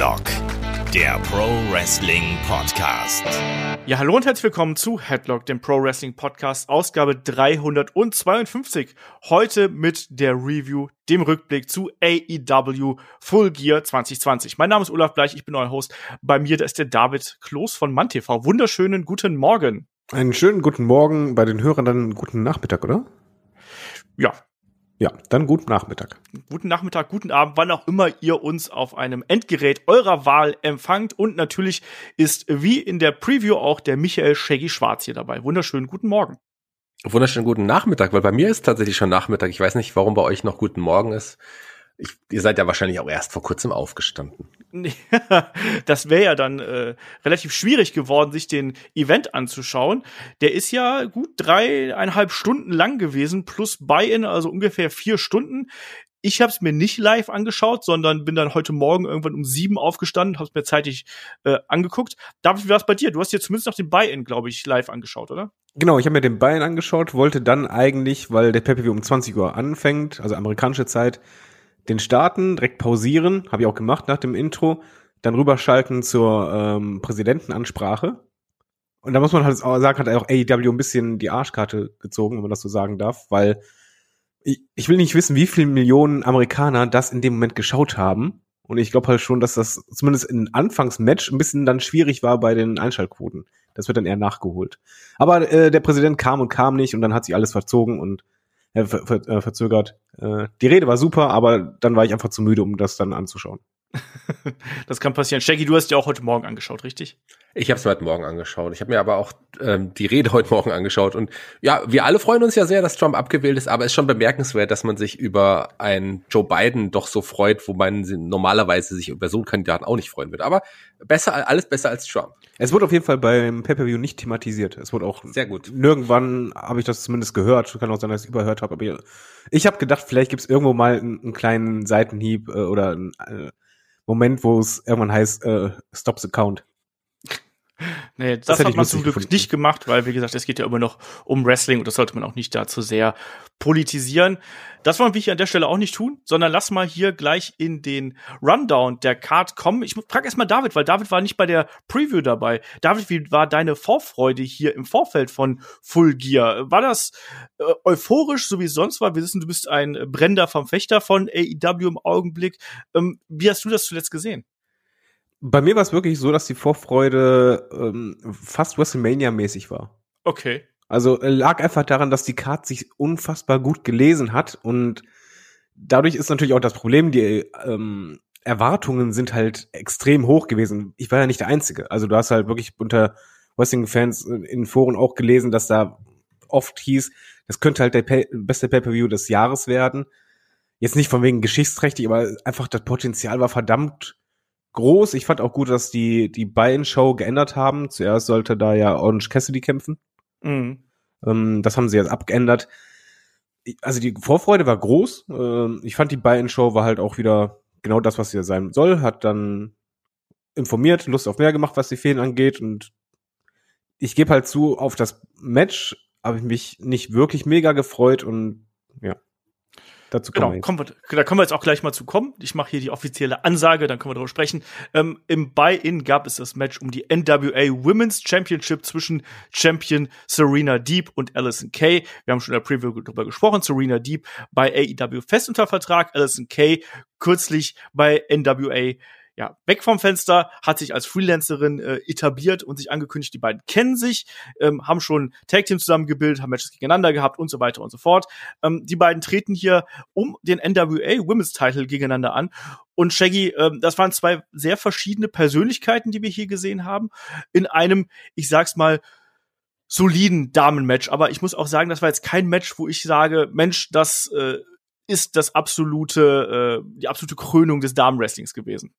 Headlock, der Pro Wrestling Podcast. Ja, hallo und herzlich willkommen zu Headlock, dem Pro Wrestling Podcast, Ausgabe 352. Heute mit der Review, dem Rückblick zu AEW Full Gear 2020. Mein Name ist Olaf Bleich, ich bin euer Host. Bei mir, da ist der David Kloß von MannTV. Wunderschönen guten Morgen. Einen schönen guten Morgen, bei den Hörern dann guten Nachmittag, oder? Ja, ja, dann guten Nachmittag. Guten Nachmittag, guten Abend, wann auch immer ihr uns auf einem Endgerät eurer Wahl empfangt. Und natürlich ist wie in der Preview auch der Michael Shaggy Schwarz hier dabei. Wunderschönen guten Morgen. Wunderschönen guten Nachmittag, weil bei mir ist tatsächlich schon Nachmittag. Ich weiß nicht, warum bei euch noch guten Morgen ist. Ich, ihr seid ja wahrscheinlich auch erst vor kurzem aufgestanden. das wäre ja dann äh, relativ schwierig geworden, sich den Event anzuschauen. Der ist ja gut dreieinhalb Stunden lang gewesen, plus Buy-in, also ungefähr vier Stunden. Ich habe es mir nicht live angeschaut, sondern bin dann heute Morgen irgendwann um sieben aufgestanden, habe es mir zeitig äh, angeguckt. David, wie war es bei dir? Du hast dir zumindest noch den Buy-in, glaube ich, live angeschaut, oder? Genau, ich habe mir den Buy-in angeschaut, wollte dann eigentlich, weil der pay um 20 Uhr anfängt, also amerikanische Zeit, den starten, direkt pausieren, habe ich auch gemacht nach dem Intro, dann rüberschalten zur ähm, Präsidentenansprache. Und da muss man halt sagen, hat auch AEW ein bisschen die Arschkarte gezogen, wenn man das so sagen darf, weil ich, ich will nicht wissen, wie viele Millionen Amerikaner das in dem Moment geschaut haben. Und ich glaube halt schon, dass das zumindest in Anfangsmatch ein bisschen dann schwierig war bei den Einschaltquoten. Das wird dann eher nachgeholt. Aber äh, der Präsident kam und kam nicht und dann hat sich alles verzogen und ver, ver, äh, verzögert. Äh, die Rede war super, aber dann war ich einfach zu müde, um das dann anzuschauen. das kann passieren. Shaggy, du hast dir auch heute Morgen angeschaut, richtig? Ich habe es mir heute Morgen angeschaut. Ich habe mir aber auch ähm, die Rede heute Morgen angeschaut. Und ja, wir alle freuen uns ja sehr, dass Trump abgewählt ist, aber es ist schon bemerkenswert, dass man sich über einen Joe Biden doch so freut, wo man normalerweise sich über so einen Kandidaten auch nicht freuen würde. Aber besser, alles besser als Trump. Es wurde auf jeden Fall beim Pay-Per-View nicht thematisiert. Es wurde auch sehr gut. Nirgendwann habe ich das zumindest gehört. Kann auch sein, dass ich überhört habe. Aber ich habe gedacht, vielleicht gibt es irgendwo mal einen, einen, kleinen Seitenhieb äh, oder einen äh, Moment, wo es irgendwann heißt, äh, Stop the. Nee, das, das hat man zum Glück gefunden. nicht gemacht, weil, wie gesagt, es geht ja immer noch um Wrestling und das sollte man auch nicht da zu sehr politisieren. Das wollen wir hier an der Stelle auch nicht tun, sondern lass mal hier gleich in den Rundown der Card kommen. Ich frage erstmal David, weil David war nicht bei der Preview dabei. David, wie war deine Vorfreude hier im Vorfeld von Full Gear? War das äh, euphorisch, so wie es sonst war? Wir wissen, du bist ein brennender Verfechter von AEW im Augenblick. Ähm, wie hast du das zuletzt gesehen? Bei mir war es wirklich so, dass die Vorfreude ähm, fast WrestleMania-mäßig war. Okay. Also äh, lag einfach daran, dass die Card sich unfassbar gut gelesen hat und dadurch ist natürlich auch das Problem, die ähm, Erwartungen sind halt extrem hoch gewesen. Ich war ja nicht der Einzige. Also du hast halt wirklich unter Wrestling-Fans in Foren auch gelesen, dass da oft hieß, das könnte halt der Pay beste Pay-Per-View des Jahres werden. Jetzt nicht von wegen geschichtsträchtig, aber einfach das Potenzial war verdammt groß. Ich fand auch gut, dass die die Buy-in-Show geändert haben. Zuerst sollte da ja Orange Cassidy kämpfen. Mhm. Ähm, das haben sie jetzt abgeändert. Also die Vorfreude war groß. Ähm, ich fand die Buy-in-Show war halt auch wieder genau das, was sie sein soll. Hat dann informiert, Lust auf mehr gemacht, was die Fehlen angeht. Und ich gebe halt zu, auf das Match habe ich mich nicht wirklich mega gefreut und ja. Dazu genau, kommen wir, da können wir jetzt auch gleich mal zu kommen. Ich mache hier die offizielle Ansage, dann können wir darüber sprechen. Ähm, Im Buy-In gab es das Match um die NWA Women's Championship zwischen Champion Serena Deep und Alison Kay. Wir haben schon in der Preview darüber gesprochen. Serena Deep bei AEW fest unter Vertrag, Alison Kay kürzlich bei NWA ja, weg vom Fenster, hat sich als Freelancerin äh, etabliert und sich angekündigt, die beiden kennen sich, ähm, haben schon Tag Team zusammengebildet, haben Matches gegeneinander gehabt und so weiter und so fort. Ähm, die beiden treten hier um den NWA Women's Title gegeneinander an. Und Shaggy, ähm, das waren zwei sehr verschiedene Persönlichkeiten, die wir hier gesehen haben, in einem, ich sag's mal, soliden Damenmatch. Aber ich muss auch sagen, das war jetzt kein Match, wo ich sage, Mensch, das äh, ist das absolute, äh, die absolute Krönung des Damenwrestlings gewesen.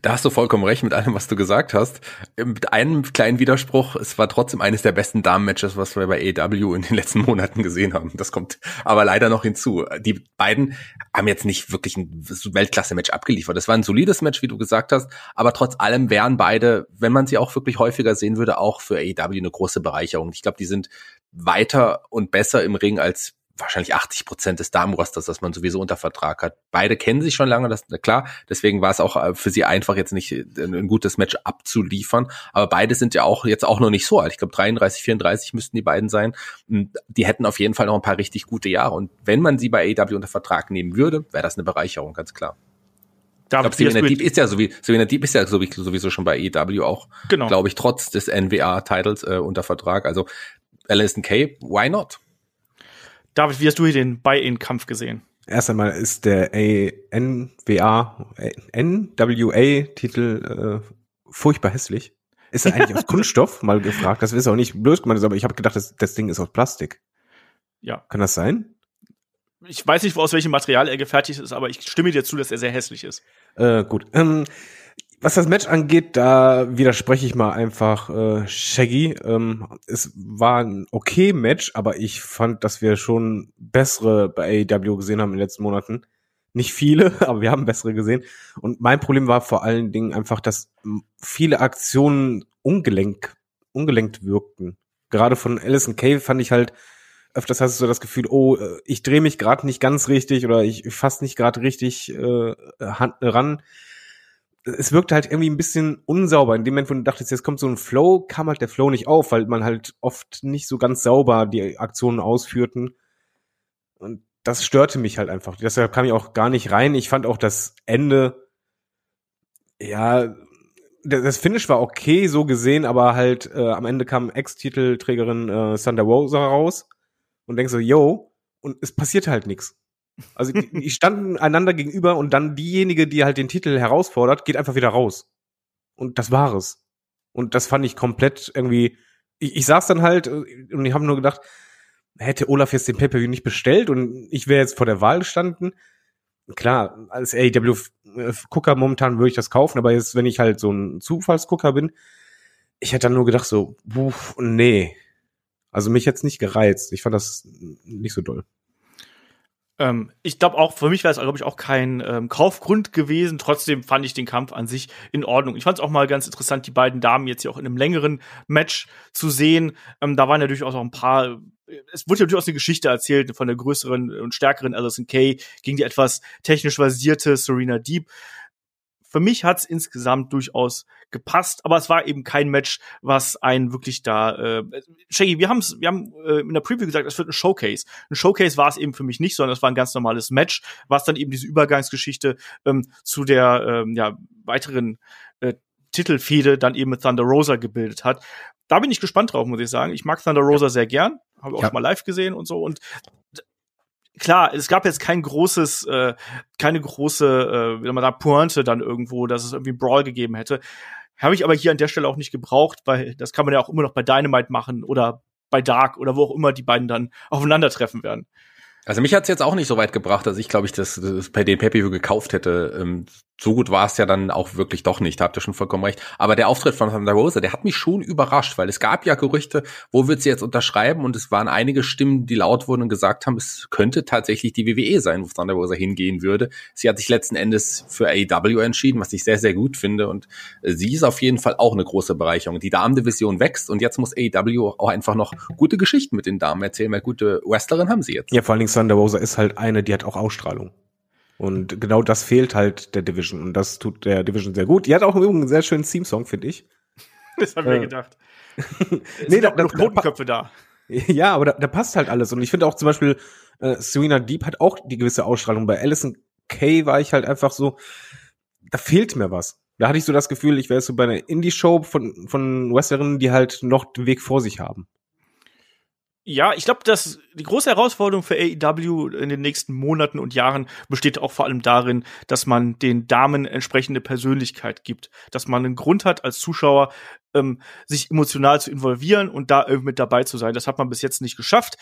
Da hast du vollkommen recht mit allem, was du gesagt hast. Mit einem kleinen Widerspruch, es war trotzdem eines der besten Damen-Matches, was wir bei AEW in den letzten Monaten gesehen haben. Das kommt aber leider noch hinzu. Die beiden haben jetzt nicht wirklich ein Weltklasse-Match abgeliefert. Das war ein solides Match, wie du gesagt hast, aber trotz allem wären beide, wenn man sie auch wirklich häufiger sehen würde, auch für AEW eine große Bereicherung. Ich glaube, die sind weiter und besser im Ring als wahrscheinlich 80 Prozent des Damenrosters, das man sowieso unter Vertrag hat. Beide kennen sich schon lange, das klar. Deswegen war es auch äh, für sie einfach jetzt nicht äh, ein gutes Match abzuliefern. Aber beide sind ja auch jetzt auch noch nicht so alt. Ich glaube 33, 34 müssten die beiden sein. Die hätten auf jeden Fall noch ein paar richtig gute Jahre. Und wenn man sie bei AW unter Vertrag nehmen würde, wäre das eine Bereicherung, ganz klar. David, ich glaube, Serena Deep ist ja so wie Serena Deep ist ja sowieso schon bei EW auch, genau. glaube ich, trotz des NWA-Titles äh, unter Vertrag. Also Alison Kay, why not? David, wie hast du hier den Buy-in-Kampf gesehen? Erst einmal ist der NWA, NWA-Titel äh, furchtbar hässlich. Ist er eigentlich aus Kunststoff? Mal gefragt. Das ist auch nicht blöd gemeint, aber ich habe gedacht, das, das Ding ist aus Plastik. Ja. Kann das sein? ich weiß nicht, aus welchem Material er gefertigt ist, aber ich stimme dir zu, dass er sehr hässlich ist. Äh, gut. Ähm, was das Match angeht, da widerspreche ich mal einfach äh, Shaggy. Ähm, es war ein okay Match, aber ich fand, dass wir schon bessere bei AEW gesehen haben in den letzten Monaten. Nicht viele, aber wir haben bessere gesehen. Und mein Problem war vor allen Dingen einfach, dass viele Aktionen ungelenk, ungelenkt wirkten. Gerade von Alison Kay fand ich halt, öfters hast du so das Gefühl, oh, äh, ich drehe mich gerade nicht ganz richtig oder ich, fasse nicht gerade richtig äh, Hand, ran. Es wirkte halt irgendwie ein bisschen unsauber. In dem Moment, wo du dachtest, jetzt kommt so ein Flow, kam halt der Flow nicht auf, weil man halt oft nicht so ganz sauber die Aktionen ausführten. Und das störte mich halt einfach. Deshalb kam ich auch gar nicht rein. Ich fand auch das Ende, ja, das Finish war okay, so gesehen, aber halt äh, am Ende kam Ex-Titelträgerin äh, Thunder Rosa raus und denkst so, yo, und es passiert halt nichts. Also die, standen einander gegenüber und dann diejenige, die halt den Titel herausfordert, geht einfach wieder raus. Und das war es. Und das fand ich komplett irgendwie. Ich, ich saß dann halt äh, und ich habe nur gedacht, hätte Olaf jetzt den Pay-Per-View nicht bestellt und ich wäre jetzt vor der Wahl gestanden. Klar, als AEW-Gucker momentan würde ich das kaufen, aber jetzt, wenn ich halt so ein Zufallsgucker bin, ich hätte dann nur gedacht so, uff, nee, also mich jetzt nicht gereizt. Ich fand das nicht so doll. Ähm, ich glaube auch, für mich wäre es, glaube ich, auch kein ähm, Kaufgrund gewesen. Trotzdem fand ich den Kampf an sich in Ordnung. Ich fand es auch mal ganz interessant, die beiden Damen jetzt hier auch in einem längeren Match zu sehen. Ähm, da waren ja durchaus auch ein paar es wurde ja durchaus eine Geschichte erzählt von der größeren und stärkeren Alison Kay gegen die etwas technisch versierte Serena Deep für mich hat's insgesamt durchaus gepasst, aber es war eben kein Match, was einen wirklich da. Äh, Shaggy, wir, haben's, wir haben äh, in der Preview gesagt, es wird ein Showcase. Ein Showcase war es eben für mich nicht, sondern es war ein ganz normales Match, was dann eben diese Übergangsgeschichte ähm, zu der ähm, ja, weiteren äh, Titelfehde dann eben mit Thunder Rosa gebildet hat. Da bin ich gespannt drauf, muss ich sagen. Ich mag Thunder Rosa sehr gern, habe auch ja. mal live gesehen und so und klar, es gab jetzt kein großes, äh, keine große, äh, wie man da Pointe dann irgendwo, dass es irgendwie Brawl gegeben hätte. Habe ich aber hier an der Stelle auch nicht gebraucht, weil das kann man ja auch immer noch bei Dynamite machen oder bei Dark oder wo auch immer die beiden dann aufeinandertreffen werden. Also mich hat's jetzt auch nicht so weit gebracht, dass ich, glaube ich, das, das bei den Pay-Per-View gekauft hätte. Ähm, so gut war es ja dann auch wirklich doch nicht, habt ihr schon vollkommen recht. Aber der Auftritt von Thunder Rosa, der hat mich schon überrascht, weil es gab ja Gerüchte, wo wird sie jetzt unterschreiben und es waren einige Stimmen, die laut wurden und gesagt haben, es könnte tatsächlich die WWE sein, wo Thunder Rosa hingehen würde. Sie hat sich letzten Endes für AEW entschieden, was ich sehr, sehr gut finde und äh, sie ist auf jeden Fall auch eine große Bereicherung. Die Damendivision wächst und jetzt muss AEW auch einfach noch gute Geschichten mit den Damen erzählen, weil gute Wrestlerin haben sie jetzt. Ja, vor allen Dingen Thunder Rosa ist halt eine, die hat auch Ausstrahlung. Und genau das fehlt halt der Division. Und das tut der Division sehr gut. Die hat auch übrigens einen sehr schönen Theme-Song, finde ich. Das haben äh, wir gedacht. nee, da, da, Knotenköpfe da. Ja, aber da, da passt halt alles. Und ich finde auch zum Beispiel, äh, Serena Deep hat auch die gewisse Ausstrahlung. Bei Alison Kay war ich halt einfach so, da fehlt mir was. Da hatte ich so das Gefühl, ich wäre so bei einer Indie-Show von, von Wrestlerinnen, die halt noch den Weg vor sich haben. Ja, ich glaube, dass die große Herausforderung für AEW in den nächsten Monaten und Jahren besteht auch vor allem darin, dass man den Damen entsprechende Persönlichkeit gibt, dass man einen Grund hat als Zuschauer ähm, sich emotional zu involvieren und da irgendwie mit dabei zu sein. Das hat man bis jetzt nicht geschafft.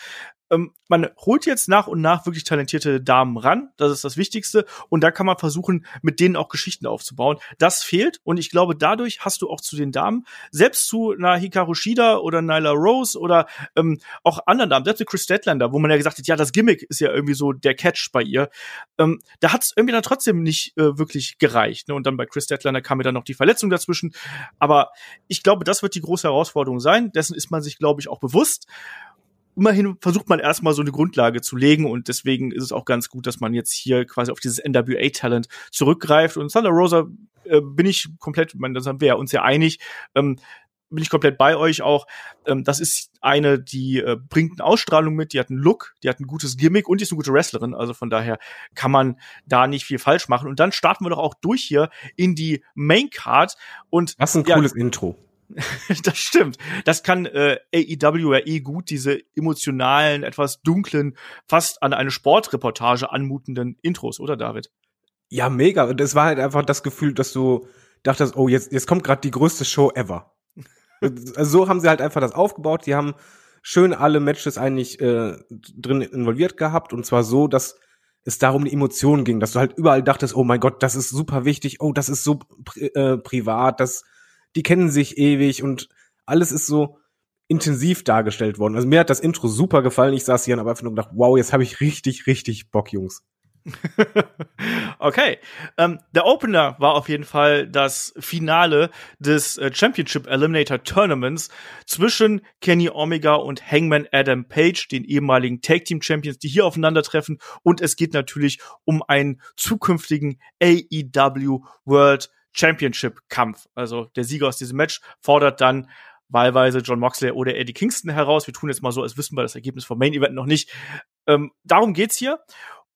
Ähm, man holt jetzt nach und nach wirklich talentierte Damen ran. Das ist das Wichtigste. Und da kann man versuchen, mit denen auch Geschichten aufzubauen. Das fehlt. Und ich glaube, dadurch hast du auch zu den Damen, selbst zu einer Hikaru Shida oder Nyla Rose oder ähm, auch anderen Damen, selbst zu Chris Statlander, wo man ja gesagt hat, ja, das Gimmick ist ja irgendwie so der Catch bei ihr. Ähm, da hat es irgendwie dann trotzdem nicht äh, wirklich gereicht. Ne? Und dann bei Chris Statlander kam mir dann noch die Verletzung dazwischen. Aber ich glaube, das wird die große Herausforderung sein. Dessen ist man sich, glaube ich, auch bewusst. immerhin versucht man erstmal so eine Grundlage zu legen und deswegen ist es auch ganz gut, dass man jetzt hier quasi auf dieses NWA-Talent zurückgreift. Und Thunder Rosa äh, bin ich komplett, ich meine, das haben wir ja uns ja einig, ähm, bin ich komplett bei euch auch. Ähm, das ist eine, die äh, bringt eine Ausstrahlung mit, die hat einen Look, die hat ein gutes Gimmick und die ist eine gute Wrestlerin. Also von daher kann man da nicht viel falsch machen. Und dann starten wir doch auch durch hier in die Main Card. Und das ist ein cooles Intro. das stimmt. Das kann äh, AEW ja eh gut, diese emotionalen, etwas dunklen, fast an eine Sportreportage anmutenden Intros, oder David? Ja, mega. Und es war halt einfach das Gefühl, dass du dachtest, oh, jetzt, jetzt kommt gerade die größte Show ever. also so haben sie halt einfach das aufgebaut. Die haben schön alle Matches eigentlich äh, drin involviert gehabt und zwar so, dass es darum die Emotionen ging, dass du halt überall dachtest, oh mein Gott, das ist super wichtig, oh, das ist so pri äh, privat, das die kennen sich ewig und alles ist so intensiv dargestellt worden. Also mir hat das Intro super gefallen. Ich saß hier und habe einfach nur gedacht, wow, jetzt habe ich richtig, richtig Bock, Jungs. okay. Ähm, der Opener war auf jeden Fall das Finale des äh, Championship Eliminator Tournaments zwischen Kenny Omega und Hangman Adam Page, den ehemaligen Tag Team Champions, die hier aufeinandertreffen. Und es geht natürlich um einen zukünftigen AEW World Championship-Kampf. Also der Sieger aus diesem Match fordert dann wahlweise John Moxley oder Eddie Kingston heraus. Wir tun jetzt mal so, als wüssten wir das Ergebnis vom Main Event noch nicht. Ähm, darum geht's hier.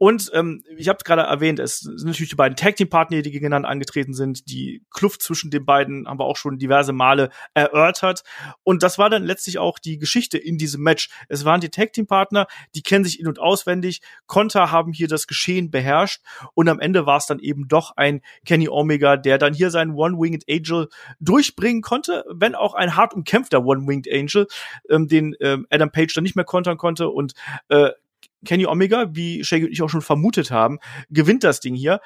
Und ähm, ich habe es gerade erwähnt, es sind natürlich die beiden Tag Team Partner, die gegeneinander angetreten sind. Die Kluft zwischen den beiden haben wir auch schon diverse Male erörtert. Und das war dann letztlich auch die Geschichte in diesem Match. Es waren die Tag Team Partner, die kennen sich in und auswendig. Konter haben hier das Geschehen beherrscht. Und am Ende war es dann eben doch ein Kenny Omega, der dann hier seinen One-Winged Angel durchbringen konnte, wenn auch ein hart umkämpfter One-Winged Angel, ähm, den ähm, Adam Page dann nicht mehr kontern konnte und äh, Kenny Omega, wie Shaggy und ich auch schon vermutet haben, gewinnt das Ding hier.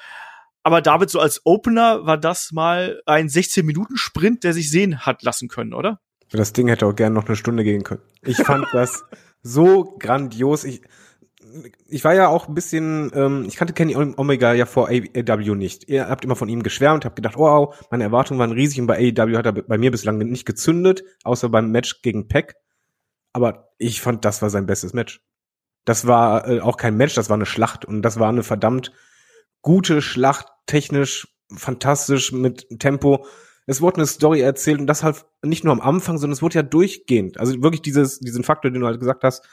Aber David, so als Opener war das mal ein 16-Minuten-Sprint, der sich sehen hat lassen können, oder? Das Ding hätte auch gerne noch eine Stunde gehen können. Ich fand das so grandios. Ich, ich war ja auch ein bisschen, ähm, ich kannte Kenny Omega ja vor AEW nicht. Ihr habt immer von ihm geschwärmt, habt gedacht, oh, wow, meine Erwartungen waren riesig und bei AEW hat er bei mir bislang nicht gezündet, außer beim Match gegen Peck. Aber ich fand, das war sein bestes Match. Das war äh, auch kein Match, das war eine Schlacht und das war eine verdammt gute Schlacht, technisch fantastisch mit Tempo. Es wurde eine Story erzählt und das halt nicht nur am Anfang, sondern es wurde ja durchgehend. Also wirklich dieses, diesen Faktor, den du halt gesagt hast,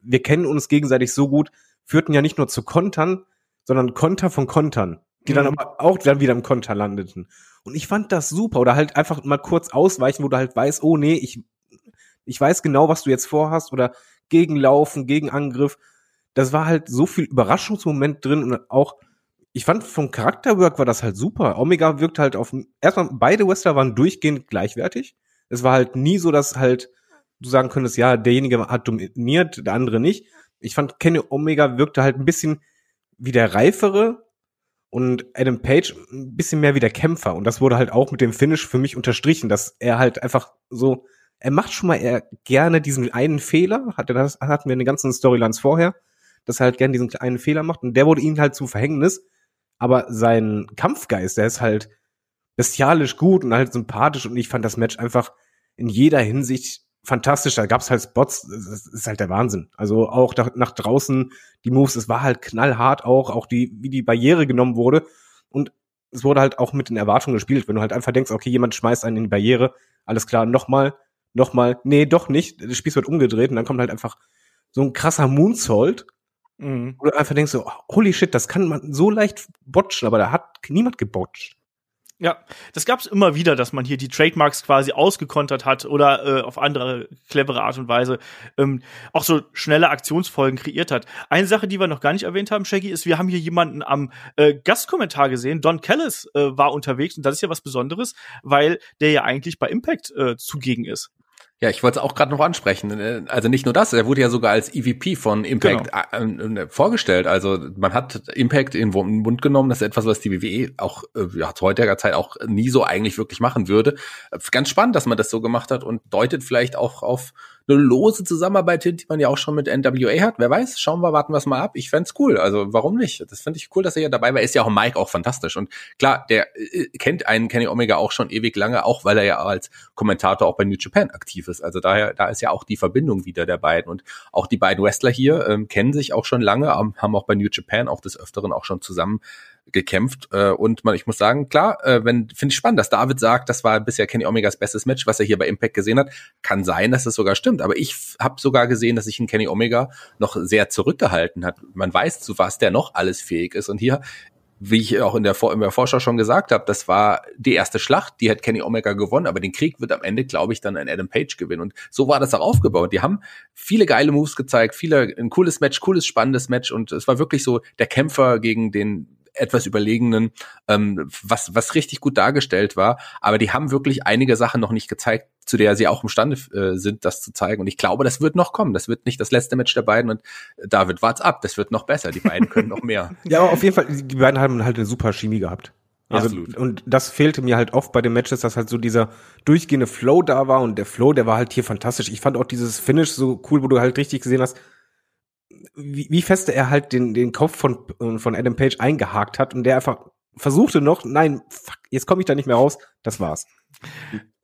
wir kennen uns gegenseitig so gut, führten ja nicht nur zu Kontern, sondern Konter von Kontern, die mhm. dann aber auch dann wieder im Konter landeten. Und ich fand das super. Oder halt einfach mal kurz ausweichen, wo du halt weißt, oh nee, ich, ich weiß genau, was du jetzt vorhast oder Gegenlaufen, Gegenangriff. Das war halt so viel Überraschungsmoment drin und auch, ich fand vom Charakterwork war das halt super. Omega wirkt halt auf, erstmal beide Wrestler waren durchgehend gleichwertig. Es war halt nie so, dass halt du sagen könntest, ja, derjenige hat dominiert, der andere nicht. Ich fand Kenny Omega wirkte halt ein bisschen wie der reifere und Adam Page ein bisschen mehr wie der Kämpfer. Und das wurde halt auch mit dem Finish für mich unterstrichen, dass er halt einfach so er macht schon mal eher gerne diesen einen Fehler, hat das hatten wir in den ganzen Storylines vorher, dass er halt gerne diesen einen Fehler macht und der wurde ihm halt zum Verhängnis, aber sein Kampfgeist, der ist halt bestialisch gut und halt sympathisch und ich fand das Match einfach in jeder Hinsicht fantastisch. Da gab's halt Spots, das ist halt der Wahnsinn. Also auch nach draußen die Moves, es war halt knallhart auch, auch die, wie die Barriere genommen wurde und es wurde halt auch mit den Erwartungen gespielt. Wenn du halt einfach denkst, okay, jemand schmeißt einen in die Barriere, alles klar, nochmal, nochmal, nee, doch nicht, das Spiel wird umgedreht und dann kommt halt einfach so ein krasser Moonsault, mhm. du einfach denkst so, holy shit, das kann man so leicht botchen, aber da hat niemand gebotcht. Ja, das gab's immer wieder, dass man hier die Trademarks quasi ausgekontert hat oder äh, auf andere clevere Art und Weise ähm, auch so schnelle Aktionsfolgen kreiert hat. Eine Sache, die wir noch gar nicht erwähnt haben, Shaggy, ist, wir haben hier jemanden am äh, Gastkommentar gesehen. Don Callis äh, war unterwegs und das ist ja was Besonderes, weil der ja eigentlich bei Impact äh, zugegen ist. Ja, ich wollte es auch gerade noch ansprechen. Äh, also nicht nur das, er wurde ja sogar als EVP von Impact genau. äh, vorgestellt. Also man hat Impact in den Mund genommen. Das ist etwas, was die WWE auch äh, ja, zu heutiger Zeit auch nie so eigentlich wirklich machen würde. Ganz spannend, dass man das so gemacht hat und deutet vielleicht auch auf eine lose Zusammenarbeit hin, die man ja auch schon mit NWA hat. Wer weiß, schauen wir, warten wir es mal ab. Ich fände cool. Also warum nicht? Das finde ich cool, dass er ja dabei war. Ist ja auch Mike auch fantastisch. Und klar, der äh, kennt einen Kenny Omega auch schon ewig lange, auch weil er ja als Kommentator auch bei New Japan aktiv ist. Also daher, da ist ja auch die Verbindung wieder der beiden. Und auch die beiden Wrestler hier ähm, kennen sich auch schon lange, haben auch bei New Japan auch des Öfteren auch schon zusammen gekämpft. Äh, und man, ich muss sagen, klar, äh, wenn finde ich spannend, dass David sagt, das war bisher Kenny Omegas bestes Match, was er hier bei Impact gesehen hat. Kann sein, dass es sogar stimmt. Aber ich habe sogar gesehen, dass sich ein Kenny Omega noch sehr zurückgehalten hat. Man weiß, zu was der noch alles fähig ist. Und hier wie ich auch in der, in der Vorschau schon gesagt habe, das war die erste Schlacht, die hat Kenny Omega gewonnen, aber den Krieg wird am Ende, glaube ich, dann ein Adam Page gewinnen. Und so war das auch aufgebaut. Die haben viele geile Moves gezeigt, viele, ein cooles Match, cooles, spannendes Match und es war wirklich so der Kämpfer gegen den etwas überlegenen, ähm, was, was richtig gut dargestellt war. Aber die haben wirklich einige Sachen noch nicht gezeigt, zu der sie auch imstande äh, sind, das zu zeigen. Und ich glaube, das wird noch kommen. Das wird nicht das letzte Match der beiden. Und David, wart's ab. Das wird noch besser. Die beiden können noch mehr. Ja, aber auf jeden Fall, die beiden haben halt eine super Chemie gehabt. Also, Absolut. und das fehlte mir halt oft bei den Matches, dass halt so dieser durchgehende Flow da war und der Flow, der war halt hier fantastisch. Ich fand auch dieses Finish so cool, wo du halt richtig gesehen hast, wie, wie fest er halt den, den Kopf von, von Adam Page eingehakt hat und der einfach versuchte noch, nein, fuck, jetzt komme ich da nicht mehr raus, das war's.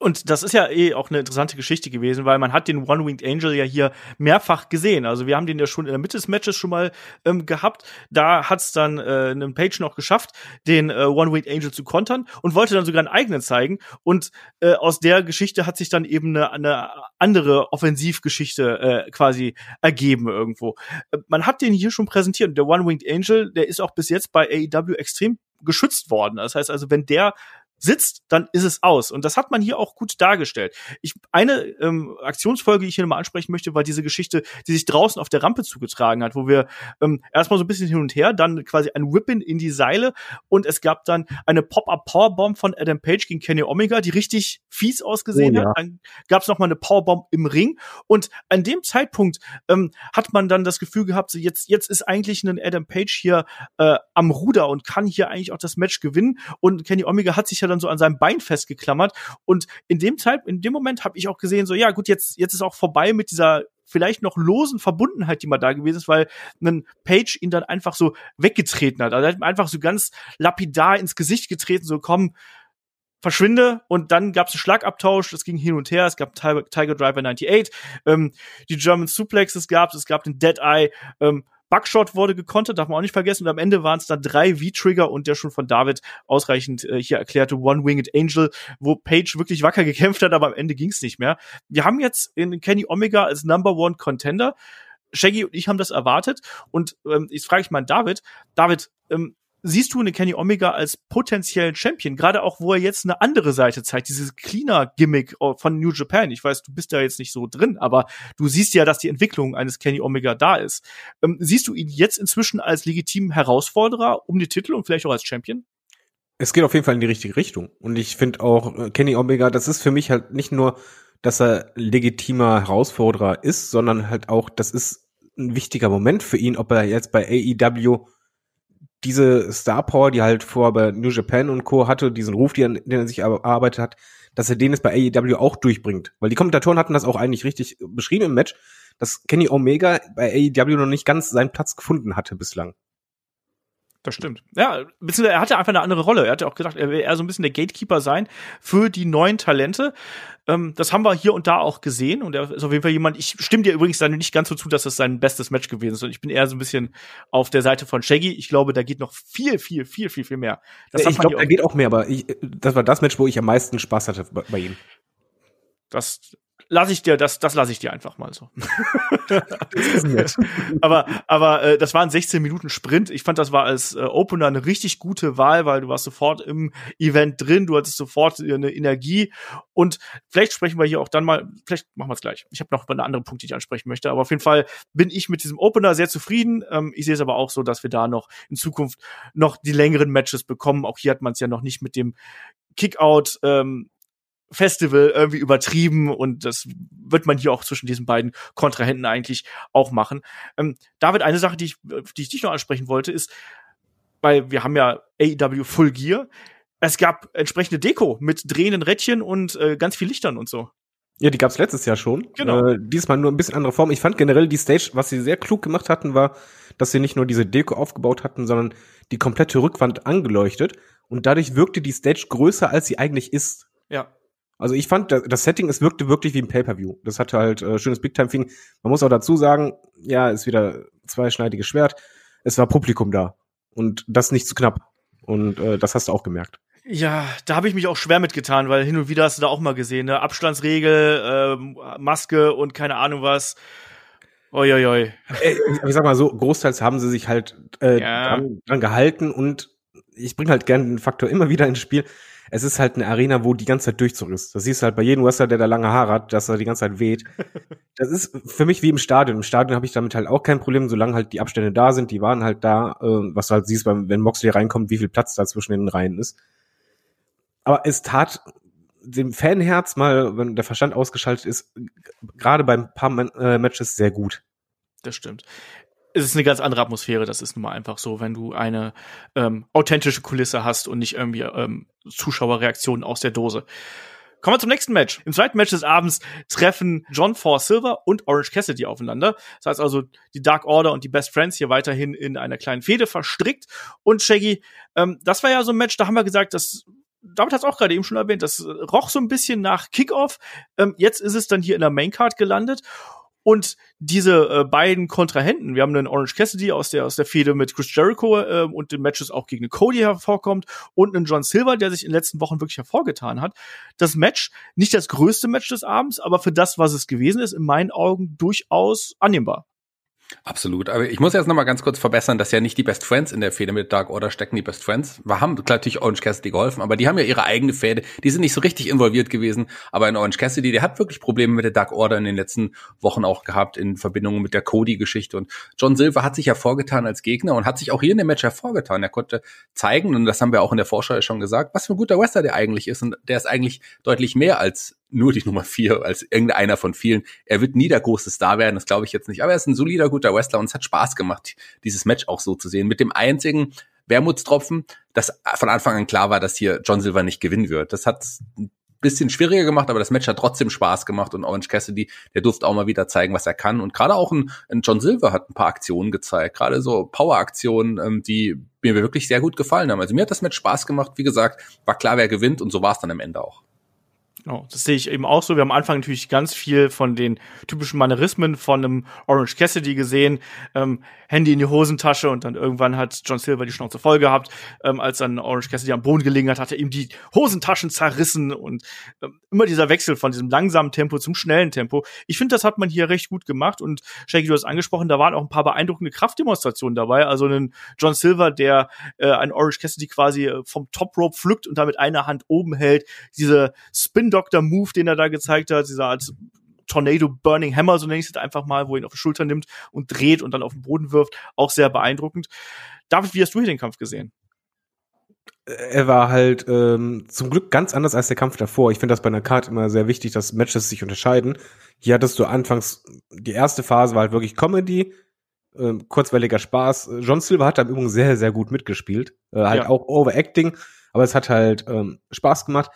Und das ist ja eh auch eine interessante Geschichte gewesen, weil man hat den One-Winged Angel ja hier mehrfach gesehen. Also wir haben den ja schon in der Mitte des Matches schon mal ähm, gehabt. Da hat's dann äh, einen Page noch geschafft, den äh, One-Winged Angel zu kontern und wollte dann sogar einen eigenen zeigen. Und äh, aus der Geschichte hat sich dann eben eine, eine andere Offensivgeschichte äh, quasi ergeben irgendwo. Äh, man hat den hier schon präsentiert. Der One-Winged Angel, der ist auch bis jetzt bei AEW extrem geschützt worden. Das heißt also, wenn der sitzt, dann ist es aus. Und das hat man hier auch gut dargestellt. Ich, eine ähm, Aktionsfolge, die ich hier nochmal ansprechen möchte, war diese Geschichte, die sich draußen auf der Rampe zugetragen hat, wo wir ähm, erstmal so ein bisschen hin und her, dann quasi ein Whippin in die Seile und es gab dann eine Pop-Up Powerbomb von Adam Page gegen Kenny Omega, die richtig fies ausgesehen oh, ja. hat. Dann gab es nochmal eine Powerbomb im Ring und an dem Zeitpunkt ähm, hat man dann das Gefühl gehabt, so jetzt, jetzt ist eigentlich ein Adam Page hier äh, am Ruder und kann hier eigentlich auch das Match gewinnen und Kenny Omega hat sich ja dann so an seinem Bein festgeklammert. Und in dem Zeit, in dem Moment habe ich auch gesehen, so ja gut, jetzt jetzt ist auch vorbei mit dieser vielleicht noch losen Verbundenheit, die mal da gewesen ist, weil ein Page ihn dann einfach so weggetreten hat. Also er hat ihm einfach so ganz lapidar ins Gesicht getreten, so komm, verschwinde und dann gab es einen Schlagabtausch, das ging hin und her, es gab Tiger Driver 98, ähm, die German Suplexes gab es, es gab den Dead Eye, ähm, Buckshot wurde gekontert, darf man auch nicht vergessen. Und am Ende waren es dann drei V-Trigger und der schon von David ausreichend äh, hier erklärte One-Winged Angel, wo Page wirklich wacker gekämpft hat, aber am Ende ging es nicht mehr. Wir haben jetzt in Kenny Omega als Number One Contender. Shaggy und ich haben das erwartet. Und ähm, jetzt frage ich mal David, David, ähm, siehst du eine Kenny Omega als potenziellen Champion, gerade auch, wo er jetzt eine andere Seite zeigt, dieses Cleaner-Gimmick äh, von New Japan. Ich weiß, du bist da jetzt nicht so drin, aber du siehst ja, dass die Entwicklung eines Kenny Omega da ist. Ähm, siehst du ihn jetzt inzwischen als legitimen Herausforderer um die Titel und vielleicht auch als Champion? Es geht auf jeden Fall in die richtige Richtung. Und ich finde auch, äh, Kenny Omega, das ist für mich halt nicht nur, dass er legitimer Herausforderer ist, sondern halt auch, das ist ein wichtiger Moment für ihn, ob er jetzt bei AEW diese Star Power, die halt vorher bei New Japan und Co. hatte, diesen Ruf, den, den er sich erarbeitet hat, dass er den jetzt bei AEW auch durchbringt. Weil die Kommentatoren hatten das auch eigentlich richtig beschrieben im Match, dass Kenny Omega bei AEW noch nicht ganz seinen Platz gefunden hatte bislang. Das stimmt. Ja, beziehungsweise er hatte einfach eine andere Rolle. Er hatte auch gesagt, er will eher so ein bisschen der Gatekeeper sein für die neuen Talente. Ähm, das haben wir hier und da auch gesehen. Und er ist auf jeden Fall jemand, ich stimme dir übrigens dann nicht ganz so zu, dass das sein bestes Match gewesen ist. Und ich bin eher so ein bisschen auf der Seite von Shaggy. Ich glaube, da geht noch viel, viel, viel, viel, viel mehr. Das ich glaube, da geht auch mehr, aber ich, das war das Match, wo ich am meisten Spaß hatte bei, bei ihm. Das lasse ich dir, das, das lasse ich dir einfach mal so. aber aber äh, das war ein 16 Minuten Sprint. Ich fand, das war als äh, Opener eine richtig gute Wahl, weil du warst sofort im Event drin, du hattest sofort eine Energie und vielleicht sprechen wir hier auch dann mal, vielleicht machen wir es gleich. Ich habe noch eine andere Punkte, die ich ansprechen möchte, aber auf jeden Fall bin ich mit diesem Opener sehr zufrieden. Ähm, ich sehe es aber auch so, dass wir da noch in Zukunft noch die längeren Matches bekommen. Auch hier hat man es ja noch nicht mit dem Kickout ähm, Festival irgendwie übertrieben und das wird man hier auch zwischen diesen beiden Kontrahenten eigentlich auch machen. Ähm, David, eine Sache, die ich, die ich dich noch ansprechen wollte, ist, weil wir haben ja AEW Full Gear. Es gab entsprechende Deko mit drehenden Rädchen und äh, ganz viel Lichtern und so. Ja, die gab's letztes Jahr schon. Genau. Äh, diesmal nur ein bisschen andere Form. Ich fand generell die Stage, was sie sehr klug gemacht hatten, war, dass sie nicht nur diese Deko aufgebaut hatten, sondern die komplette Rückwand angeleuchtet. Und dadurch wirkte die Stage größer, als sie eigentlich ist. Ja. Also ich fand, das Setting, es wirkte wirklich wie ein Pay-Per-View. Das hatte halt äh, schönes Big-Time-Feeling. Man muss auch dazu sagen, ja, ist wieder zweischneidiges Schwert. Es war Publikum da. Und das nicht zu knapp. Und äh, das hast du auch gemerkt. Ja, da habe ich mich auch schwer mitgetan, weil hin und wieder hast du da auch mal gesehen, ne? Abstandsregel, ähm, Maske und keine Ahnung was. Uiuiui. Äh, ich sag mal so, großteils haben sie sich halt äh, ja. dran, dran gehalten und ich bringe halt gerne den Faktor immer wieder ins Spiel. Es ist halt eine Arena, wo die ganze Zeit Durchzug ist. Das siehst du halt bei jedem Wrestler, der da lange Haare hat, dass er die ganze Zeit weht. Das ist für mich wie im Stadion. Im Stadion habe ich damit halt auch kein Problem, solange halt die Abstände da sind. Die waren halt da, äh, was du halt siehst, wenn Moxley reinkommt, wie viel Platz da zwischen den Reihen ist. Aber es tat dem Fanherz mal, wenn der Verstand ausgeschaltet ist, gerade beim paar äh, Matches sehr gut. Das stimmt. Es ist eine ganz andere Atmosphäre, das ist nun mal einfach so, wenn du eine ähm, authentische Kulisse hast und nicht irgendwie ähm, Zuschauerreaktionen aus der Dose. Kommen wir zum nächsten Match. Im zweiten Match des Abends treffen John Four Silver und Orange Cassidy aufeinander. Das heißt also, die Dark Order und die Best Friends hier weiterhin in einer kleinen Fehde verstrickt. Und Shaggy, ähm, das war ja so ein Match, da haben wir gesagt, das David hat es auch gerade eben schon erwähnt, das roch so ein bisschen nach Kickoff. Ähm, jetzt ist es dann hier in der Maincard gelandet. Und diese äh, beiden Kontrahenten, wir haben einen Orange Cassidy aus der aus der Fehde mit Chris Jericho äh, und den Matches auch gegen Cody hervorkommt und einen John Silver, der sich in den letzten Wochen wirklich hervorgetan hat. Das Match, nicht das größte Match des Abends, aber für das, was es gewesen ist, in meinen Augen durchaus annehmbar. Absolut. Aber ich muss jetzt noch mal ganz kurz verbessern, dass ja nicht die Best Friends in der Fehde mit Dark Order stecken. Die Best Friends wir haben natürlich Orange Cassidy geholfen, aber die haben ja ihre eigene Fehde. Die sind nicht so richtig involviert gewesen. Aber in Orange Cassidy, der hat wirklich Probleme mit der Dark Order in den letzten Wochen auch gehabt in Verbindung mit der Cody-Geschichte. Und John Silver hat sich hervorgetan als Gegner und hat sich auch hier in dem Match hervorgetan. Er konnte zeigen, und das haben wir auch in der Vorschau schon gesagt, was für ein guter Wrestler der eigentlich ist. Und der ist eigentlich deutlich mehr als nur die Nummer vier als irgendeiner von vielen. Er wird nie der große Star werden, das glaube ich jetzt nicht. Aber er ist ein solider, guter Wrestler und es hat Spaß gemacht, dieses Match auch so zu sehen. Mit dem einzigen Wermutstropfen, dass von Anfang an klar war, dass hier John Silver nicht gewinnen wird. Das hat ein bisschen schwieriger gemacht, aber das Match hat trotzdem Spaß gemacht und Orange Cassidy, der durfte auch mal wieder zeigen, was er kann. Und gerade auch ein, ein, John Silver hat ein paar Aktionen gezeigt, gerade so Power-Aktionen, ähm, die mir wirklich sehr gut gefallen haben. Also mir hat das Match Spaß gemacht. Wie gesagt, war klar, wer gewinnt und so war es dann am Ende auch. Oh, das sehe ich eben auch so. Wir haben am Anfang natürlich ganz viel von den typischen Manierismen von einem Orange Cassidy gesehen. Ähm, Handy in die Hosentasche und dann irgendwann hat John Silver die Schnauze voll gehabt. Ähm, als dann Orange Cassidy am Boden gelegen hat, hat er ihm die Hosentaschen zerrissen und ähm, immer dieser Wechsel von diesem langsamen Tempo zum schnellen Tempo. Ich finde, das hat man hier recht gut gemacht und Shaggy, du hast angesprochen, da waren auch ein paar beeindruckende Kraftdemonstrationen dabei. Also ein John Silver, der äh, ein Orange Cassidy quasi äh, vom Top Rope pflückt und da mit einer Hand oben hält. Diese Spin Doctor Move, den er da gezeigt hat, dieser Art Tornado Burning Hammer, so nenne ich es einfach mal, wo er ihn auf die Schulter nimmt und dreht und dann auf den Boden wirft, auch sehr beeindruckend. David, wie hast du hier den Kampf gesehen? Er war halt ähm, zum Glück ganz anders als der Kampf davor. Ich finde das bei einer Card immer sehr wichtig, dass Matches sich unterscheiden. Hier hattest du anfangs, die erste Phase war halt wirklich Comedy, äh, kurzweiliger Spaß. John Silver hat da im Übrigen sehr, sehr gut mitgespielt. Äh, halt ja. auch Overacting, aber es hat halt ähm, Spaß gemacht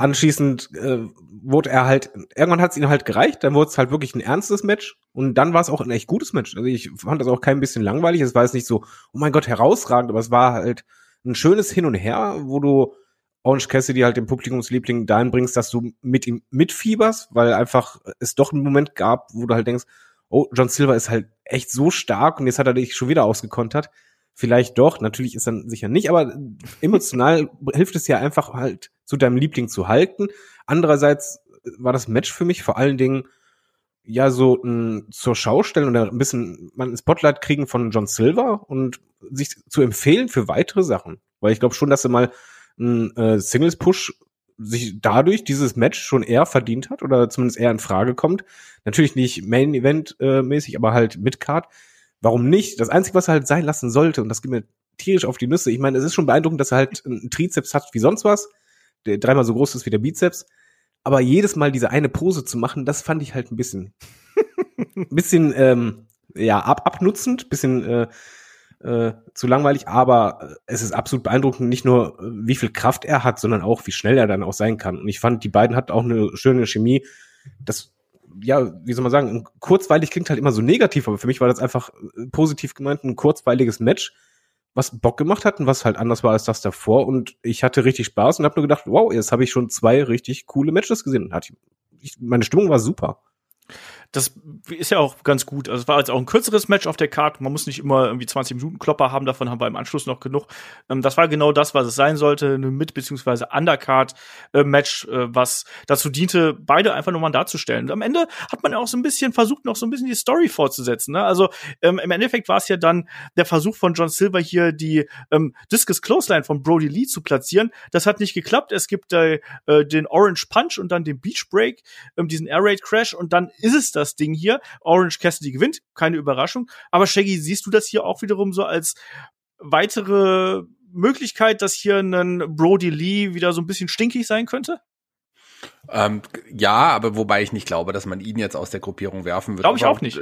anschließend äh, wurde er halt, irgendwann hat es ihm halt gereicht, dann wurde es halt wirklich ein ernstes Match und dann war es auch ein echt gutes Match. Also ich fand das auch kein bisschen langweilig, es war jetzt nicht so, oh mein Gott, herausragend, aber es war halt ein schönes Hin und Her, wo du Orange Cassidy halt den Publikumsliebling dahin bringst, dass du mit ihm mitfieberst, weil einfach es doch einen Moment gab, wo du halt denkst, oh, John Silver ist halt echt so stark und jetzt hat er dich schon wieder ausgekontert. Vielleicht doch, natürlich ist dann sicher nicht, aber emotional hilft es ja einfach halt zu deinem Liebling zu halten. Andererseits war das Match für mich vor allen Dingen ja so ein, zur Schaustellen oder ein bisschen man ein Spotlight kriegen von John Silver und sich zu empfehlen für weitere Sachen. Weil ich glaube schon, dass er mal ein äh, Singles-Push sich dadurch dieses Match schon eher verdient hat oder zumindest eher in Frage kommt. Natürlich nicht Main-Event-mäßig, äh, aber halt mit Card. Warum nicht? Das Einzige, was er halt sein lassen sollte, und das geht mir tierisch auf die Nüsse. Ich meine, es ist schon beeindruckend, dass er halt einen Trizeps hat wie sonst was, der dreimal so groß ist wie der Bizeps. Aber jedes Mal diese eine Pose zu machen, das fand ich halt ein bisschen, ein bisschen, ähm, ja, ab, abnutzend, bisschen äh, äh, zu langweilig, aber es ist absolut beeindruckend, nicht nur wie viel Kraft er hat, sondern auch wie schnell er dann auch sein kann. Und ich fand, die beiden hatten auch eine schöne Chemie. das, ja, wie soll man sagen, kurzweilig klingt halt immer so negativ, aber für mich war das einfach äh, positiv gemeint, ein kurzweiliges Match, was Bock gemacht hat und was halt anders war als das davor. Und ich hatte richtig Spaß und habe nur gedacht, wow, jetzt habe ich schon zwei richtig coole Matches gesehen. Ich, meine Stimmung war super das ist ja auch ganz gut. Also es war jetzt auch ein kürzeres Match auf der Karte. Man muss nicht immer irgendwie 20 Minuten Klopper haben, davon haben wir im Anschluss noch genug. Ähm, das war genau das, was es sein sollte, eine Mit- bzw. Undercard-Match, äh, äh, was dazu diente, beide einfach nochmal darzustellen. Und am Ende hat man auch so ein bisschen versucht, noch so ein bisschen die Story fortzusetzen. Ne? Also ähm, im Endeffekt war es ja dann der Versuch von John Silver hier, die ähm, Discus Clothesline von Brody Lee zu platzieren. Das hat nicht geklappt. Es gibt äh, den Orange Punch und dann den Beach Break, ähm, diesen Air Raid Crash und dann ist es das Ding hier. Orange Cassidy gewinnt, keine Überraschung. Aber Shaggy, siehst du das hier auch wiederum so als weitere Möglichkeit, dass hier ein Brody Lee wieder so ein bisschen stinkig sein könnte? Ähm, ja, aber wobei ich nicht glaube, dass man ihn jetzt aus der Gruppierung werfen wird. Glaube ich auch nicht.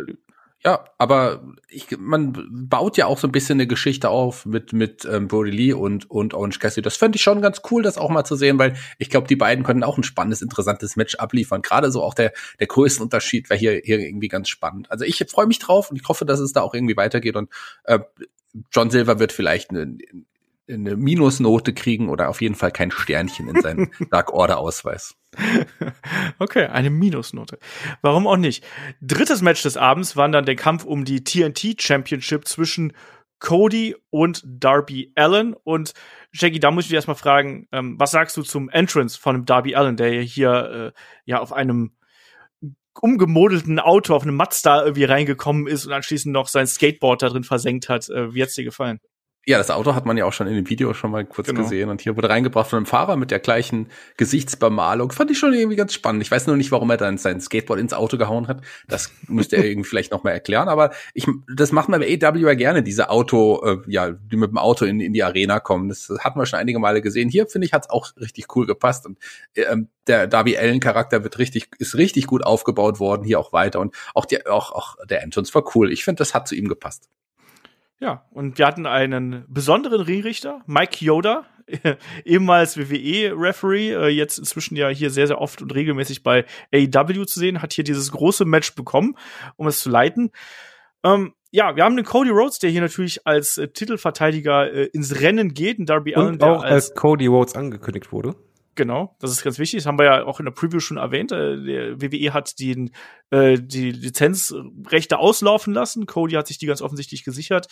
Ja, aber ich, man baut ja auch so ein bisschen eine Geschichte auf mit mit ähm, Brody Lee und und Orange Cassidy. Das fände ich schon ganz cool, das auch mal zu sehen, weil ich glaube, die beiden können auch ein spannendes, interessantes Match abliefern. Gerade so auch der der Größenunterschied wäre hier hier irgendwie ganz spannend. Also ich freue mich drauf und ich hoffe, dass es da auch irgendwie weitergeht und äh, John Silver wird vielleicht eine, eine Minusnote kriegen oder auf jeden Fall kein Sternchen in seinem Dark Order Ausweis. Okay, eine Minusnote. Warum auch nicht? Drittes Match des Abends war dann der Kampf um die TNT Championship zwischen Cody und Darby Allen. Und Jackie, da muss ich dich erstmal fragen, ähm, was sagst du zum Entrance von Darby Allen, der hier äh, ja auf einem umgemodelten Auto, auf einem Mazda irgendwie reingekommen ist und anschließend noch sein Skateboard da drin versenkt hat. Äh, wie hat's dir gefallen? Ja, das Auto hat man ja auch schon in dem Video schon mal kurz genau. gesehen und hier wurde reingebracht von einem Fahrer mit der gleichen Gesichtsbemalung. Fand ich schon irgendwie ganz spannend. Ich weiß nur nicht, warum er dann sein Skateboard ins Auto gehauen hat. Das müsste er irgendwie vielleicht noch mal erklären. Aber ich, das macht man bei AW ja gerne, diese Auto, äh, ja, die mit dem Auto in, in die Arena kommen. Das hatten wir schon einige Male gesehen. Hier finde ich hat's auch richtig cool gepasst und ähm, der Darby Allen Charakter wird richtig, ist richtig gut aufgebaut worden hier auch weiter und auch die, auch, auch der Entrance war cool. Ich finde, das hat zu ihm gepasst. Ja, und wir hatten einen besonderen Ringrichter, Mike Yoda, ehemals WWE-Referee, äh, jetzt inzwischen ja hier sehr, sehr oft und regelmäßig bei AEW zu sehen, hat hier dieses große Match bekommen, um es zu leiten. Ähm, ja, wir haben den Cody Rhodes, der hier natürlich als äh, Titelverteidiger äh, ins Rennen geht, und Darby und Allen, der auch als, als Cody Rhodes angekündigt wurde. Genau, das ist ganz wichtig. Das haben wir ja auch in der Preview schon erwähnt. Äh, der WWE hat den, äh, die Lizenzrechte auslaufen lassen. Cody hat sich die ganz offensichtlich gesichert.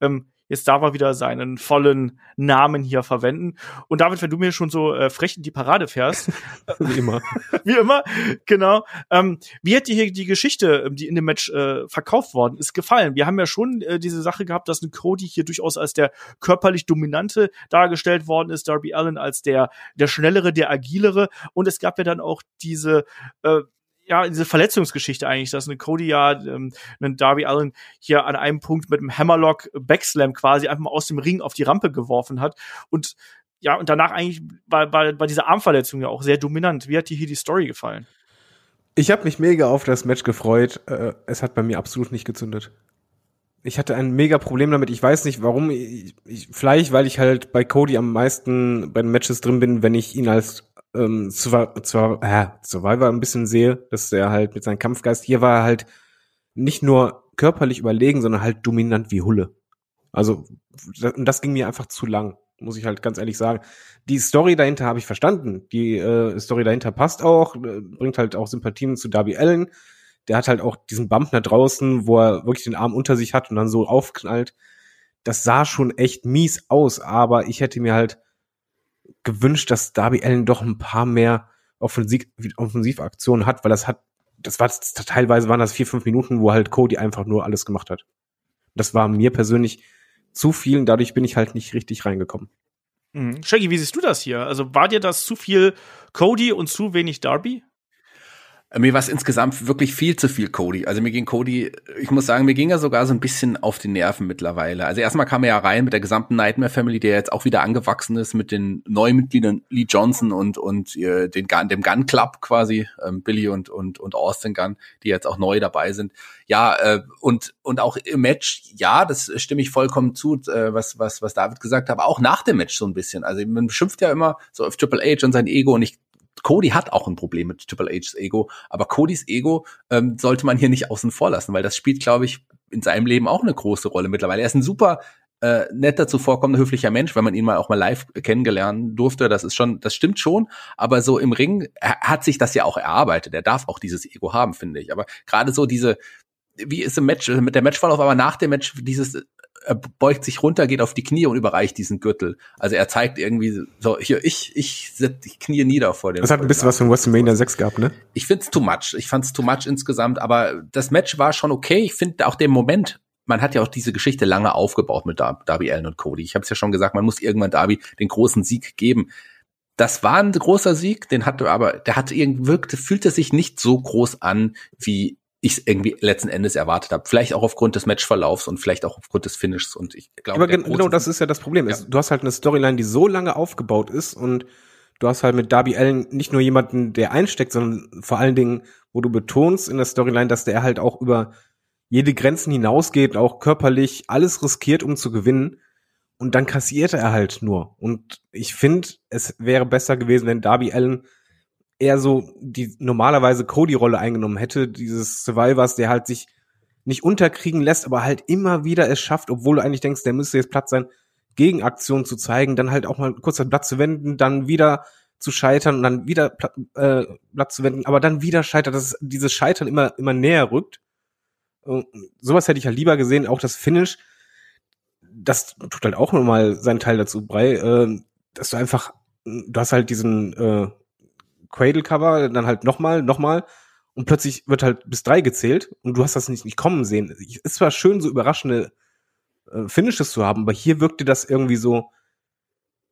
Ähm, Jetzt darf er wieder seinen vollen Namen hier verwenden. Und David, wenn du mir schon so äh, frech in die Parade fährst. wie immer. wie immer, genau. Ähm, wie hat dir hier die Geschichte, ähm, die in dem Match äh, verkauft worden ist, gefallen? Wir haben ja schon äh, diese Sache gehabt, dass ein Cody hier durchaus als der körperlich Dominante dargestellt worden ist, Darby Allen als der, der Schnellere, der Agilere. Und es gab ja dann auch diese äh, ja, diese Verletzungsgeschichte eigentlich, dass eine Cody ja ähm, einen Darby Allen hier an einem Punkt mit einem Hammerlock Backslam quasi einfach mal aus dem Ring auf die Rampe geworfen hat und ja, und danach eigentlich war, war, war diese Armverletzung ja auch sehr dominant. Wie hat dir hier die Story gefallen? Ich habe mich mega auf das Match gefreut. Äh, es hat bei mir absolut nicht gezündet. Ich hatte ein mega Problem damit. Ich weiß nicht, warum. Ich, ich, vielleicht, weil ich halt bei Cody am meisten bei den Matches drin bin, wenn ich ihn als ähm, zwar, äh, Survivor ein bisschen sehe, dass er halt mit seinem Kampfgeist, hier war er halt nicht nur körperlich überlegen, sondern halt dominant wie Hulle. Also, das, das ging mir einfach zu lang, muss ich halt ganz ehrlich sagen. Die Story dahinter habe ich verstanden. Die äh, Story dahinter passt auch, äh, bringt halt auch Sympathien zu Darby Allen. Der hat halt auch diesen Bump da draußen, wo er wirklich den Arm unter sich hat und dann so aufknallt. Das sah schon echt mies aus, aber ich hätte mir halt gewünscht, dass Darby Allen doch ein paar mehr Offensiv Offensivaktionen hat, weil das hat, das war teilweise waren das vier, fünf Minuten, wo halt Cody einfach nur alles gemacht hat. Das war mir persönlich zu viel und dadurch bin ich halt nicht richtig reingekommen. Mhm. Shaggy, wie siehst du das hier? Also war dir das zu viel Cody und zu wenig Darby? Mir war es insgesamt wirklich viel zu viel Cody. Also mir ging Cody, ich muss sagen, mir ging er sogar so ein bisschen auf die Nerven mittlerweile. Also erstmal kam er ja rein mit der gesamten Nightmare Family, der jetzt auch wieder angewachsen ist mit den neuen Mitgliedern Lee Johnson und und äh, den Gun, dem Gun Club quasi, ähm, Billy und und und Austin Gunn, die jetzt auch neu dabei sind. Ja, äh, und und auch im Match, ja, das stimme ich vollkommen zu, äh, was was was David gesagt hat, aber auch nach dem Match so ein bisschen. Also man beschimpft ja immer so auf Triple H und sein Ego und ich Cody hat auch ein Problem mit Triple H's Ego, aber Codys Ego ähm, sollte man hier nicht außen vor lassen, weil das spielt, glaube ich, in seinem Leben auch eine große Rolle mittlerweile. Er ist ein super äh, netter zuvorkommender, höflicher Mensch, wenn man ihn mal auch mal live kennengelernt durfte. Das ist schon, das stimmt schon. Aber so im Ring er hat sich das ja auch erarbeitet. Er darf auch dieses Ego haben, finde ich. Aber gerade so diese, wie ist im Match, mit der Matchverlauf, aber nach dem Match dieses er beugt sich runter, geht auf die Knie und überreicht diesen Gürtel. Also er zeigt irgendwie so, hier, ich, ich, ich knie nieder vor dem. Das hat ein bisschen was von WrestleMania 6 gehabt, ne? Ich find's too much. Ich fand's too much insgesamt, aber das Match war schon okay. Ich finde auch den Moment man hat ja auch diese Geschichte lange aufgebaut mit Darby Allen und Cody. Ich habe es ja schon gesagt, man muss irgendwann Darby den großen Sieg geben. Das war ein großer Sieg, den hatte aber, der hatte irgendwie wirkte, fühlte sich nicht so groß an, wie ich es irgendwie letzten Endes erwartet habe. Vielleicht auch aufgrund des Matchverlaufs und vielleicht auch aufgrund des Finishes. Und ich glaube, aber genau das ist ja das Problem. Ja. Du hast halt eine Storyline, die so lange aufgebaut ist und du hast halt mit Darby Allen nicht nur jemanden, der einsteckt, sondern vor allen Dingen, wo du betonst in der Storyline, dass der halt auch über jede Grenzen hinausgeht, auch körperlich alles riskiert, um zu gewinnen. Und dann kassiert er halt nur. Und ich finde, es wäre besser gewesen, wenn Darby Allen eher so die normalerweise Cody-Rolle eingenommen hätte, dieses Survivors, der halt sich nicht unterkriegen lässt, aber halt immer wieder es schafft, obwohl du eigentlich denkst, der müsste jetzt Platz sein, Gegenaktionen zu zeigen, dann halt auch mal kurz das Blatt zu wenden, dann wieder zu scheitern und dann wieder äh, Blatt zu wenden, aber dann wieder scheitert, dass dieses Scheitern immer, immer näher rückt. Und sowas hätte ich halt lieber gesehen, auch das Finish, das tut halt auch nochmal seinen Teil dazu bei, äh, dass du einfach, du hast halt diesen äh, Cradle-Cover, dann halt nochmal, nochmal und plötzlich wird halt bis drei gezählt und du hast das nicht, nicht kommen sehen. Ist zwar schön, so überraschende äh, Finishes zu haben, aber hier wirkte das irgendwie so,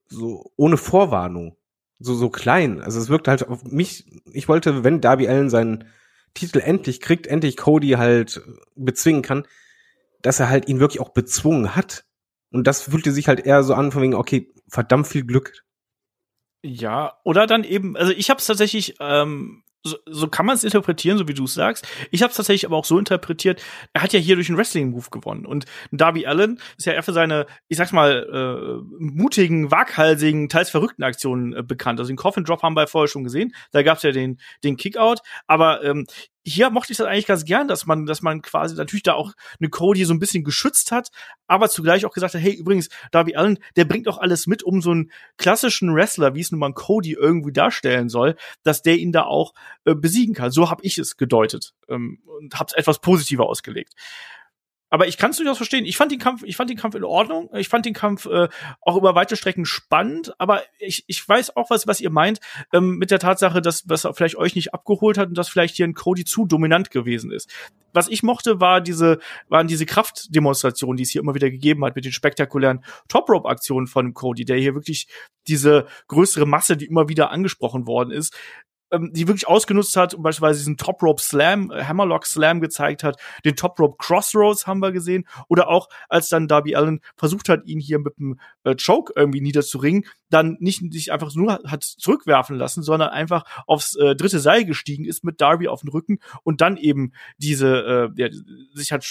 so ohne Vorwarnung. So, so klein. Also es wirkte halt auf mich, ich wollte, wenn Darby Allen seinen Titel endlich kriegt, endlich Cody halt bezwingen kann, dass er halt ihn wirklich auch bezwungen hat. Und das fühlte sich halt eher so an, von wegen, okay, verdammt viel Glück. Ja, oder dann eben, also ich habe es tatsächlich ähm, so, so kann man es interpretieren, so wie du es sagst. Ich habe es tatsächlich aber auch so interpretiert, er hat ja hier durch einen Wrestling-Move gewonnen. Und Darby Allen ist ja eher für seine, ich sag's mal, äh, mutigen, waghalsigen, teils verrückten Aktionen äh, bekannt. Also den Coffin Drop haben wir vorher schon gesehen. Da gab's ja den, den Kickout. Aber ähm, hier mochte ich das eigentlich ganz gern, dass man, dass man quasi natürlich da auch eine Cody so ein bisschen geschützt hat, aber zugleich auch gesagt hat, hey, übrigens, Darby Allen, der bringt auch alles mit, um so einen klassischen Wrestler, wie es nun mal Cody irgendwie darstellen soll, dass der ihn da auch äh, besiegen kann. So habe ich es gedeutet ähm, und habe es etwas positiver ausgelegt aber ich kann es durchaus verstehen. Ich fand den Kampf, ich fand den Kampf in Ordnung. Ich fand den Kampf äh, auch über weite Strecken spannend. Aber ich, ich weiß auch was, was ihr meint ähm, mit der Tatsache, dass was vielleicht euch nicht abgeholt hat und dass vielleicht hier ein Cody zu dominant gewesen ist. Was ich mochte, war diese, waren diese Kraftdemonstrationen, die es hier immer wieder gegeben hat mit den spektakulären Top Rope Aktionen von Cody, der hier wirklich diese größere Masse, die immer wieder angesprochen worden ist, ähm, die wirklich ausgenutzt hat und beispielsweise diesen Top Rope Slam, äh, Hammerlock Slam gezeigt hat, den Top Rope Crossroads haben wir gesehen oder auch als dann Darby Allen versucht hat, ihn hier mit dem äh, Choke irgendwie niederzuringen, dann nicht sich einfach nur hat zurückwerfen lassen, sondern einfach aufs äh, dritte Seil gestiegen ist mit Darby auf den Rücken und dann eben diese äh, ja, sich hat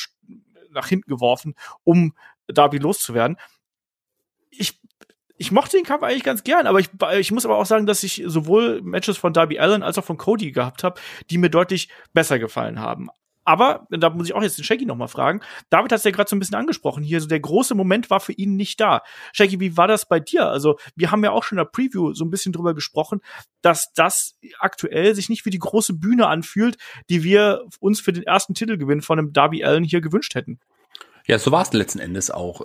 nach hinten geworfen, um Darby loszuwerden. Ich ich mochte den Kampf eigentlich ganz gern, aber ich, ich muss aber auch sagen, dass ich sowohl Matches von Darby Allen als auch von Cody gehabt habe, die mir deutlich besser gefallen haben. Aber, da muss ich auch jetzt den Shaggy nochmal fragen. David hat es ja gerade so ein bisschen angesprochen. Hier, so der große Moment war für ihn nicht da. Shaggy, wie war das bei dir? Also, wir haben ja auch schon in der Preview so ein bisschen drüber gesprochen, dass das aktuell sich nicht wie die große Bühne anfühlt, die wir uns für den ersten Titelgewinn von einem Darby Allen hier gewünscht hätten. Ja, so war es letzten Endes auch.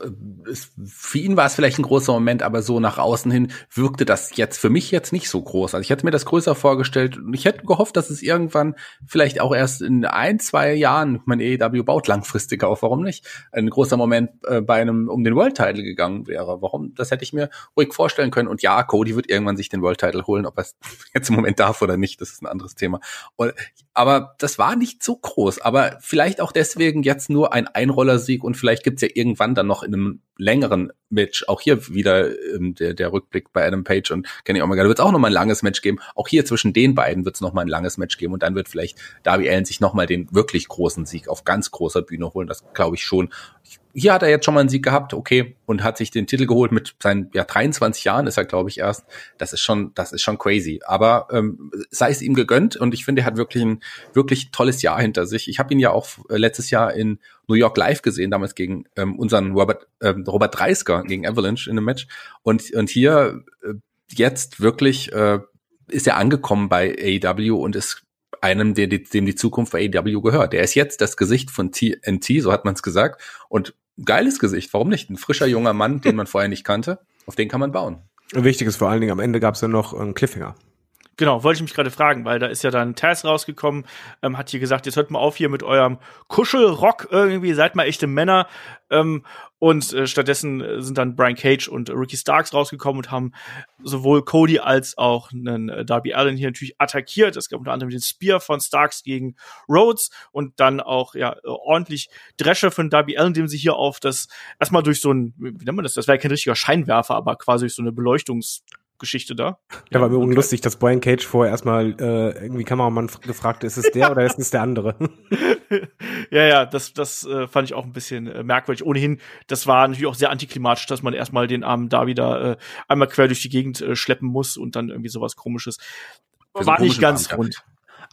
Es, für ihn war es vielleicht ein großer Moment, aber so nach außen hin wirkte das jetzt für mich jetzt nicht so groß. Also ich hätte mir das größer vorgestellt und ich hätte gehofft, dass es irgendwann vielleicht auch erst in ein, zwei Jahren, mein AEW baut langfristig auf, warum nicht, ein großer Moment äh, bei einem um den World Title gegangen wäre. Warum? Das hätte ich mir ruhig vorstellen können. Und ja, Cody wird irgendwann sich den World Title holen, ob er es jetzt im Moment darf oder nicht, das ist ein anderes Thema. Und, aber das war nicht so groß. Aber vielleicht auch deswegen jetzt nur ein Einrollersieg und und vielleicht gibt's ja irgendwann dann noch in einem längeren Match, auch hier wieder ähm, der, der Rückblick bei Adam Page und Kenny Omega, da wird es auch noch mal ein langes Match geben. Auch hier zwischen den beiden wird es noch mal ein langes Match geben und dann wird vielleicht Darby Allen sich noch mal den wirklich großen Sieg auf ganz großer Bühne holen. Das glaube ich schon. Ich hier hat er jetzt schon mal einen Sieg gehabt, okay, und hat sich den Titel geholt mit seinen ja 23 Jahren ist er, glaube ich, erst. Das ist schon, das ist schon crazy. Aber ähm, sei es ihm gegönnt und ich finde, er hat wirklich ein wirklich tolles Jahr hinter sich. Ich habe ihn ja auch äh, letztes Jahr in New York Live gesehen, damals gegen ähm, unseren Robert ähm, Robert Dreisker gegen Avalanche in einem Match und und hier äh, jetzt wirklich äh, ist er angekommen bei AEW und ist einem, der, dem die Zukunft bei AEW gehört. Der ist jetzt das Gesicht von TNT, so hat man es gesagt. Und geiles Gesicht, warum nicht? Ein frischer junger Mann, den man vorher nicht kannte, auf den kann man bauen. Wichtig ist vor allen Dingen, am Ende gab es ja noch einen Cliffhanger. Genau, wollte ich mich gerade fragen, weil da ist ja dann Taz rausgekommen, ähm, hat hier gesagt, jetzt hört mal auf hier mit eurem Kuschelrock irgendwie, seid mal echte Männer. Ähm, und äh, stattdessen sind dann Brian Cage und Ricky Starks rausgekommen und haben sowohl Cody als auch einen äh, Darby Allen hier natürlich attackiert. Es gab unter anderem den Spear von Starks gegen Rhodes und dann auch ja ordentlich Drescher von Darby Allen, dem sie hier auf das erstmal durch so ein, wie nennt man das? Das wäre kein richtiger Scheinwerfer, aber quasi durch so eine Beleuchtungs Geschichte da. Ja, war mir okay. lustig, dass Brian Cage vorher erstmal äh, irgendwie Kameramann gefragt, ist es der oder ist es der andere? ja, ja, das, das äh, fand ich auch ein bisschen äh, merkwürdig. Ohnehin, das war natürlich auch sehr antiklimatisch, dass man erstmal den armen da wieder äh, einmal quer durch die Gegend äh, schleppen muss und dann irgendwie sowas komisches. War nicht ganz rund.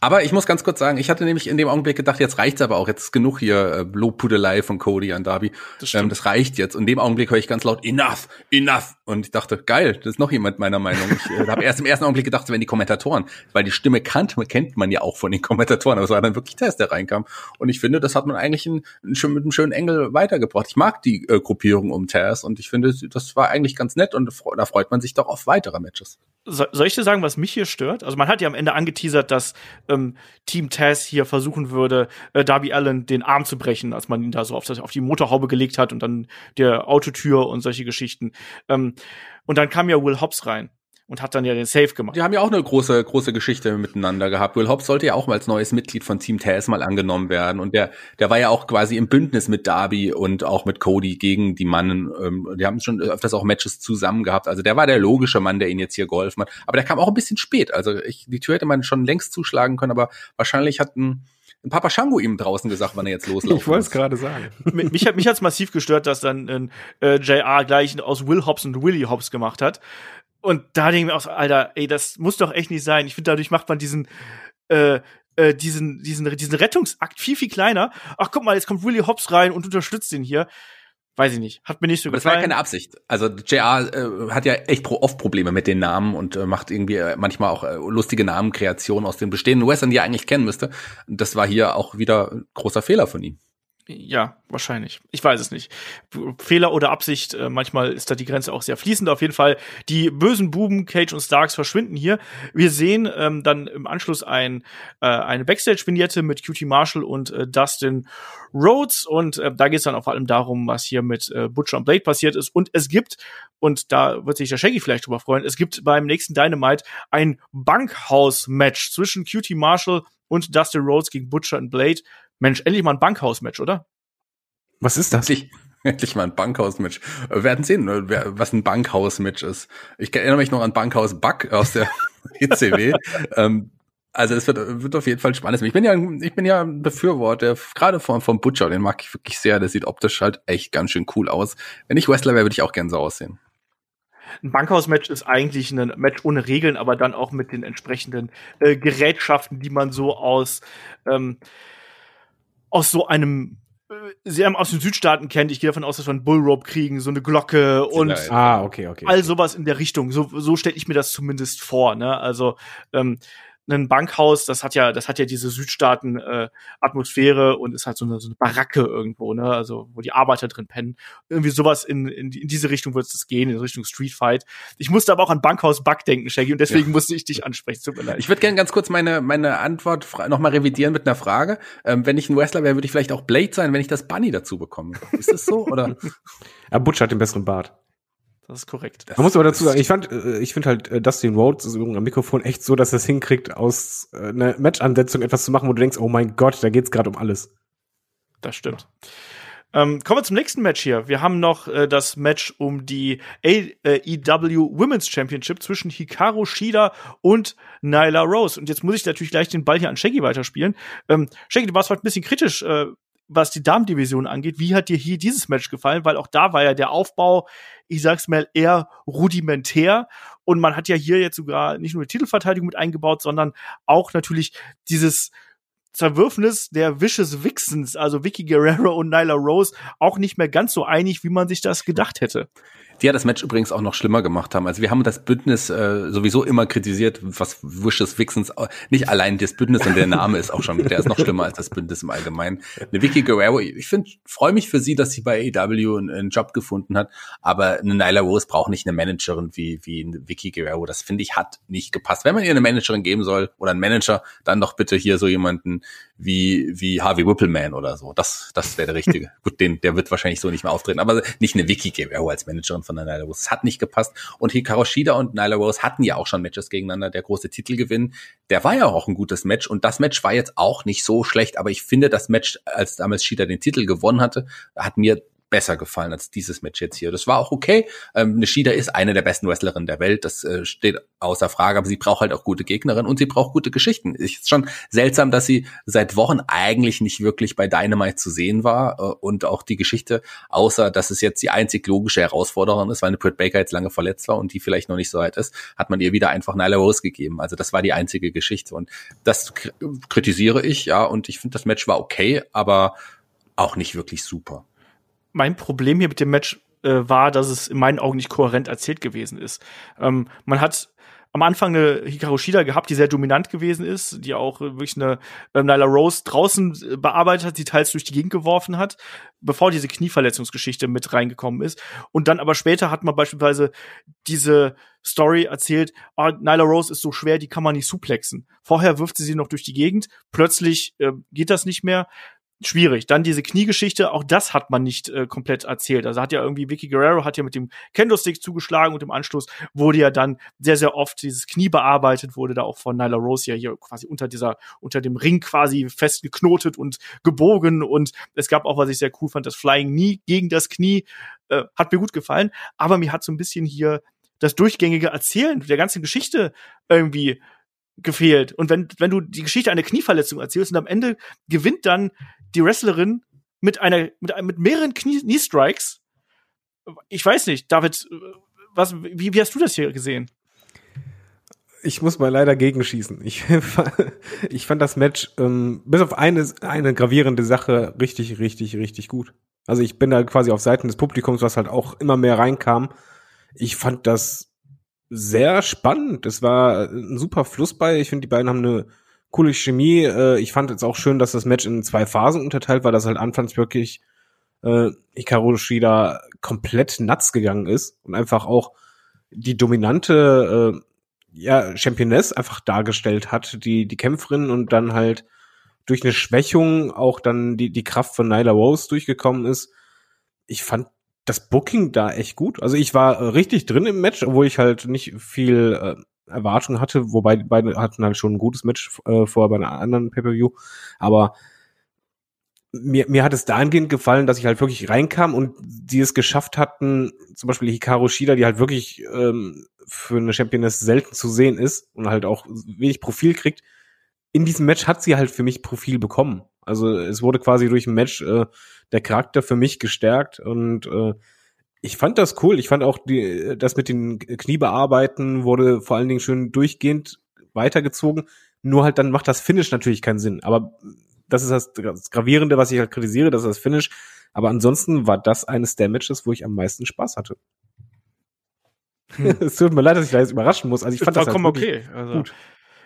Aber ich muss ganz kurz sagen, ich hatte nämlich in dem Augenblick gedacht, jetzt reicht's aber auch, jetzt ist genug hier äh, Lobpudelei von Cody an Darby. Das, ähm, das reicht jetzt. Und in dem Augenblick höre ich ganz laut enough, enough. Und ich dachte, geil, das ist noch jemand meiner Meinung. Ich äh, habe erst im ersten Augenblick gedacht, wenn die Kommentatoren, weil die Stimme kannte, kennt man ja auch von den Kommentatoren, aber es war dann wirklich Test, der reinkam. Und ich finde, das hat man eigentlich ein, ein, mit einem schönen Engel weitergebracht. Ich mag die äh, Gruppierung um Taz und ich finde, das war eigentlich ganz nett und da freut man sich doch auf weitere Matches. So, soll ich dir sagen, was mich hier stört? Also man hat ja am Ende angeteasert, dass ähm, Team Taz hier versuchen würde, äh, Darby Allen den Arm zu brechen, als man ihn da so auf, das, auf die Motorhaube gelegt hat und dann der Autotür und solche Geschichten. Ähm, und dann kam ja Will Hobbs rein und hat dann ja den Safe gemacht. Die haben ja auch eine große, große Geschichte miteinander gehabt. Will Hobbs sollte ja auch mal als neues Mitglied von Team Taz mal angenommen werden. Und der, der war ja auch quasi im Bündnis mit Darby und auch mit Cody gegen die Mannen. Ähm, die haben schon öfters auch Matches zusammen gehabt. Also der war der logische Mann, der ihn jetzt hier geholfen hat. Aber der kam auch ein bisschen spät. Also ich, die Tür hätte man schon längst zuschlagen können, aber wahrscheinlich hat ein ein Papa Shango ihm draußen gesagt, wann er jetzt loslaufen Ich wollte es gerade sagen. mich hat mich hat's massiv gestört, dass dann äh, JR gleich aus Will Hobbs und Willie Hobbs gemacht hat. Und da denke ich mir auch so, Alter, ey, das muss doch echt nicht sein. Ich finde, dadurch macht man diesen, äh, äh, diesen, diesen, diesen Rettungsakt viel, viel kleiner. Ach, guck mal, jetzt kommt Willie Hobbs rein und unterstützt den hier. Weiß ich nicht. Hat mir nicht so Aber gefallen. Das war ja keine Absicht. Also JR äh, hat ja echt oft Probleme mit den Namen und äh, macht irgendwie äh, manchmal auch äh, lustige Namenkreationen aus den bestehenden Western, die er eigentlich kennen müsste. Das war hier auch wieder ein großer Fehler von ihm. Ja, wahrscheinlich. Ich weiß es nicht. Fehler oder Absicht, äh, manchmal ist da die Grenze auch sehr fließend. Auf jeden Fall, die bösen Buben, Cage und Starks, verschwinden hier. Wir sehen ähm, dann im Anschluss ein, äh, eine Backstage-Vignette mit Cutie Marshall und äh, Dustin Rhodes. Und äh, da geht es dann vor allem darum, was hier mit äh, Butcher und Blade passiert ist. Und es gibt, und da wird sich der Shaggy vielleicht drüber freuen, es gibt beim nächsten Dynamite ein Bankhaus-Match zwischen Cutie Marshall und Dustin Rhodes gegen Butcher und Blade. Mensch, endlich mal ein Bankhaus-Match, oder? Was ist das? Endlich, endlich mal ein Bankhaus-Match. Wir werden sehen, ne, was ein Bankhaus-Match ist. Ich erinnere mich noch an Bankhaus Buck aus der ECW. ähm, also es wird, wird auf jeden Fall spannend. Ich bin ja, ich bin ja ein Befürworter, gerade vom, vom Butcher, den mag ich wirklich sehr. Der sieht optisch halt echt ganz schön cool aus. Wenn ich Wrestler wäre, würde ich auch gern so aussehen. Ein Bankhaus-Match ist eigentlich ein Match ohne Regeln, aber dann auch mit den entsprechenden äh, Gerätschaften, die man so aus ähm, aus so einem äh, sie haben aus den Südstaaten kennt. Ich gehe davon aus, dass wir einen Bullrope kriegen, so eine Glocke und ah, okay, okay. all sowas in der Richtung. So, so stelle ich mir das zumindest vor. Ne? Also ähm, ein Bankhaus, das hat ja, das hat ja diese Südstaaten äh, Atmosphäre und ist halt so eine, so eine Baracke irgendwo, ne? Also wo die Arbeiter drin pennen. Irgendwie sowas in, in, in diese Richtung wird es gehen, in Richtung Street Fight. Ich musste aber auch an Bankhaus Buck denken, Shaggy, und deswegen ja. musste ich dich ansprechen. Tut mir leid. Ich würde gerne ganz kurz meine meine Antwort nochmal revidieren mit einer Frage. Ähm, wenn ich ein Wrestler wäre, würde ich vielleicht auch Blade sein, wenn ich das Bunny dazu bekomme. Ist das so oder? ja, Butch hat den besseren Bart. Das ist korrekt. Man muss aber dazu sagen, ich fand, äh, ich finde halt äh, Dustin Rhodes ist am Mikrofon echt so, dass er es hinkriegt, aus äh, einer Match-Ansetzung etwas zu machen, wo du denkst, oh mein Gott, da geht's gerade um alles. Das stimmt. Ähm, kommen wir zum nächsten Match hier. Wir haben noch äh, das Match um die AEW Women's Championship zwischen Hikaru Shida und Nyla Rose. Und jetzt muss ich natürlich gleich den Ball hier an Shaggy weiterspielen. Ähm, Shaggy, du warst heute ein bisschen kritisch äh, was die Damendivision angeht. Wie hat dir hier dieses Match gefallen? Weil auch da war ja der Aufbau, ich sag's mal, eher rudimentär. Und man hat ja hier jetzt sogar nicht nur die Titelverteidigung mit eingebaut, sondern auch natürlich dieses Zerwürfnis der Vicious Vixens, also Vicky Guerrero und Nyla Rose, auch nicht mehr ganz so einig, wie man sich das gedacht hätte die ja das Match übrigens auch noch schlimmer gemacht haben. Also wir haben das Bündnis äh, sowieso immer kritisiert, was Wishes Vixens, äh, nicht allein das Bündnis und der Name ist auch schon, der ist noch schlimmer als das Bündnis im Allgemeinen. Eine Vicky Guerrero, ich finde, freue mich für sie, dass sie bei AEW einen, einen, Job gefunden hat, aber eine Nyla Rose braucht nicht eine Managerin wie, wie eine Vicky Guerrero. Das finde ich hat nicht gepasst. Wenn man ihr eine Managerin geben soll oder einen Manager, dann doch bitte hier so jemanden wie, wie Harvey Whippleman oder so. Das, das wäre der richtige. Gut, den, der wird wahrscheinlich so nicht mehr auftreten, aber nicht eine Vicky Guerrero als Managerin von der Nyla Rose. Es hat nicht gepasst. Und Hikaru Shida und Nyla Rose hatten ja auch schon Matches gegeneinander. Der große Titelgewinn, der war ja auch ein gutes Match. Und das Match war jetzt auch nicht so schlecht. Aber ich finde, das Match, als damals Shida den Titel gewonnen hatte, hat mir besser gefallen als dieses Match jetzt hier. Das war auch okay. Ähm, Nishida ist eine der besten Wrestlerinnen der Welt, das äh, steht außer Frage, aber sie braucht halt auch gute Gegnerinnen und sie braucht gute Geschichten. Ist schon seltsam, dass sie seit Wochen eigentlich nicht wirklich bei Dynamite zu sehen war äh, und auch die Geschichte, außer dass es jetzt die einzig logische Herausforderin ist, weil eine Britt Baker jetzt lange verletzt war und die vielleicht noch nicht so weit ist, hat man ihr wieder einfach Nyla Rose gegeben. Also das war die einzige Geschichte und das kritisiere ich, ja, und ich finde das Match war okay, aber auch nicht wirklich super mein Problem hier mit dem Match äh, war, dass es in meinen Augen nicht kohärent erzählt gewesen ist. Ähm, man hat am Anfang eine Hikaru Shida gehabt, die sehr dominant gewesen ist, die auch wirklich eine äh, Nyla Rose draußen äh, bearbeitet hat, die teils durch die Gegend geworfen hat, bevor diese Knieverletzungsgeschichte mit reingekommen ist. Und dann aber später hat man beispielsweise diese Story erzählt, oh, Nyla Rose ist so schwer, die kann man nicht suplexen. Vorher wirft sie sie noch durch die Gegend, plötzlich äh, geht das nicht mehr schwierig. Dann diese Kniegeschichte, auch das hat man nicht äh, komplett erzählt. Also hat ja irgendwie Vicky Guerrero hat ja mit dem Kendo-Stick zugeschlagen und im Anschluss wurde ja dann sehr, sehr oft dieses Knie bearbeitet, wurde da auch von Nyla Rose ja hier quasi unter dieser, unter dem Ring quasi festgeknotet und gebogen und es gab auch, was ich sehr cool fand, das Flying Knee gegen das Knie, äh, hat mir gut gefallen, aber mir hat so ein bisschen hier das durchgängige Erzählen der ganzen Geschichte irgendwie gefehlt. Und wenn, wenn du die Geschichte einer Knieverletzung erzählst und am Ende gewinnt dann die Wrestlerin mit einer, mit, mit mehreren Knie, Strikes. Ich weiß nicht, David, was, wie, wie hast du das hier gesehen? Ich muss mal leider gegenschießen. Ich, ich fand das Match ähm, bis auf eine, eine gravierende Sache richtig, richtig, richtig gut. Also ich bin da quasi auf Seiten des Publikums, was halt auch immer mehr reinkam. Ich fand das sehr spannend. Es war ein super Fluss bei. Ich finde, die beiden haben eine coole Chemie. Äh, ich fand jetzt auch schön, dass das Match in zwei Phasen unterteilt war, dass halt anfangs wirklich äh, Hikaru Shida komplett nuts gegangen ist und einfach auch die dominante äh, ja, Championess einfach dargestellt hat, die, die Kämpferin und dann halt durch eine Schwächung auch dann die, die Kraft von Nyla Rose durchgekommen ist. Ich fand das Booking da echt gut. Also ich war äh, richtig drin im Match, obwohl ich halt nicht viel äh, Erwartung hatte, wobei die beiden hatten halt schon ein gutes Match äh, vorher bei einer anderen Pay-Per-View. Aber mir, mir hat es dahingehend gefallen, dass ich halt wirklich reinkam und die es geschafft hatten, zum Beispiel Hikaru Shida, die halt wirklich ähm, für eine Championess selten zu sehen ist und halt auch wenig Profil kriegt. In diesem Match hat sie halt für mich Profil bekommen. Also es wurde quasi durch ein Match äh, der Charakter für mich gestärkt und äh, ich fand das cool. Ich fand auch die, das mit den Kniebearbeiten wurde vor allen Dingen schön durchgehend weitergezogen. Nur halt dann macht das Finish natürlich keinen Sinn. Aber das ist das, das Gravierende, was ich halt kritisiere, das ist das Finish. Aber ansonsten war das eines der Matches, wo ich am meisten Spaß hatte. Hm. es tut mir leid, dass ich da jetzt überraschen muss. Also ich fand das halt okay. Also, gut.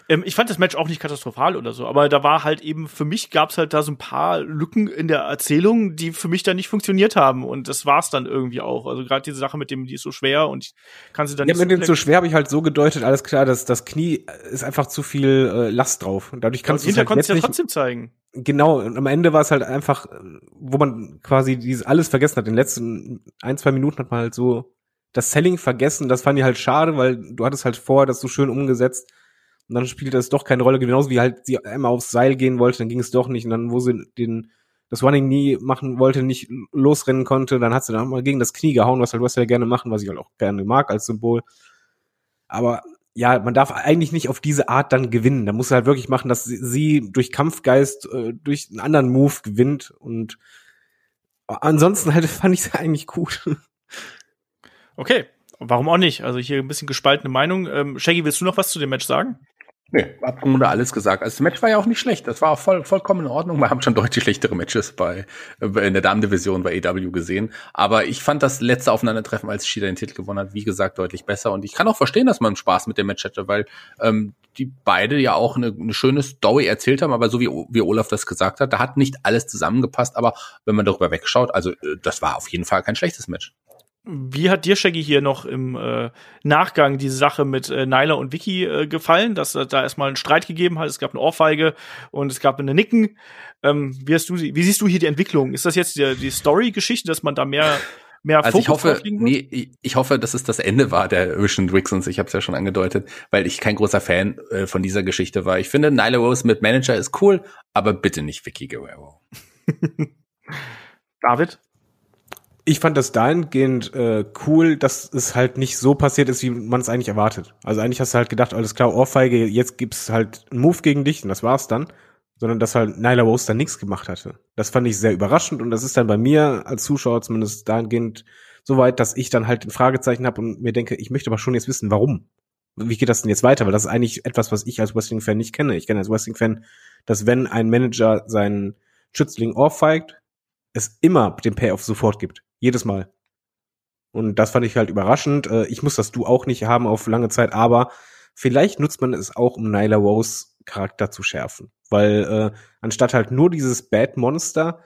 Ähm, ich fand das Match auch nicht katastrophal oder so, aber da war halt eben, für mich gab es halt da so ein paar Lücken in der Erzählung, die für mich dann nicht funktioniert haben. Und das war's dann irgendwie auch. Also gerade diese Sache mit dem, die ist so schwer und ich kann sie dann ja, nicht. Ja, mit dem so schwer habe ich halt so gedeutet, alles klar, dass das Knie ist einfach zu viel äh, Last drauf. Und dadurch kannst du es halt konntest ja trotzdem zeigen. Genau, und am Ende war es halt einfach, wo man quasi dieses alles vergessen hat. In den letzten ein, zwei Minuten hat man halt so das Selling vergessen. Das fand ich halt schade, weil du hattest halt vorher das so schön umgesetzt und dann spielte das doch keine Rolle, genauso wie halt sie einmal aufs Seil gehen wollte, dann ging es doch nicht. Und dann, wo sie den, das Running nie machen wollte, nicht losrennen konnte, dann hat sie dann mal gegen das Knie gehauen, was halt Wrestler gerne machen, was ich halt auch gerne mag als Symbol. Aber ja, man darf eigentlich nicht auf diese Art dann gewinnen. Da muss halt wirklich machen, dass sie, sie durch Kampfgeist, äh, durch einen anderen Move gewinnt und ansonsten halt fand ich es eigentlich gut. Okay, warum auch nicht? Also hier ein bisschen gespaltene Meinung. Ähm, Shaggy, willst du noch was zu dem Match sagen? Nee, hab im Grunde alles gesagt. Also das Match war ja auch nicht schlecht. Das war auch voll, vollkommen in Ordnung. Wir haben schon deutlich schlechtere Matches bei, in der Damen-Division bei EW gesehen. Aber ich fand das letzte Aufeinandertreffen, als Shida den Titel gewonnen hat, wie gesagt, deutlich besser. Und ich kann auch verstehen, dass man Spaß mit dem Match hatte, weil ähm, die beide ja auch eine, eine schöne Story erzählt haben. Aber so wie, wie Olaf das gesagt hat, da hat nicht alles zusammengepasst. Aber wenn man darüber wegschaut, also äh, das war auf jeden Fall kein schlechtes Match. Wie hat dir, Shaggy, hier noch im äh, Nachgang diese Sache mit äh, Nyla und Vicky äh, gefallen, dass äh, da erstmal einen Streit gegeben hat? Es gab eine Ohrfeige und es gab eine Nicken. Ähm, wie, hast du, wie siehst du hier die Entwicklung? Ist das jetzt die, die Story-Geschichte, dass man da mehr mehr also ich hoffe, nee, ich hoffe, dass es das Ende war der Vision Wixons. Ich habe es ja schon angedeutet, weil ich kein großer Fan äh, von dieser Geschichte war. Ich finde, Nyla Rose mit Manager ist cool, aber bitte nicht Vicky Guerrero. David? Ich fand das dahingehend äh, cool, dass es halt nicht so passiert ist, wie man es eigentlich erwartet. Also eigentlich hast du halt gedacht, alles klar, Ohrfeige, jetzt gibt's halt einen Move gegen dich und das war's dann. Sondern dass halt Nyla Rose dann nichts gemacht hatte. Das fand ich sehr überraschend und das ist dann bei mir als Zuschauer zumindest dahingehend so weit, dass ich dann halt ein Fragezeichen habe und mir denke, ich möchte aber schon jetzt wissen, warum. Wie geht das denn jetzt weiter? Weil das ist eigentlich etwas, was ich als Wrestling-Fan nicht kenne. Ich kenne als Wrestling-Fan, dass wenn ein Manager seinen Schützling ohrfeigt, es immer den Payoff sofort gibt. Jedes Mal. Und das fand ich halt überraschend. Äh, ich muss das Du auch nicht haben auf lange Zeit, aber vielleicht nutzt man es auch, um Nyla Rose Charakter zu schärfen. Weil äh, anstatt halt nur dieses Bad Monster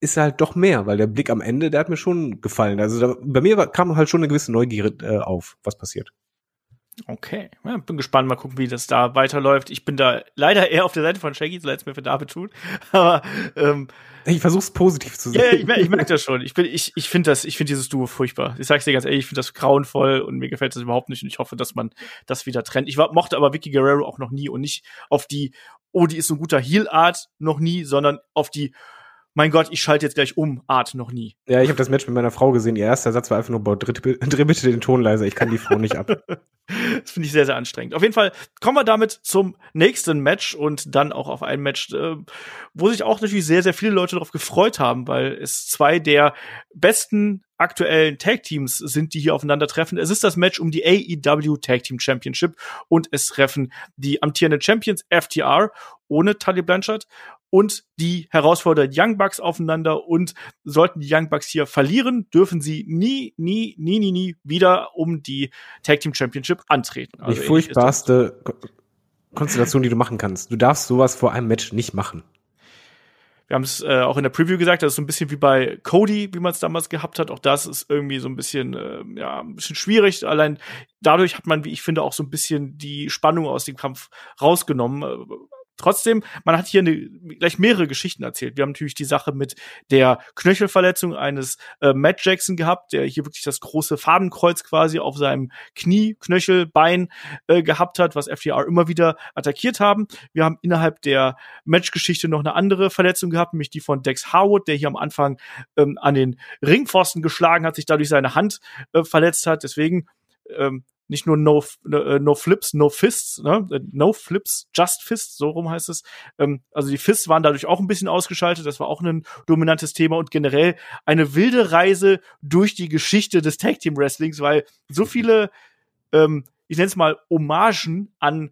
ist halt doch mehr, weil der Blick am Ende, der hat mir schon gefallen. Also da, bei mir kam halt schon eine gewisse Neugier äh, auf, was passiert. Okay, ja, bin gespannt, mal gucken, wie das da weiterläuft. Ich bin da leider eher auf der Seite von Shaggy, so leid es mir für David tut. Aber ähm, ich versuch's positiv zu sehen. Ja, ich, ich merke das schon. Ich bin, ich, ich finde das, ich finde dieses Duo furchtbar. Ich sag's dir ganz ehrlich, ich finde das grauenvoll und mir gefällt das überhaupt nicht und ich hoffe, dass man das wieder trennt. Ich war, mochte aber Vicky Guerrero auch noch nie und nicht auf die, oh, die ist so ein guter Heel-Art noch nie, sondern auf die, mein Gott, ich schalte jetzt gleich um, Art noch nie. Ja, ich habe das Match mit meiner Frau gesehen. Ihr erster Satz war einfach nur, boah, dreh, dreh bitte den Ton leiser, ich kann die Frau nicht ab. das finde ich sehr, sehr anstrengend. Auf jeden Fall kommen wir damit zum nächsten Match und dann auch auf ein Match, äh, wo sich auch natürlich sehr, sehr viele Leute darauf gefreut haben, weil es zwei der besten aktuellen Tag Teams sind, die hier aufeinandertreffen. Es ist das Match um die AEW Tag Team Championship und es treffen die amtierenden Champions FTR ohne Tully Blanchard und die herausfordernden Young Bucks aufeinander und sollten die Young Bucks hier verlieren, dürfen sie nie, nie, nie, nie, nie wieder um die Tag Team Championship antreten. Also die furchtbarste Konstellation, die du machen kannst. Du darfst sowas vor einem Match nicht machen. Wir haben es äh, auch in der Preview gesagt, das ist so ein bisschen wie bei Cody, wie man es damals gehabt hat. Auch das ist irgendwie so ein bisschen, äh, ja, ein bisschen schwierig. Allein dadurch hat man, wie ich finde, auch so ein bisschen die Spannung aus dem Kampf rausgenommen. Trotzdem, man hat hier eine, gleich mehrere Geschichten erzählt. Wir haben natürlich die Sache mit der Knöchelverletzung eines äh, Matt Jackson gehabt, der hier wirklich das große Fadenkreuz quasi auf seinem Knie, Knöchel, Bein äh, gehabt hat, was FTR immer wieder attackiert haben. Wir haben innerhalb der Matchgeschichte noch eine andere Verletzung gehabt, nämlich die von Dex Harwood, der hier am Anfang ähm, an den Ringpfosten geschlagen hat, sich dadurch seine Hand äh, verletzt hat. Deswegen ähm, nicht nur No, äh, no Flips, No Fists, ne? Äh, no Flips, Just Fists, so rum heißt es. Ähm, also die Fists waren dadurch auch ein bisschen ausgeschaltet, das war auch ein dominantes Thema und generell eine wilde Reise durch die Geschichte des Tag Team Wrestlings, weil so viele, ähm, ich nenne es mal Hommagen an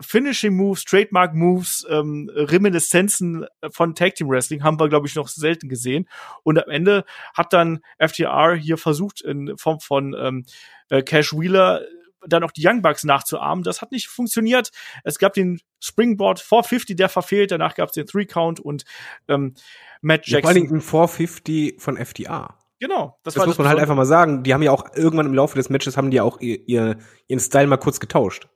Finishing Moves, Trademark Moves, ähm, Reminiszenzen von Tag Team Wrestling haben wir, glaube ich, noch selten gesehen. Und am Ende hat dann FTR hier versucht, in Form von ähm, äh, Cash Wheeler dann auch die Young Bucks nachzuahmen. Das hat nicht funktioniert. Es gab den Springboard 450, der verfehlt. Danach gab es den Three Count und ähm, Matt Jackson. vor allem ein 450 von FDR. Genau. Das, das muss das man halt einfach mal sagen. Die haben ja auch irgendwann im Laufe des Matches haben die auch ihr, ihr, ihren Style mal kurz getauscht.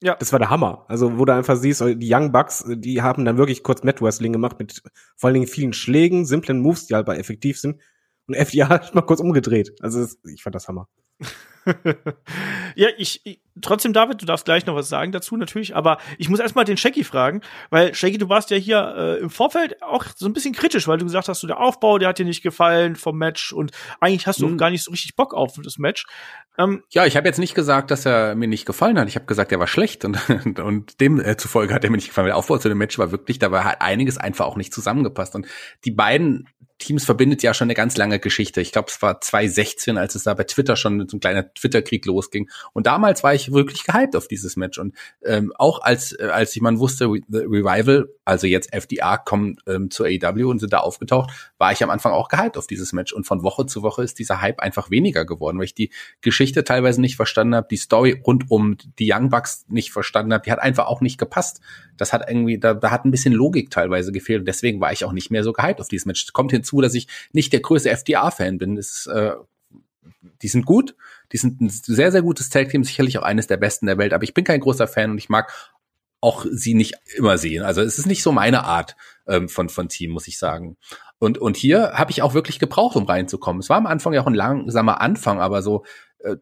Ja. Das war der Hammer. Also, wo du einfach siehst, die Young Bucks, die haben dann wirklich kurz Mat Wrestling gemacht mit vor allen Dingen vielen Schlägen, simplen Moves, die halt effektiv sind. Und FDR hat mal kurz umgedreht. Also, ich fand das Hammer. ja, ich, ich, trotzdem, David, du darfst gleich noch was sagen dazu, natürlich, aber ich muss erstmal den Shaggy fragen, weil Shaggy, du warst ja hier äh, im Vorfeld auch so ein bisschen kritisch, weil du gesagt hast, so der Aufbau, der hat dir nicht gefallen vom Match und eigentlich hast du mhm. auch gar nicht so richtig Bock auf das Match. Ähm, ja, ich habe jetzt nicht gesagt, dass er mir nicht gefallen hat. Ich habe gesagt, er war schlecht und, und dem äh, zufolge hat er mir nicht gefallen. Der Aufbau zu dem Match war wirklich, da war halt einiges einfach auch nicht zusammengepasst. Und die beiden Teams verbindet ja schon eine ganz lange Geschichte. Ich glaube, es war 2016, als es da bei Twitter schon so ein kleiner Twitter-Krieg losging. Und damals war ich wirklich gehypt auf dieses Match. Und ähm, auch als, äh, als ich man wusste, The Revival, also jetzt FDR, kommen ähm, zur AEW und sind da aufgetaucht, war ich am Anfang auch gehypt auf dieses Match. Und von Woche zu Woche ist dieser Hype einfach weniger geworden, weil ich die Geschichte teilweise nicht verstanden habe, die Story rund um die Young Bucks nicht verstanden habe. Die hat einfach auch nicht gepasst. Das hat irgendwie, da, da hat ein bisschen Logik teilweise gefehlt. Und deswegen war ich auch nicht mehr so gehypt auf dieses Match. Kommt hinzu, hinzu, dass ich nicht der größte FDA-Fan bin. Das, äh, die sind gut, die sind ein sehr, sehr gutes Tag-Team, sicherlich auch eines der besten der Welt, aber ich bin kein großer Fan und ich mag auch sie nicht immer sehen. Also es ist nicht so meine Art ähm, von, von Team, muss ich sagen. Und, und hier habe ich auch wirklich gebraucht, um reinzukommen. Es war am Anfang ja auch ein langsamer Anfang, aber so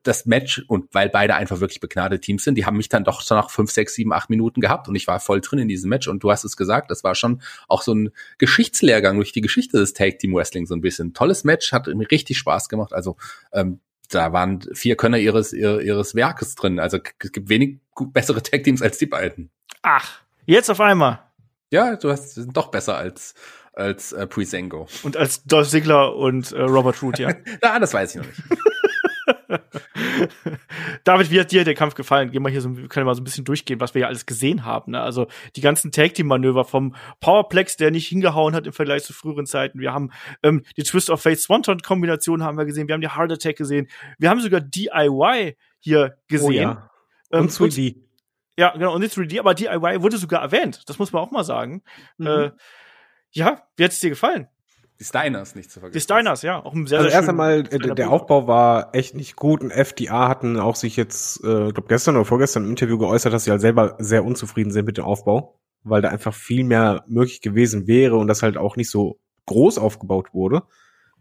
das Match und weil beide einfach wirklich begnadete Teams sind, die haben mich dann doch so nach fünf, sechs, sieben, acht Minuten gehabt und ich war voll drin in diesem Match und du hast es gesagt, das war schon auch so ein Geschichtslehrgang durch die Geschichte des Tag Team Wrestling so ein bisschen. Tolles Match, hat mir richtig Spaß gemacht. Also ähm, da waren vier Könner ihres ihres Werkes drin. Also es gibt wenig bessere Tag Teams als die beiden. Ach, jetzt auf einmal. Ja, du hast sind doch besser als als äh, Prisengo. Und als Dolph Ziggler und äh, Robert Root, ja. Na, das weiß ich noch nicht. David, wie hat dir der Kampf gefallen? Gehen wir hier so, wir können mal so ein bisschen durchgehen, was wir ja alles gesehen haben. Ne? Also die ganzen Tag Team Manöver vom Powerplex, der nicht hingehauen hat im Vergleich zu früheren Zeiten. Wir haben ähm, die Twist of Fate Swanton Kombination haben wir gesehen. Wir haben die Heart Attack gesehen. Wir haben sogar DIY hier gesehen. Oh ja. Ähm, und 3D. ja, genau, und die 3D, aber DIY wurde sogar erwähnt. Das muss man auch mal sagen. Mhm. Äh, ja, wie hat es dir gefallen? Die Steiners nicht zu vergessen. Die Steiners, ja. Auch ein sehr, also sehr erst einmal, äh, der Aufbau war echt nicht gut und FDA hatten auch sich jetzt, äh, glaube gestern oder vorgestern im Interview geäußert, dass sie halt selber sehr unzufrieden sind mit dem Aufbau, weil da einfach viel mehr möglich gewesen wäre und das halt auch nicht so groß aufgebaut wurde.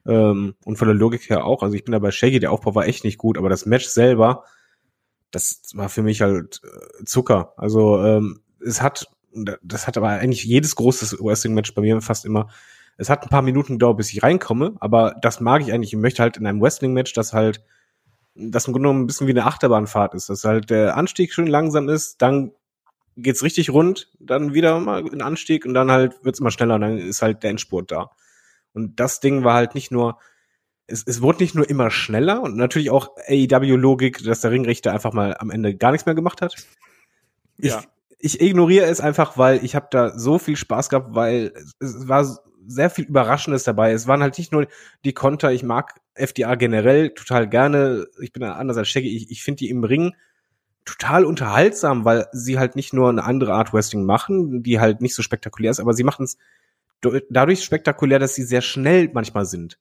Ähm, und von der Logik her auch. Also ich bin da bei Shaggy, der Aufbau war echt nicht gut, aber das Match selber, das war für mich halt äh, Zucker. Also ähm, es hat, das hat aber eigentlich jedes großes Wrestling-Match bei mir fast immer es hat ein paar Minuten gedauert, bis ich reinkomme, aber das mag ich eigentlich. Ich möchte halt in einem Wrestling-Match, dass halt das im Grunde genommen ein bisschen wie eine Achterbahnfahrt ist, dass halt der Anstieg schön langsam ist, dann geht's richtig rund, dann wieder mal ein Anstieg und dann halt wird's immer schneller und dann ist halt der Endspurt da. Und das Ding war halt nicht nur, es, es wurde nicht nur immer schneller und natürlich auch AEW-Logik, dass der Ringrichter einfach mal am Ende gar nichts mehr gemacht hat. Ich, ja. ich ignoriere es einfach, weil ich habe da so viel Spaß gehabt, weil es war sehr viel Überraschendes dabei. Es waren halt nicht nur die Konter, ich mag FDA generell total gerne. Ich bin anders als Shaggy. Ich, ich finde die im Ring total unterhaltsam, weil sie halt nicht nur eine andere Art Wrestling machen, die halt nicht so spektakulär ist, aber sie machen es dadurch spektakulär, dass sie sehr schnell manchmal sind.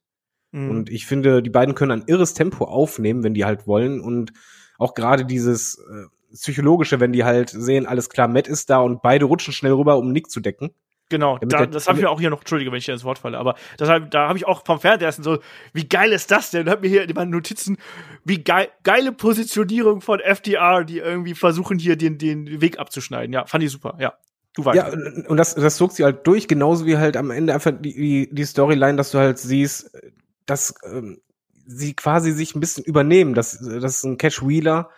Mhm. Und ich finde, die beiden können ein irres Tempo aufnehmen, wenn die halt wollen. Und auch gerade dieses äh, psychologische, wenn die halt sehen, alles klar, Matt ist da und beide rutschen schnell rüber, um Nick zu decken. Genau, da, das habe ich auch hier noch, entschuldige, wenn ich dir ins Wort falle, aber deshalb, da habe ich auch vom Fernseher so, wie geil ist das denn? Und hab mir hier in meinen Notizen, wie geil, geile Positionierung von FDR, die irgendwie versuchen hier den, den Weg abzuschneiden. Ja, fand ich super, ja. Du weißt. Ja, und das, das zog sie halt durch, genauso wie halt am Ende einfach die, die Storyline, dass du halt siehst, dass ähm, sie quasi sich ein bisschen übernehmen, dass, dass ein Cash Wheeler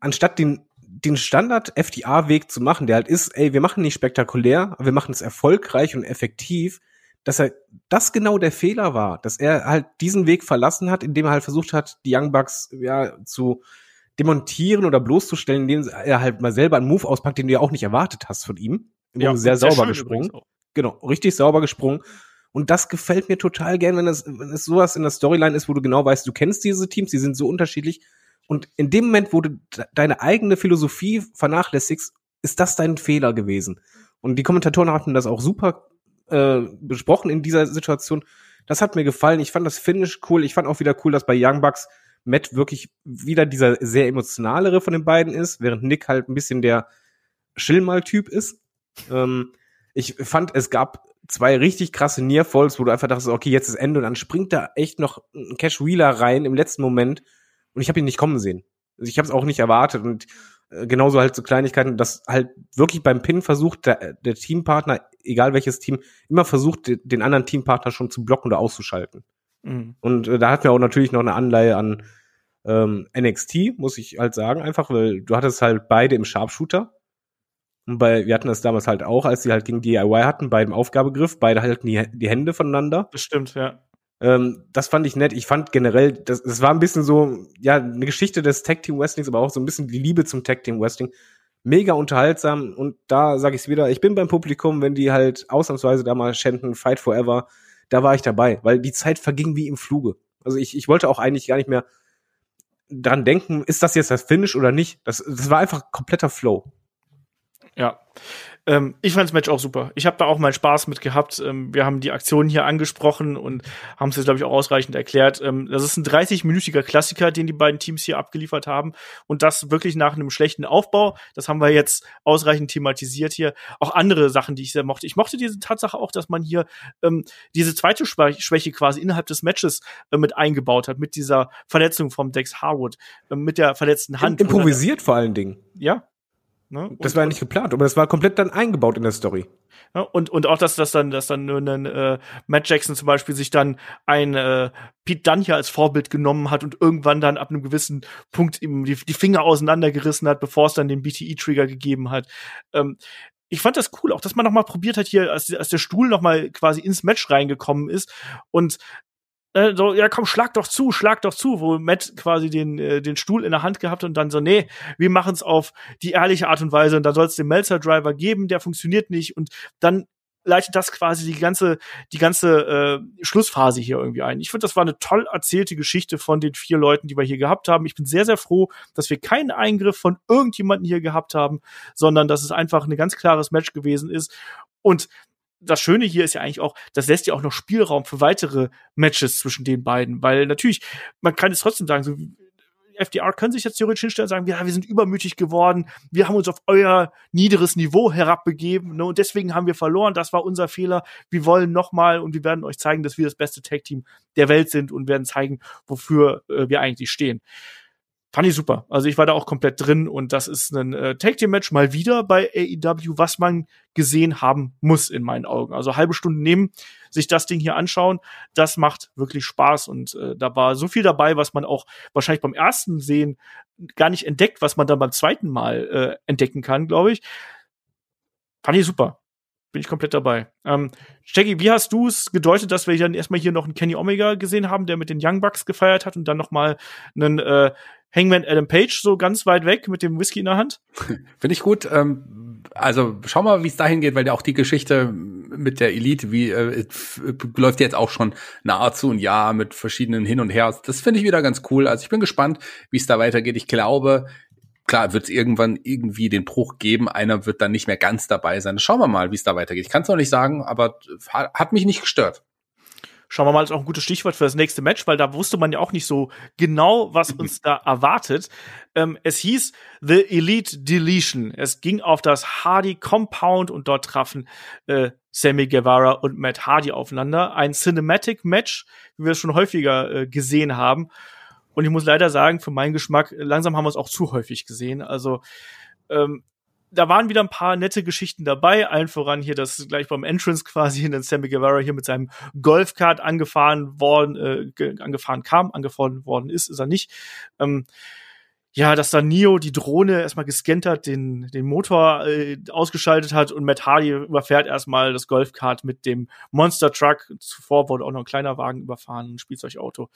anstatt den den Standard FDA-Weg zu machen, der halt ist, ey, wir machen nicht spektakulär, aber wir machen es erfolgreich und effektiv, dass er das genau der Fehler war, dass er halt diesen Weg verlassen hat, indem er halt versucht hat, die Young Bucks ja zu demontieren oder bloßzustellen, indem er halt mal selber einen Move auspackt, den du ja auch nicht erwartet hast von ihm. Ja, sehr, sehr sauber gesprungen. Genau, richtig sauber gesprungen. Und das gefällt mir total gern, wenn es, wenn es sowas in der Storyline ist, wo du genau weißt, du kennst diese Teams, die sind so unterschiedlich und in dem Moment, wo du deine eigene Philosophie vernachlässigst, ist das dein Fehler gewesen. Und die Kommentatoren hatten das auch super äh, besprochen in dieser Situation. Das hat mir gefallen. Ich fand das Finish cool. Ich fand auch wieder cool, dass bei Young Bucks Matt wirklich wieder dieser sehr emotionalere von den beiden ist, während Nick halt ein bisschen der Schillmal-Typ ist. Ähm, ich fand, es gab zwei richtig krasse Nearfalls, wo du einfach dachtest, okay, jetzt ist Ende und dann springt da echt noch ein Cash Wheeler rein im letzten Moment Und ich habe ihn nicht kommen sehen. Also ich habe es auch nicht erwartet und äh, genauso halt so Kleinigkeiten, dass halt wirklich beim Pin versucht der, der Teampartner, egal welches Team, immer versucht den anderen Teampartner schon zu blocken oder auszuschalten. Mhm. Und äh, da hatten wir auch natürlich noch eine Anleihe an ähm, NXT, muss ich halt sagen, einfach, weil du hattest halt beide im Sharpshooter. Und bei, wir hatten das damals halt auch, als sie halt gegen DIY hatten, beide im Aufgabegriff, beide halten die, die Hände voneinander. Bestimmt, ja. Ähm, das fand ich nett. Ich fand generell, das, das war ein bisschen so, ja, eine Geschichte des Tag Team Wrestlings, aber auch so ein bisschen die Liebe zum Tag Team Wrestling. Mega unterhaltsam und da sage ich es wieder, ich bin beim Publikum, wenn die halt ausnahmsweise da mal schänden, Fight Forever, da war ich dabei, weil die Zeit verging wie im Fluge. Also ich, ich wollte auch eigentlich gar nicht mehr dran denken, ist das jetzt das Finish oder nicht. Das, das war einfach kompletter Flow. Ja. Ähm, ich fand das Match auch super. Ich habe da auch meinen Spaß mit gehabt. Ähm, wir haben die Aktionen hier angesprochen und haben es jetzt, glaube ich, auch ausreichend erklärt. Ähm, das ist ein 30-minütiger Klassiker, den die beiden Teams hier abgeliefert haben. Und das wirklich nach einem schlechten Aufbau. Das haben wir jetzt ausreichend thematisiert hier. Auch andere Sachen, die ich sehr mochte. Ich mochte diese Tatsache auch, dass man hier ähm, diese zweite Schwäche quasi innerhalb des Matches äh, mit eingebaut hat, mit dieser Verletzung vom Dex Harwood, äh, mit der verletzten Hand. Improvisiert vor allen Dingen. Ja, Ne? Das war ja nicht geplant, aber das war komplett dann eingebaut in der Story. Ja, und, und auch, dass, dass dann, dass dann äh, Matt Jackson zum Beispiel sich dann ein äh, Pete hier als Vorbild genommen hat und irgendwann dann ab einem gewissen Punkt ihm die, die Finger auseinandergerissen hat, bevor es dann den BTE-Trigger gegeben hat. Ähm, ich fand das cool, auch dass man noch mal probiert hat hier, als, als der Stuhl noch mal quasi ins Match reingekommen ist und äh, so, ja komm, schlag doch zu, schlag doch zu, wo Matt quasi den, äh, den Stuhl in der Hand gehabt und dann so, nee, wir machen es auf die ehrliche Art und Weise und da soll es den Melzer-Driver geben, der funktioniert nicht und dann leitet das quasi die ganze, die ganze äh, Schlussphase hier irgendwie ein. Ich finde, das war eine toll erzählte Geschichte von den vier Leuten, die wir hier gehabt haben. Ich bin sehr, sehr froh, dass wir keinen Eingriff von irgendjemanden hier gehabt haben, sondern dass es einfach ein ganz klares Match gewesen ist. Und das Schöne hier ist ja eigentlich auch, das lässt ja auch noch Spielraum für weitere Matches zwischen den beiden, weil natürlich, man kann es trotzdem sagen, so FDR können sich jetzt theoretisch hinstellen und sagen, ja, wir sind übermütig geworden, wir haben uns auf euer niederes Niveau herabbegeben ne, und deswegen haben wir verloren, das war unser Fehler, wir wollen nochmal und wir werden euch zeigen, dass wir das beste Tag-Team der Welt sind und werden zeigen, wofür äh, wir eigentlich stehen fand ich super. Also ich war da auch komplett drin und das ist ein äh, Tag Team Match mal wieder bei AEW, was man gesehen haben muss in meinen Augen. Also halbe Stunde nehmen, sich das Ding hier anschauen, das macht wirklich Spaß und äh, da war so viel dabei, was man auch wahrscheinlich beim ersten Sehen gar nicht entdeckt, was man dann beim zweiten Mal äh, entdecken kann, glaube ich. Fand ich super. Bin ich komplett dabei. Ähm, Shaggy, wie hast du es gedeutet, dass wir dann erstmal hier noch einen Kenny Omega gesehen haben, der mit den Young Bucks gefeiert hat und dann noch mal einen äh, Hangman Adam Page so ganz weit weg mit dem Whisky in der Hand? Finde ich gut. Ähm, also schau mal, wie es dahin geht, weil ja auch die Geschichte mit der Elite, wie äh, läuft jetzt auch schon nahezu ein Jahr mit verschiedenen Hin und Her. Das finde ich wieder ganz cool. Also ich bin gespannt, wie es da weitergeht. Ich glaube, klar wird es irgendwann irgendwie den Bruch geben. Einer wird dann nicht mehr ganz dabei sein. Schauen wir mal, wie es da weitergeht. Ich kann es noch nicht sagen, aber hat mich nicht gestört. Schauen wir mal, ist auch ein gutes Stichwort für das nächste Match, weil da wusste man ja auch nicht so genau, was uns da erwartet. Ähm, es hieß The Elite Deletion. Es ging auf das Hardy Compound und dort trafen äh, Sammy Guevara und Matt Hardy aufeinander. Ein Cinematic Match, wie wir es schon häufiger äh, gesehen haben. Und ich muss leider sagen, für meinen Geschmack, langsam haben wir es auch zu häufig gesehen. Also ähm, da waren wieder ein paar nette Geschichten dabei. Allen voran hier, dass gleich beim Entrance quasi in den Sammy Guevara hier mit seinem Golfkart angefahren worden, äh, angefahren kam, angefahren worden ist, ist er nicht. Ähm, ja, dass dann Neo die Drohne erstmal gescannt hat, den, den Motor äh, ausgeschaltet hat und Matt Hardy überfährt erstmal das Golfkart mit dem Monster Truck. Zuvor wurde auch noch ein kleiner Wagen überfahren, ein Spielzeugauto.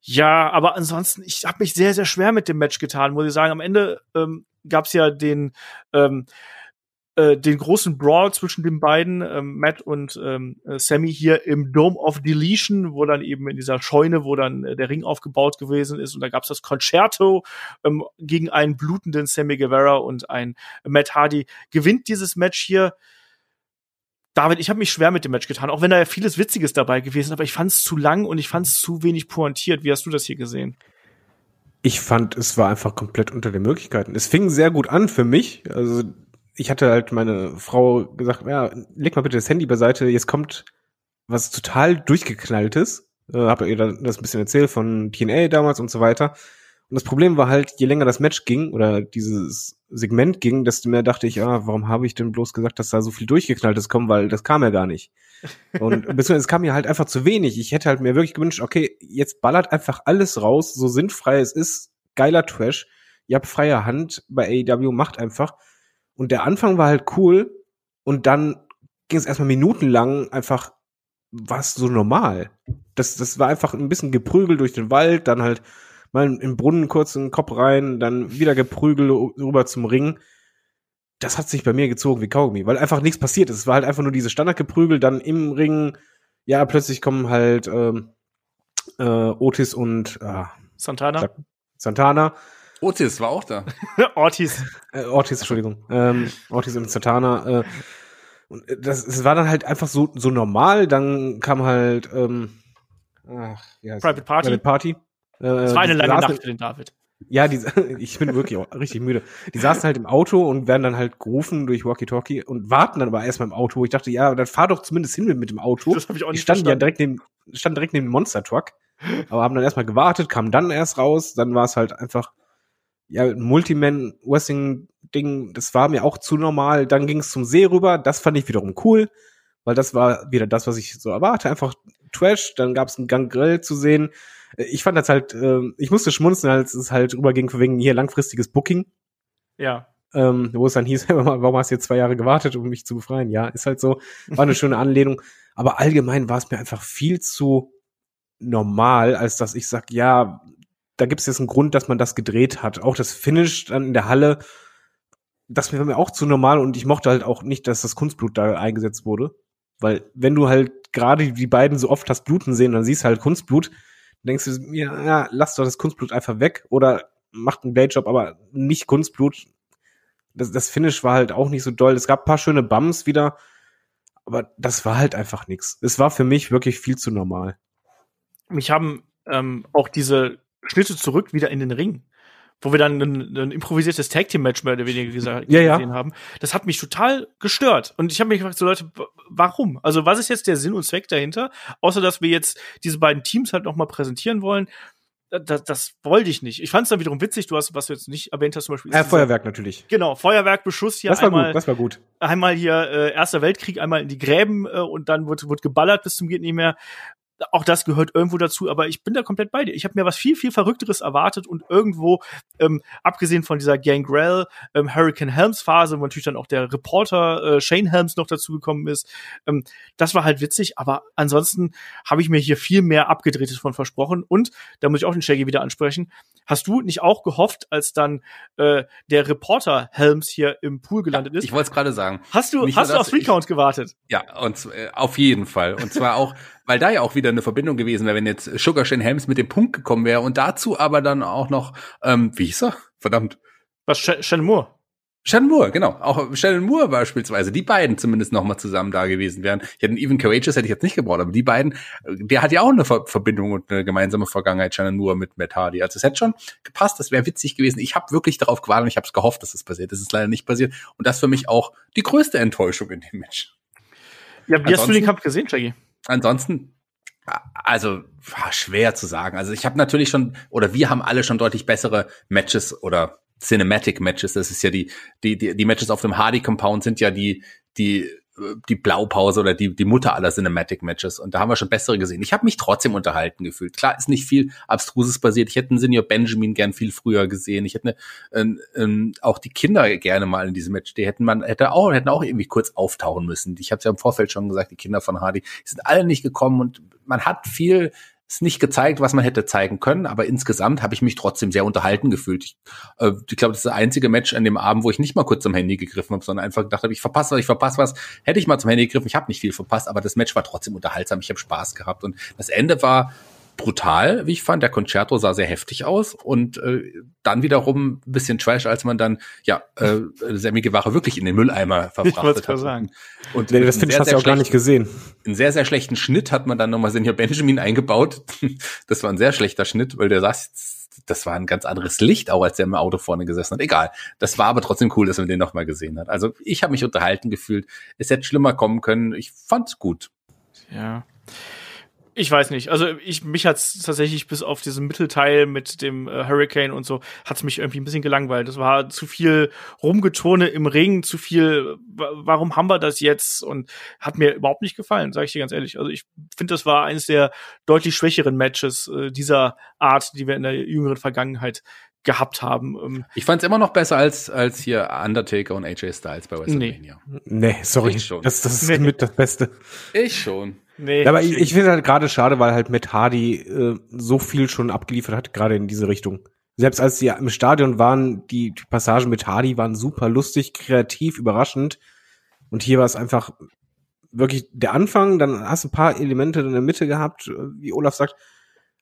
Ja, aber ansonsten, ich habe mich sehr, sehr schwer mit dem Match getan, muss ich sagen. Am Ende ähm, gab es ja den ähm, äh, den großen Brawl zwischen den beiden, ähm, Matt und ähm, äh, Sammy hier im Dome of Deletion, wo dann eben in dieser Scheune, wo dann äh, der Ring aufgebaut gewesen ist und da gab es das Concerto ähm, gegen einen blutenden Sammy Guevara und ein Matt Hardy gewinnt dieses Match hier. David, ich habe mich schwer mit dem Match getan, auch wenn da ja vieles Witziges dabei gewesen ist, aber ich fand es zu lang und ich fand es zu wenig pointiert. Wie hast du das hier gesehen? Ich fand, es war einfach komplett unter den Möglichkeiten. Es fing sehr gut an für mich. Also ich hatte halt meine Frau gesagt, ja, leg mal bitte das Handy beiseite, jetzt kommt was total durchgeknalltes. Äh, hab ihr das ein bisschen erzählt von TNA damals und so weiter. Und das Problem war halt, je länger das Match ging oder dieses Segment ging, desto mehr dachte ich, ah, warum habe ich denn bloß gesagt, dass da so viel durchgeknalltes kommt, weil das kam ja gar nicht. Und beziehungsweise es kam mir halt einfach zu wenig. Ich hätte halt mir wirklich gewünscht, okay, jetzt ballert einfach alles raus, so sinnfrei es ist, geiler Trash. Ihr habt freie Hand bei AEW, macht einfach. Und der Anfang war halt cool und dann ging es erstmal minutenlang einfach was so normal. Das, das war einfach ein bisschen Geprügel durch den Wald, dann halt mal im Brunnen kurz in den Kopf rein, dann wieder Geprügel rüber zum Ring. Das hat sich bei mir gezogen wie Kaugummi, weil einfach nichts passiert ist. Es war halt einfach nur diese Standardgeprügel, dann im Ring, ja, plötzlich kommen halt ähm, äh, Otis und äh, Santana. Santana. Otis war auch da. Ortiz. Äh, Ortiz, Entschuldigung. Ähm, Ortiz und Santana. Äh, und das, das war dann halt einfach so, so normal. Dann kam halt ähm, ach, wie heißt Private Party. Private Party. Es war eine lange Nacht für den David. Ja, die, ich bin wirklich auch richtig müde. Die saßen halt im Auto und werden dann halt gerufen durch Walkie-Talkie und warten dann aber erstmal im Auto. Ich dachte, ja, dann fahr doch zumindest hin mit dem Auto. Das habe ich auch nicht die standen verstanden. ja direkt neben, standen direkt neben dem Monster-Truck. Aber haben dann erstmal gewartet, kamen dann erst raus. Dann war es halt einfach, ja, ein Multiman-Wrestling-Ding. Das war mir auch zu normal. Dann ging es zum See rüber. Das fand ich wiederum cool, weil das war wieder das, was ich so erwarte. Einfach Trash. Dann gab es einen Gang Grill zu sehen ich fand das halt, äh, ich musste schmunzeln, als es halt rüberging für wegen hier langfristiges Booking. Ja. Ähm, wo es dann hieß, warum hast du jetzt zwei Jahre gewartet, um mich zu befreien? Ja, ist halt so, war eine schöne Anlehnung. Aber allgemein war es mir einfach viel zu normal, als dass ich sag, ja, da gibt es jetzt einen Grund, dass man das gedreht hat. Auch das Finish dann in der Halle, das war mir auch zu normal und ich mochte halt auch nicht, dass das Kunstblut da eingesetzt wurde. Weil wenn du halt gerade die beiden so oft hast bluten sehen, dann siehst du halt Kunstblut, denkst du mir, ja, lass doch das Kunstblut einfach weg oder macht einen Bladejob, aber nicht Kunstblut. Das, das Finish war halt auch nicht so doll. Es gab paar schöne Bums wieder, aber das war halt einfach nichts. Es war für mich wirklich viel zu normal. Mich haben ähm, auch diese Schnitte zurück wieder in den Ring wo wir dann ein, ein improvisiertes Tag Team Match mehr oder weniger gesagt ja, gesehen ja. haben. Das hat mich total gestört und ich habe mich gefragt so Leute, warum? Also was ist jetzt der Sinn und Zweck dahinter, außer dass wir jetzt diese beiden Teams halt noch mal präsentieren wollen? Das, das wollte ich nicht. Ich fand es dann wiederum witzig, du hast, was du jetzt nicht erwähnt hast, zum Beispiel. Ja, Feuerwerk natürlich. Genau, Feuerwerk, Beschuss hier das war einmal. Gut, das war gut. Einmal hier äh, Erster Weltkrieg, einmal in die Gräben äh, und dann wird, wird geballert bis zum geht nicht mehr auch das gehört irgendwo dazu, aber ich bin da komplett bei dir. Ich habe mir was viel, viel Verrückteres erwartet und irgendwo, ähm, abgesehen von dieser Gangrel, ähm, Hurricane Helms Phase, wo natürlich dann auch der Reporter äh, Shane Helms noch dazugekommen ist, ähm, das war halt witzig, aber ansonsten habe ich mir hier viel mehr abgedrehtes von versprochen und, da muss ich auch den Shaggy wieder ansprechen, hast du nicht auch gehofft, als dann äh, der Reporter Helms hier im Pool gelandet ja, ist? Ich wollte es gerade sagen. Hast du, hast du auf Recount gewartet? Ja, und äh, auf jeden Fall. Und zwar auch weil da ja auch wieder eine Verbindung gewesen wäre, wenn jetzt Sugar Shane Helms mit dem Punkt gekommen wäre und dazu aber dann auch noch, ähm, wie hieß er? Verdammt. Was, Shannon Moore? Shannon Moore, genau. Auch Shannon Moore beispielsweise, die beiden zumindest noch mal zusammen da gewesen wären. Ich hätte Even Courageous hätte ich jetzt nicht gebraucht, aber die beiden, der hat ja auch eine Ver Verbindung und eine gemeinsame Vergangenheit, Shannon Moore mit Matt Hardy. Also es hätte schon gepasst, das wäre witzig gewesen. Ich habe wirklich darauf gewartet und ich habe es gehofft, dass es das passiert. Das ist leider nicht passiert. Und das für mich auch die größte Enttäuschung in dem Match. Ja, wie Ansonsten, hast du den Kampf gesehen, Shaggy? Ansonsten also schwer zu sagen. Also ich habe natürlich schon oder wir haben alle schon deutlich bessere Matches oder Cinematic Matches. Das ist ja die die die, die Matches auf dem Hardy Compound sind ja die die die Blaupause oder die, die Mutter aller Cinematic Matches. Und da haben wir schon bessere gesehen. Ich habe mich trotzdem unterhalten gefühlt. Klar ist nicht viel Abstruses passiert. Ich hätte einen Senior Benjamin gern viel früher gesehen. Ich hätte eine, äh, äh, auch die Kinder gerne mal in diesem Match. Die hätten man hätte auch hätten auch irgendwie kurz auftauchen müssen. Ich habe es ja im Vorfeld schon gesagt. Die Kinder von Hardy sind alle nicht gekommen und man hat viel ist nicht gezeigt, was man hätte zeigen können, aber insgesamt habe ich mich trotzdem sehr unterhalten gefühlt. Ich, äh, ich glaube, das ist das einzige Match an dem Abend, wo ich nicht mal kurz zum Handy gegriffen habe, sondern einfach gedacht habe, ich verpasse was, ich verpasse was. Hätte ich mal zum Handy gegriffen, ich habe nicht viel verpasst, aber das Match war trotzdem unterhaltsam, ich habe Spaß gehabt und das Ende war brutal, wie ich fand. Der Concerto sah sehr heftig aus und äh, dann wiederum ein bisschen trash, als man dann ja äh, Sammy Guevara wirklich in den Mülleimer verfrachtet hat. Sagen. Und nee, das finde ich hast du auch gar nicht gesehen. Einen sehr sehr schlechten Schnitt hat man dann nochmal Senior Benjamin eingebaut. das war ein sehr schlechter Schnitt, weil der saß das war ein ganz anderes Licht, auch als der im Auto vorne gesessen hat. Egal. Das war aber trotzdem cool, dass man den nochmal gesehen hat. Also ich habe mich unterhalten gefühlt. Es hätte schlimmer kommen können. Ich fand's gut. Ja Ich weiß nicht. Also ich mich hat's tatsächlich bis auf diesen Mittelteil mit dem äh, Hurricane und so hat's mich irgendwie ein bisschen gelangweilt. Das war zu viel Rumgetone im Ring, zu viel. Warum haben wir das jetzt? Und hat mir überhaupt nicht gefallen, sage ich dir ganz ehrlich. Also ich finde, das war eines der deutlich schwächeren Matches äh, dieser Art, die wir in der jüngeren Vergangenheit gehabt haben. Ähm, ich fand es immer noch besser als als hier Undertaker und AJ Styles bei WrestleMania. Nee, nee sorry, das, das ist nee. mit das Beste. Ich schon. Nee, aber ich, ich finde halt gerade schade, weil halt Matt Hardy äh, so viel schon abgeliefert hat, gerade in diese Richtung. Selbst als sie im Stadion waren, die, die Passagen mit Hardy waren super lustig, kreativ, überraschend. Und hier war es einfach wirklich der Anfang, dann hast du ein paar Elemente in der Mitte gehabt, äh, wie Olaf sagt.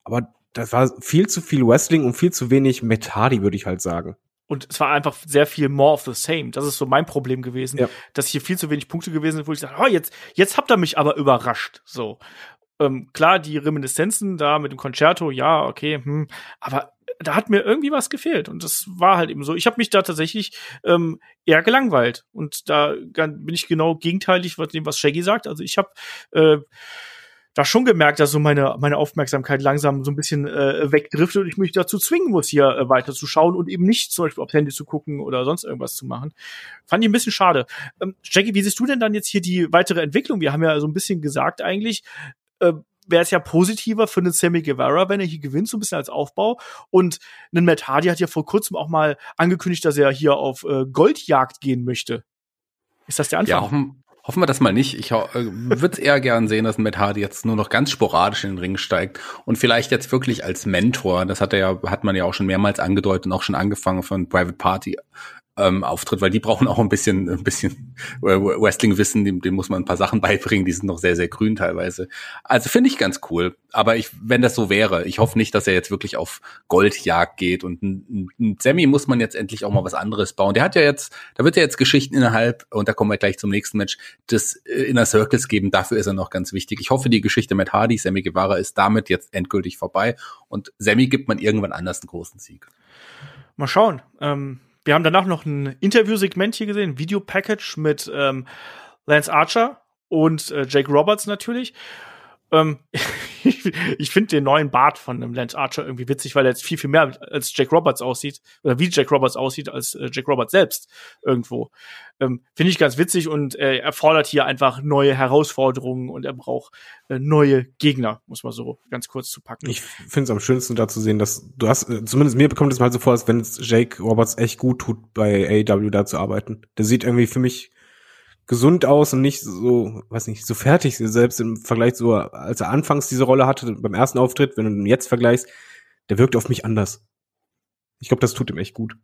Aber das war viel zu viel Wrestling und viel zu wenig Matt Hardy, würde ich halt sagen. Und es war einfach sehr viel more of the same. Das ist so mein Problem gewesen, ja. dass hier viel zu wenig Punkte gewesen sind, wo ich sage, oh, jetzt, jetzt habt ihr mich aber überrascht. So. Ähm, klar, die Reminiszenzen da mit dem Concerto, ja, okay, hm, aber da hat mir irgendwie was gefehlt und das war halt eben so. Ich habe mich da tatsächlich ähm, eher gelangweilt und da bin ich genau gegenteilig von dem, was Shaggy sagt. Also ich habe äh, da schon gemerkt, dass so meine, meine Aufmerksamkeit langsam so ein bisschen äh, wegdriftet und ich mich dazu zwingen muss, hier äh, weiter zu schauen und eben nicht zum Beispiel aufs Handy zu gucken oder sonst irgendwas zu machen. Fand ich ein bisschen schade. Ähm, Jackie, wie siehst du denn dann jetzt hier die weitere Entwicklung? Wir haben ja so ein bisschen gesagt eigentlich, äh, wäre es ja positiver für einen Sammy Guevara, wenn er hier gewinnt, so ein bisschen als Aufbau. Und ein Matt Hardy hat ja vor kurzem auch mal angekündigt, dass er hier auf äh, Goldjagd gehen möchte. Ist das der Anfang? Ja, Hoffen wir das mal nicht. Ich äh, würde es eher gern sehen, dass Matt Hardy jetzt nur noch ganz sporadisch in den Ring steigt und vielleicht jetzt wirklich als Mentor, das hat er ja, hat man ja auch schon mehrmals angedeutet und auch schon angefangen von Private Party ähm, auftritt, weil die brauchen auch ein bisschen, ein bisschen Wrestling-Wissen, dem, dem muss man ein paar Sachen beibringen, die sind noch sehr, sehr grün teilweise. Also finde ich ganz cool. Aber ich, wenn das so wäre, ich hoffe nicht, dass er jetzt wirklich auf Goldjagd geht und ein, ein Sammy muss man jetzt endlich auch mal was anderes bauen. Der hat ja jetzt, da wird ja jetzt Geschichten innerhalb, und da kommen wir gleich zum nächsten Match, des äh, Inner Circles geben. Dafür ist er noch ganz wichtig. Ich hoffe, die Geschichte mit Hardy, Sammy Guevara ist damit jetzt endgültig vorbei und Sammy gibt man irgendwann anders einen großen Sieg. Mal schauen. Ähm wir haben danach noch ein Interviewsegment hier gesehen, ein Videopackage mit ähm, Lance Archer und äh, Jake Roberts natürlich. Ähm, ich finde den neuen Bart von einem Lance Archer irgendwie witzig, weil er jetzt viel, viel mehr als Jack Roberts aussieht, oder wie Jack Roberts aussieht, als äh, Jack Roberts selbst irgendwo. Ähm, finde ich ganz witzig und äh, er fordert hier einfach neue Herausforderungen und er braucht äh, neue Gegner, muss man so ganz kurz zu packen. Ich finde es am schönsten da zu sehen, dass du hast, äh, zumindest mir bekommt es mal so vor, als wenn es Jake Roberts echt gut tut, bei AEW da zu arbeiten. Der sieht irgendwie für mich gesund aus und nicht so, weiß nicht, so fertig, selbst im Vergleich so, als er anfangs diese Rolle hatte, beim ersten Auftritt, wenn du ihn jetzt vergleichst, der wirkt auf mich anders. Ich glaube, das tut ihm echt gut.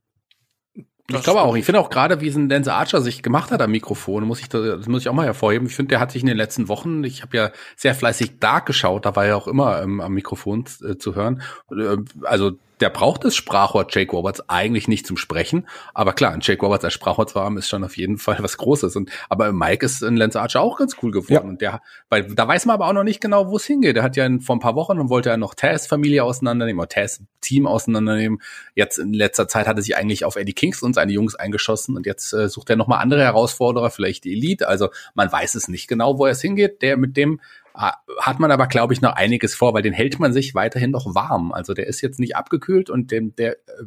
Ich glaube auch. Ich finde auch gerade, wie es ein Lance Archer sich gemacht hat am Mikrofon, muss ich das muss ich auch mal hervorheben. Ich finde, der hat sich in den letzten Wochen, ich habe ja sehr fleißig Dark geschaut, da war er auch immer ähm, am Mikrofon äh, zu hören. Äh, also der braucht das Sprachrohr Jake Roberts eigentlich nicht zum Sprechen. Aber klar, ein Jake Roberts als Sprachrohr zu haben, ist schon auf jeden Fall was Großes. Und, aber Mike ist in Lance Archer auch ganz cool geworden. Ja. Und der, weil da weiß man aber auch noch nicht genau, wo es hingeht. Der hat ja in, vor ein paar Wochen und wollte ja noch Taz Familie auseinandernehmen oder Taz Team auseinandernehmen. Jetzt in letzter Zeit hat er sich eigentlich auf Eddie Kings und seine Jungs eingeschossen und jetzt äh, sucht er nochmal andere Herausforderer, vielleicht die Elite. Also man weiß es nicht genau, wo es hingeht. Der mit dem hat man aber, glaube ich, noch einiges vor, weil den hält man sich weiterhin noch warm. Also der ist jetzt nicht abgekühlt und dem, der äh,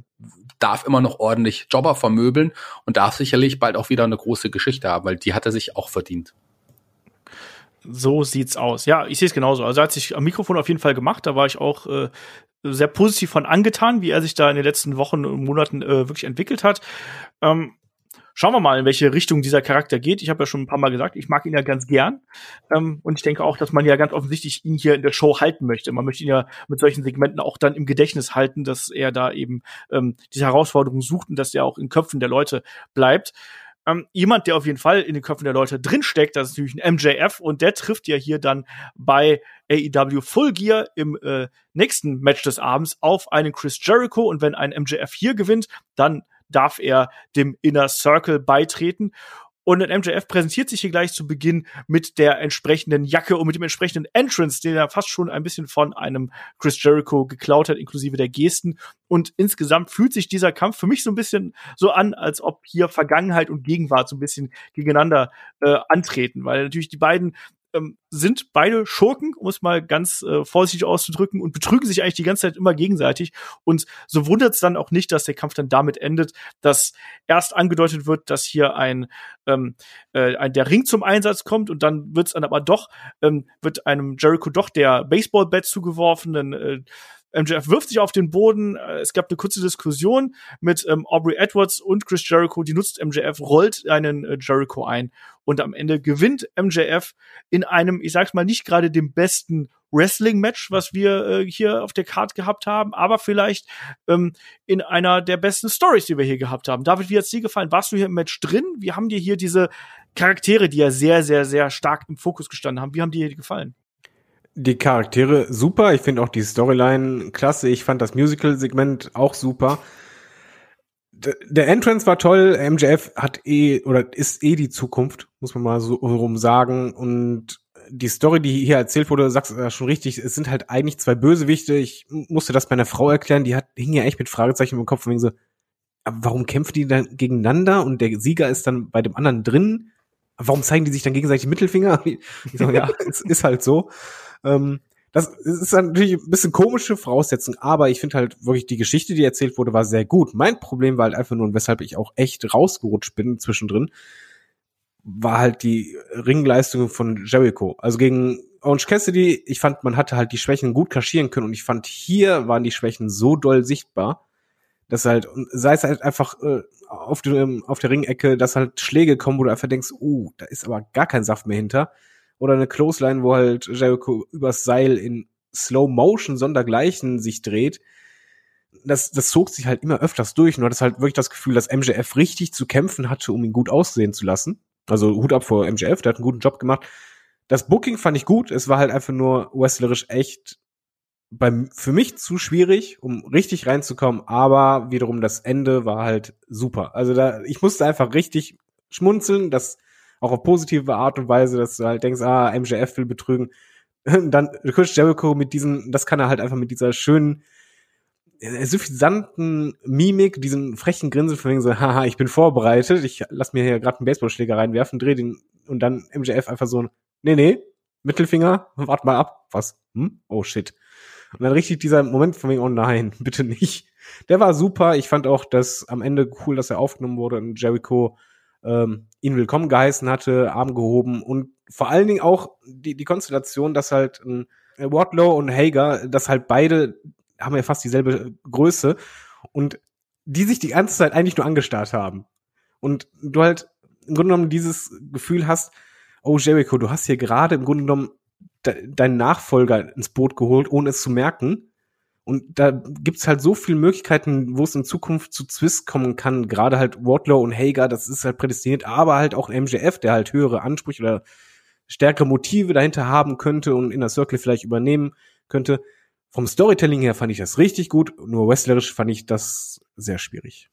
darf immer noch ordentlich Jobber vermöbeln und darf sicherlich bald auch wieder eine große Geschichte haben, weil die hat er sich auch verdient. So sieht's aus. Ja, ich sehe es genauso. Also er hat sich am Mikrofon auf jeden Fall gemacht. Da war ich auch äh, sehr positiv von angetan, wie er sich da in den letzten Wochen und Monaten äh, wirklich entwickelt hat. Ähm, schauen wir mal, in welche Richtung dieser Charakter geht. Ich habe ja schon ein paar Mal gesagt, ich mag ihn ja ganz gern. Ähm, und ich denke auch, dass man ja ganz offensichtlich ihn hier in der Show halten möchte. Man möchte ihn ja mit solchen Segmenten auch dann im Gedächtnis halten, dass er da eben ähm, diese Herausforderung sucht und dass er auch in Köpfen der Leute bleibt. Ähm, jemand, der auf jeden Fall in den Köpfen der Leute drinsteckt, das ist natürlich ein MJF und der trifft ja hier dann bei AEW Full Gear im äh, nächsten Match des Abends auf einen Chris Jericho und wenn ein MJF hier gewinnt, dann darf er dem Inner Circle beitreten. Und ein MJF präsentiert sich hier gleich zu Beginn mit der entsprechenden Jacke und mit dem entsprechenden Entrance, den er fast schon ein bisschen von einem Chris Jericho geklaut hat, inklusive der Gesten. Und insgesamt fühlt sich dieser Kampf für mich so ein bisschen so an, als ob hier Vergangenheit und Gegenwart so ein bisschen gegeneinander äh, antreten, weil natürlich die beiden ähm, sind beide Schurken, um es mal ganz äh, vorsichtig auszudrücken, und betrügen sich eigentlich die ganze Zeit immer gegenseitig. Und so wundert es dann auch nicht, dass der Kampf dann damit endet, dass erst angedeutet wird, dass hier ein, ähm, äh, ein der Ring zum Einsatz kommt und dann wird es dann aber doch, ähm, wird einem Jericho doch der Baseballbat zugeworfen, dann äh, MJF wirft sich auf den Boden. Äh, es gab eine kurze Diskussion mit ähm, Aubrey Edwards und Chris Jericho. Die nutzt MJF, rollt einen äh, Jericho ein und am Ende gewinnt MJF in einem, ich sag's mal, nicht gerade dem besten Wrestling-Match, was wir äh, hier auf der Card gehabt haben, aber vielleicht ähm, in einer der besten Stories, die wir hier gehabt haben. David, wie hat's dir gefallen? Warst du hier im Match drin? Wie haben dir hier diese Charaktere, die ja sehr, sehr, sehr stark im Fokus gestanden haben, wie haben dir hier gefallen? Die Charaktere super. Ich finde auch die Storyline klasse. Ich fand das Musical-Segment auch super. Der Entrance war toll. MJF hat eh oder ist eh die Zukunft, muss man mal so rum sagen. Und die Story, die hier erzählt wurde, sagst du ja schon richtig. Es sind halt eigentlich zwei Bösewichte. Ich musste das meiner Frau erklären. Die hat hing ja echt mit Fragezeichen im Kopf und so. Warum kämpfen die dann gegeneinander und der Sieger ist dann bei dem anderen drin? Warum zeigen die sich dann gegenseitig Mittelfinger? Ich so, ja, es ist halt so. Ähm, das ist natürlich ein bisschen komische Voraussetzung, aber ich finde halt wirklich die Geschichte, die erzählt wurde, war sehr gut. Mein Problem war halt einfach nur, weshalb ich auch echt rausgerutscht bin zwischendrin, war halt die Ringleistung von Jericho. Also gegen Orange Cassidy, ich fand, man hatte halt die Schwächen gut kaschieren können und ich fand, hier waren die Schwächen so doll sichtbar, dass halt, sei es halt einfach äh, auf, dem, auf der Ringecke, dass halt Schläge kommen, wo du einfach denkst, uh, da ist aber gar kein Saft mehr hinter oder eine Clothesline, wo halt Jericho übers Seil in Slow Motion sondergleichen sich dreht. Das, das zog sich halt immer öfters durch du hattest halt wirklich das Gefühl, dass MJF richtig zu kämpfen hatte, um ihn gut aussehen zu lassen. Also Hut ab vor MJF, der hat einen guten Job gemacht. Das Booking fand ich gut, es war halt einfach nur wrestlerisch echt beim, für mich zu schwierig, um richtig reinzukommen, aber wiederum das Ende war halt super. Also da, ich musste einfach richtig schmunzeln, das auch auf positive Art und Weise, dass du halt denkst, ah, MJF will betrügen. Dann Chris Jericho mit diesen, das kann er halt einfach mit dieser schönen, äh, suffisanten Mimik, diesen frechen Grinsen von wegen so, haha, ich bin vorbereitet, ich lass mir hier gerade einen Baseballschläger reinwerfen, dreh den und dann MJF einfach so, nee, nee, Mittelfinger, wart mal ab, was? Hm? Oh shit. Und dann richtig dieser Moment von wegen, oh nein, bitte nicht. Der war super. Ich fand auch das am Ende cool, dass er aufgenommen wurde und Jericho ähm, ihn willkommen geheißen hatte, Arm gehoben und vor allen Dingen auch die, die Konstellation, dass halt ein äh, Wardlow und Hager, dass halt beide haben ja fast dieselbe Größe und die sich die ganze Zeit eigentlich nur angestarrt haben. Und du halt im Grunde genommen dieses Gefühl hast, oh Jericho, du hast hier gerade im Grunde genommen de deinen Nachfolger ins Boot geholt, ohne es zu merken. Und da gibt's halt so viele Möglichkeiten, wo es in Zukunft zu Zwist kommen kann. Gerade halt Wardlow und Hager, das ist halt prädestiniert, aber halt auch MJF, der halt höhere Ansprüche oder stärkere Motive dahinter haben könnte und in der Circle vielleicht übernehmen könnte. Vom Storytelling her fand ich das richtig gut, nur wrestlerisch fand ich das sehr schwierig.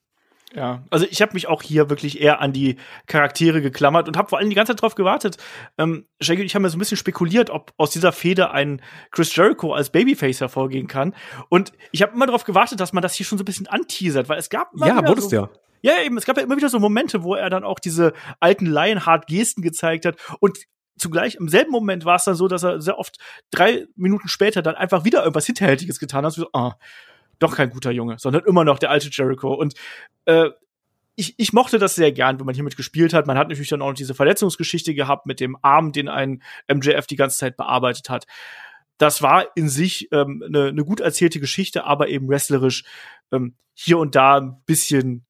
Ja, also ich habe mich auch hier wirklich eher an die Charaktere geklammert und habe vor allem die ganze Zeit darauf gewartet. Ähm, Shaggy und ich haben ja so ein bisschen spekuliert, ob aus dieser Fehde ein Chris Jericho als Babyface hervorgehen kann. Und ich habe immer darauf gewartet, dass man das hier schon so ein bisschen anteasert, weil es gab ja, wurdest so, ja. Ja, eben, es gab ja immer wieder so Momente, wo er dann auch diese alten Lionheart-Gesten gezeigt hat und zugleich im selben Moment war es dann so, dass er sehr oft drei Minuten später dann einfach wieder irgendwas Hinterhältiges getan hat. So, ah, doch kein guter Junge, sondern immer noch der alte Jericho. Und äh, ich, ich mochte das sehr gern, wenn man hiermit gespielt hat. Man hat natürlich dann auch noch diese Verletzungsgeschichte gehabt mit dem Arm, den ein MJF die ganze Zeit bearbeitet hat. Das war in sich ähm, eine, eine gut erzählte Geschichte, aber eben wrestlerisch ähm, hier und da ein bisschen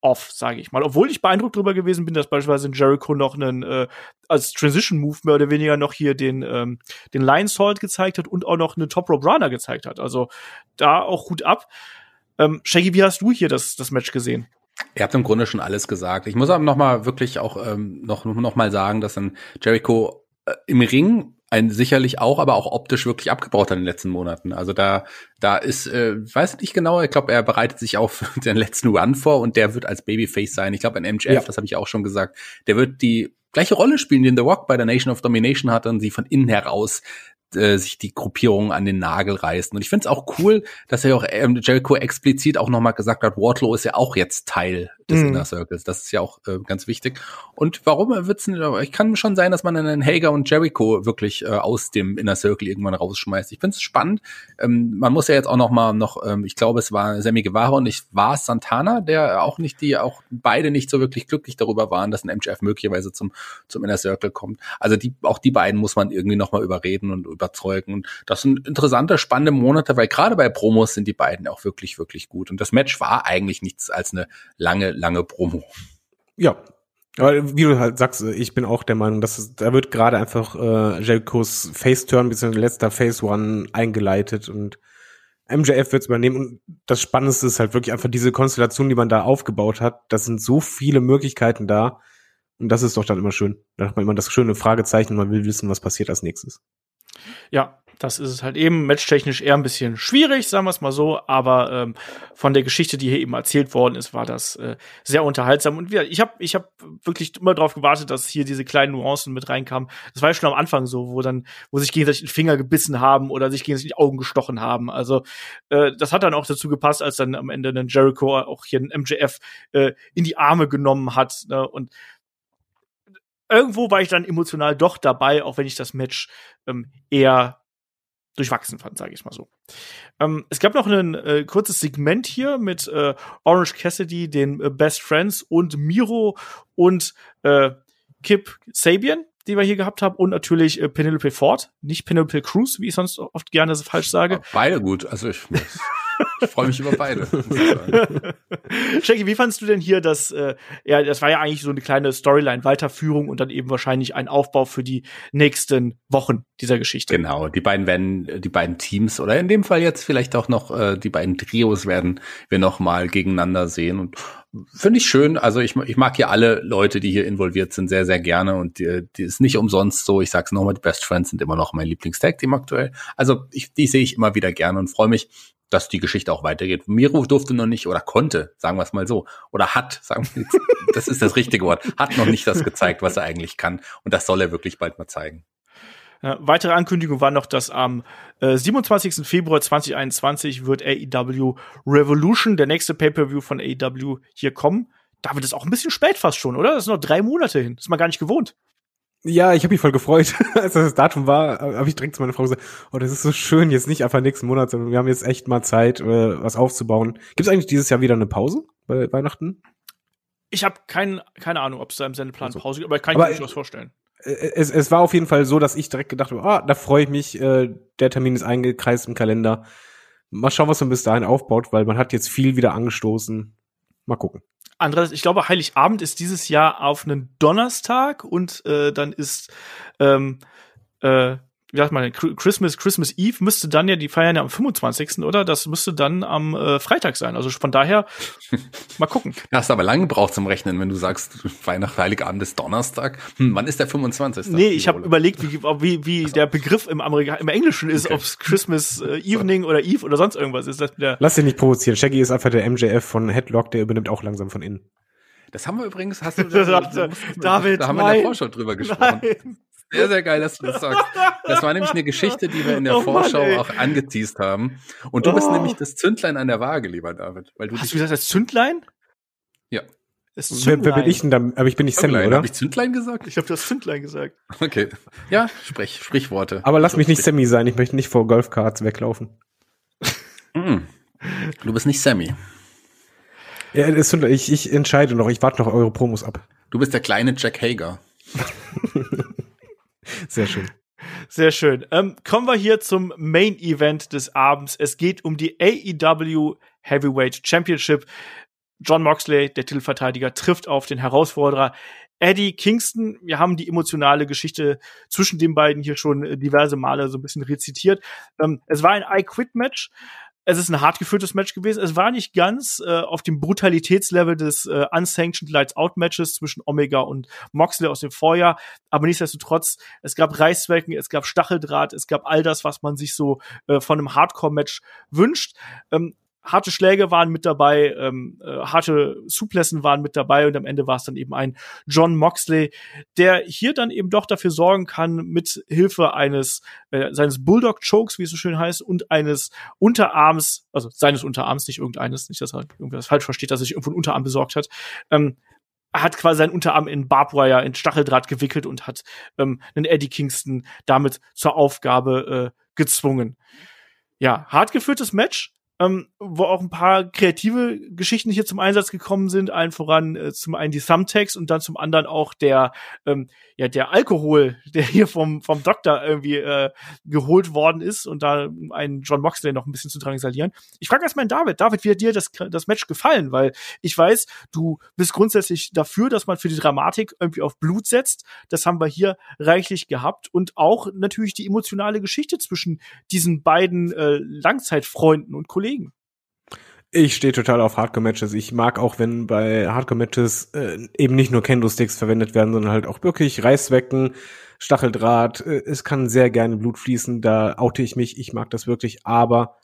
off, sage ich mal. Obwohl ich beeindruckt darüber gewesen bin, dass beispielsweise Jericho noch einen äh, als Transition Move mehr oder weniger noch hier den ähm, den Lion Salt gezeigt hat und auch noch eine Top Rope Runner gezeigt hat. Also da auch gut ab. Ähm, Shaggy, wie hast du hier das das Match gesehen? Ihr habt im Grunde schon alles gesagt. Ich muss aber noch mal wirklich auch ähm, noch noch mal sagen, dass dann Jericho äh, im Ring ein sicherlich auch, aber auch optisch wirklich abgebaut hat in den letzten Monaten. Also da, da ist, äh, weiß nicht genau, ich glaube, er bereitet sich auf den letzten Run vor und der wird als Babyface sein. Ich glaube, ein MJF, ja. das habe ich auch schon gesagt, der wird die gleiche Rolle spielen, die in The Rock bei der Nation of Domination hat und sie von innen heraus äh, sich die Gruppierungen an den Nagel reißen. Und ich finde es auch cool, dass er auch ähm, Jericho explizit auch nochmal gesagt hat, Wardlow ist ja auch jetzt Teil des mhm. Inner Circles. Das ist ja auch äh, ganz wichtig. Und warum wird's nicht, ich kann schon sein, dass man einen Hager und Jericho wirklich äh, aus dem Inner Circle irgendwann rausschmeißt. Ich finde es spannend. Ähm, man muss ja jetzt auch noch mal noch, ähm, ich glaube, es war Sammy Guevara und ich war Santana, der auch nicht die, auch beide nicht so wirklich glücklich darüber waren, dass ein MJF möglicherweise zum zum Inner Circle kommt. Also die, auch die beiden muss man irgendwie noch mal überreden und überzeugen. Und das sind interessante, spannende Monate, weil gerade bei Promos sind die beiden auch wirklich, wirklich gut. Und das Match war eigentlich nichts als eine lange, lange Promo. Ja. Aber wie du halt sagst, ich bin auch der Meinung, dass es, da wird gerade einfach äh, Jerichos Face-Turn bzw. letzter Face-One eingeleitet und MJF wird es übernehmen. Und das Spannendste ist halt wirklich einfach diese Konstellation, die man da aufgebaut hat. Das sind so viele Möglichkeiten da. Und das ist doch dann immer schön. Da hat man immer das schöne Fragezeichen und man will wissen, was passiert als nächstes. Ja, das ist es halt eben matchtechnisch eher ein bisschen schwierig, sagen wir es mal so, aber ähm, von der Geschichte, die hier eben erzählt worden ist, war das äh, sehr unterhaltsam. Und ich habe ich hab wirklich immer darauf gewartet, dass hier diese kleinen Nuancen mit reinkamen. Das war ja schon am Anfang so, wo dann, wo sich gegenseitig den Finger gebissen haben oder sich gegenseitig die Augen gestochen haben. Also äh, das hat dann auch dazu gepasst, als dann am Ende ein Jericho auch hier ein MJF äh, in die Arme genommen hat. Ne? Und irgendwo war ich dann emotional doch dabei, auch wenn ich das Match ähm, eher durchwachsen fand, sage ich mal so. Ähm, es gab noch ein äh, kurzes Segment hier mit äh, Orange Cassidy, den äh, Best Friends und Miro und äh, Kip Sabian, die wir hier gehabt haben, und natürlich äh, Penelope Ford, nicht Penelope Cruz, wie ich sonst oft gerne so falsch sage. Beide gut, also ich ich freue mich über beide. Shaggy, wie fandest du denn hier das, äh, ja, das war ja eigentlich so eine kleine Storyline-Weiterführung und dann eben wahrscheinlich ein Aufbau für die nächsten Wochen dieser Geschichte. Genau, die beiden werden, die beiden Teams oder in dem Fall jetzt vielleicht auch noch äh, die beiden Trios werden wir noch mal gegeneinander sehen und finde ich schön. Also ich, ich mag hier alle Leute, die hier involviert sind, sehr, sehr gerne und die, die ist nicht umsonst so. Ich sag's nochmal, die Best Friends sind immer noch mein Lieblingstag-Team aktuell. Also ich, die sehe ich immer wieder gerne und freue mich, dass die Geschichte auch weitergeht. Miro durfte noch nicht oder konnte, sagen wir es mal so, oder hat, sagen wir, das ist das richtige Wort, hat noch nicht das gezeigt, was er eigentlich kann. Und das soll er wirklich bald mal zeigen. Ja, weitere Ankündigung war noch, dass am äh, 27. Februar 2021 wird AEW Revolution, der nächste Pay-Per-View von AEW, hier kommen. Da wird es auch ein bisschen spät fast schon, oder? Das ist noch drei Monate hin. Das ist man gar nicht gewohnt. Ja, ich habe mich voll gefreut. Als das Datum war, habe ich direkt zu meiner Frau gesagt, oh, das ist so schön, jetzt nicht einfach nächsten Monat, sondern wir haben jetzt echt mal Zeit, äh, was aufzubauen. Gibt es eigentlich dieses Jahr wieder eine Pause bei Weihnachten? Ich habe kein, keine Ahnung, ob es da im Sendeplan also. Pause gibt, aber ich kann mir durchaus vorstellen. Äh, es, es war auf jeden Fall so, dass ich direkt gedacht habe, ah, da freue ich mich, äh, der Termin ist eingekreist im Kalender. Mal schauen, was man bis dahin aufbaut, weil man hat jetzt viel wieder angestoßen. Mal gucken. Andererseits, ich glaube, Heiligabend ist dieses Jahr auf einen Donnerstag und äh, dann ist ähm, äh, wie sagt man, Christmas, Christmas Eve müsste dann ja, die feiern ja am 25. oder? Das müsste dann am äh, Freitag sein. Also von daher, mal gucken. Du hast aber lange gebraucht zum Rechnen, wenn du sagst, Weihnachten, Heiligabend ist Donnerstag. Hm, wann ist der 25.? Nee, ich habe überlegt, wie, wie, wie der Begriff im, Amerika im Englischen ist, okay. ob es Christmas äh, Evening oder Eve oder sonst irgendwas ist. Das Lass dich nicht provozieren. Shaggy ist einfach der MJF von Headlock, der übernimmt auch langsam von innen. Das haben wir übrigens, hast du, da, da, da, David, da haben wir in der Vorschau drüber gesprochen. Nein. Sehr, sehr geil, dass du das sagst. Das war nämlich eine Geschichte, die wir in der oh Vorschau Mann, auch angeteased haben. Und du oh. bist nämlich das Zündlein an der Waage, lieber David. Weil du Hast du gesagt, das Zündlein? Ja. Das wer, wer bin ich denn da? Aber ich bin nicht Sammy, oder? Habe ich Zündlein gesagt? Ich habe das Zündlein gesagt. Okay. Ja, sprich, Sprichworte. Aber lass mich nicht Sammy sein. Ich möchte nicht vor Golfkarts weglaufen. Mm. Du bist nicht Sammy. Ja, ich, ich entscheide noch. Ich warte noch eure Promos ab. Du bist der kleine Jack Hager. Sehr schön. Sehr schön. Ähm, kommen wir hier zum Main Event des Abends. Es geht um die AEW Heavyweight Championship. John Moxley, der Titelverteidiger, trifft auf den Herausforderer Eddie Kingston. Wir haben die emotionale Geschichte zwischen den beiden hier schon diverse Male so ein bisschen rezitiert. Ähm, es war ein I-Quit-Match. Es ist ein hart geführtes Match gewesen. Es war nicht ganz äh, auf dem Brutalitätslevel des äh, Unsanctioned Lights Out Matches zwischen Omega und Moxley aus dem Vorjahr, aber nichtsdestotrotz, es gab Reißzwecken, es gab Stacheldraht, es gab all das, was man sich so äh, von einem Hardcore Match wünscht. Ähm, harte Schläge waren mit dabei, ähm, äh, harte Suplessen waren mit dabei und am Ende war es dann eben ein John Moxley, der hier dann eben doch dafür sorgen kann, mit Hilfe eines äh, seines Bulldog Chokes, wie es so schön heißt, und eines Unterarms, also seines Unterarms, nicht irgendeines, nicht, dass er irgendwas falsch versteht, dass er sich irgendwo einen Unterarm besorgt hat, ähm, hat quasi seinen Unterarm in Barbwire, in Stacheldraht gewickelt und hat ähm, einen Eddie Kingston damit zur Aufgabe äh, gezwungen. Ja, hart geführtes Match ähm, wo auch ein paar kreative Geschichten hier zum Einsatz gekommen sind. Allen voran äh, zum einen die Thumbtacks und dann zum anderen auch der, ähm, ja, der Alkohol, der hier vom, vom Doktor irgendwie äh, geholt worden ist und da einen John Moxley noch ein bisschen zu drangsalieren. Ich frage erstmal David, David, wie hat dir das, das Match gefallen? Weil ich weiß, du bist grundsätzlich dafür, dass man für die Dramatik irgendwie auf Blut setzt. Das haben wir hier reichlich gehabt und auch natürlich die emotionale Geschichte zwischen diesen beiden äh, Langzeitfreunden und Kollegen Kollegen. Ich stehe total auf Hardcore-Matches. Ich mag auch, wenn bei Hardcore-Matches äh, eben nicht nur Kendo-Sticks verwendet werden, sondern halt auch wirklich Reißwecken, Stacheldraht. Äh, es kann sehr gerne Blut fließen, da oute ich mich. Ich mag das wirklich, aber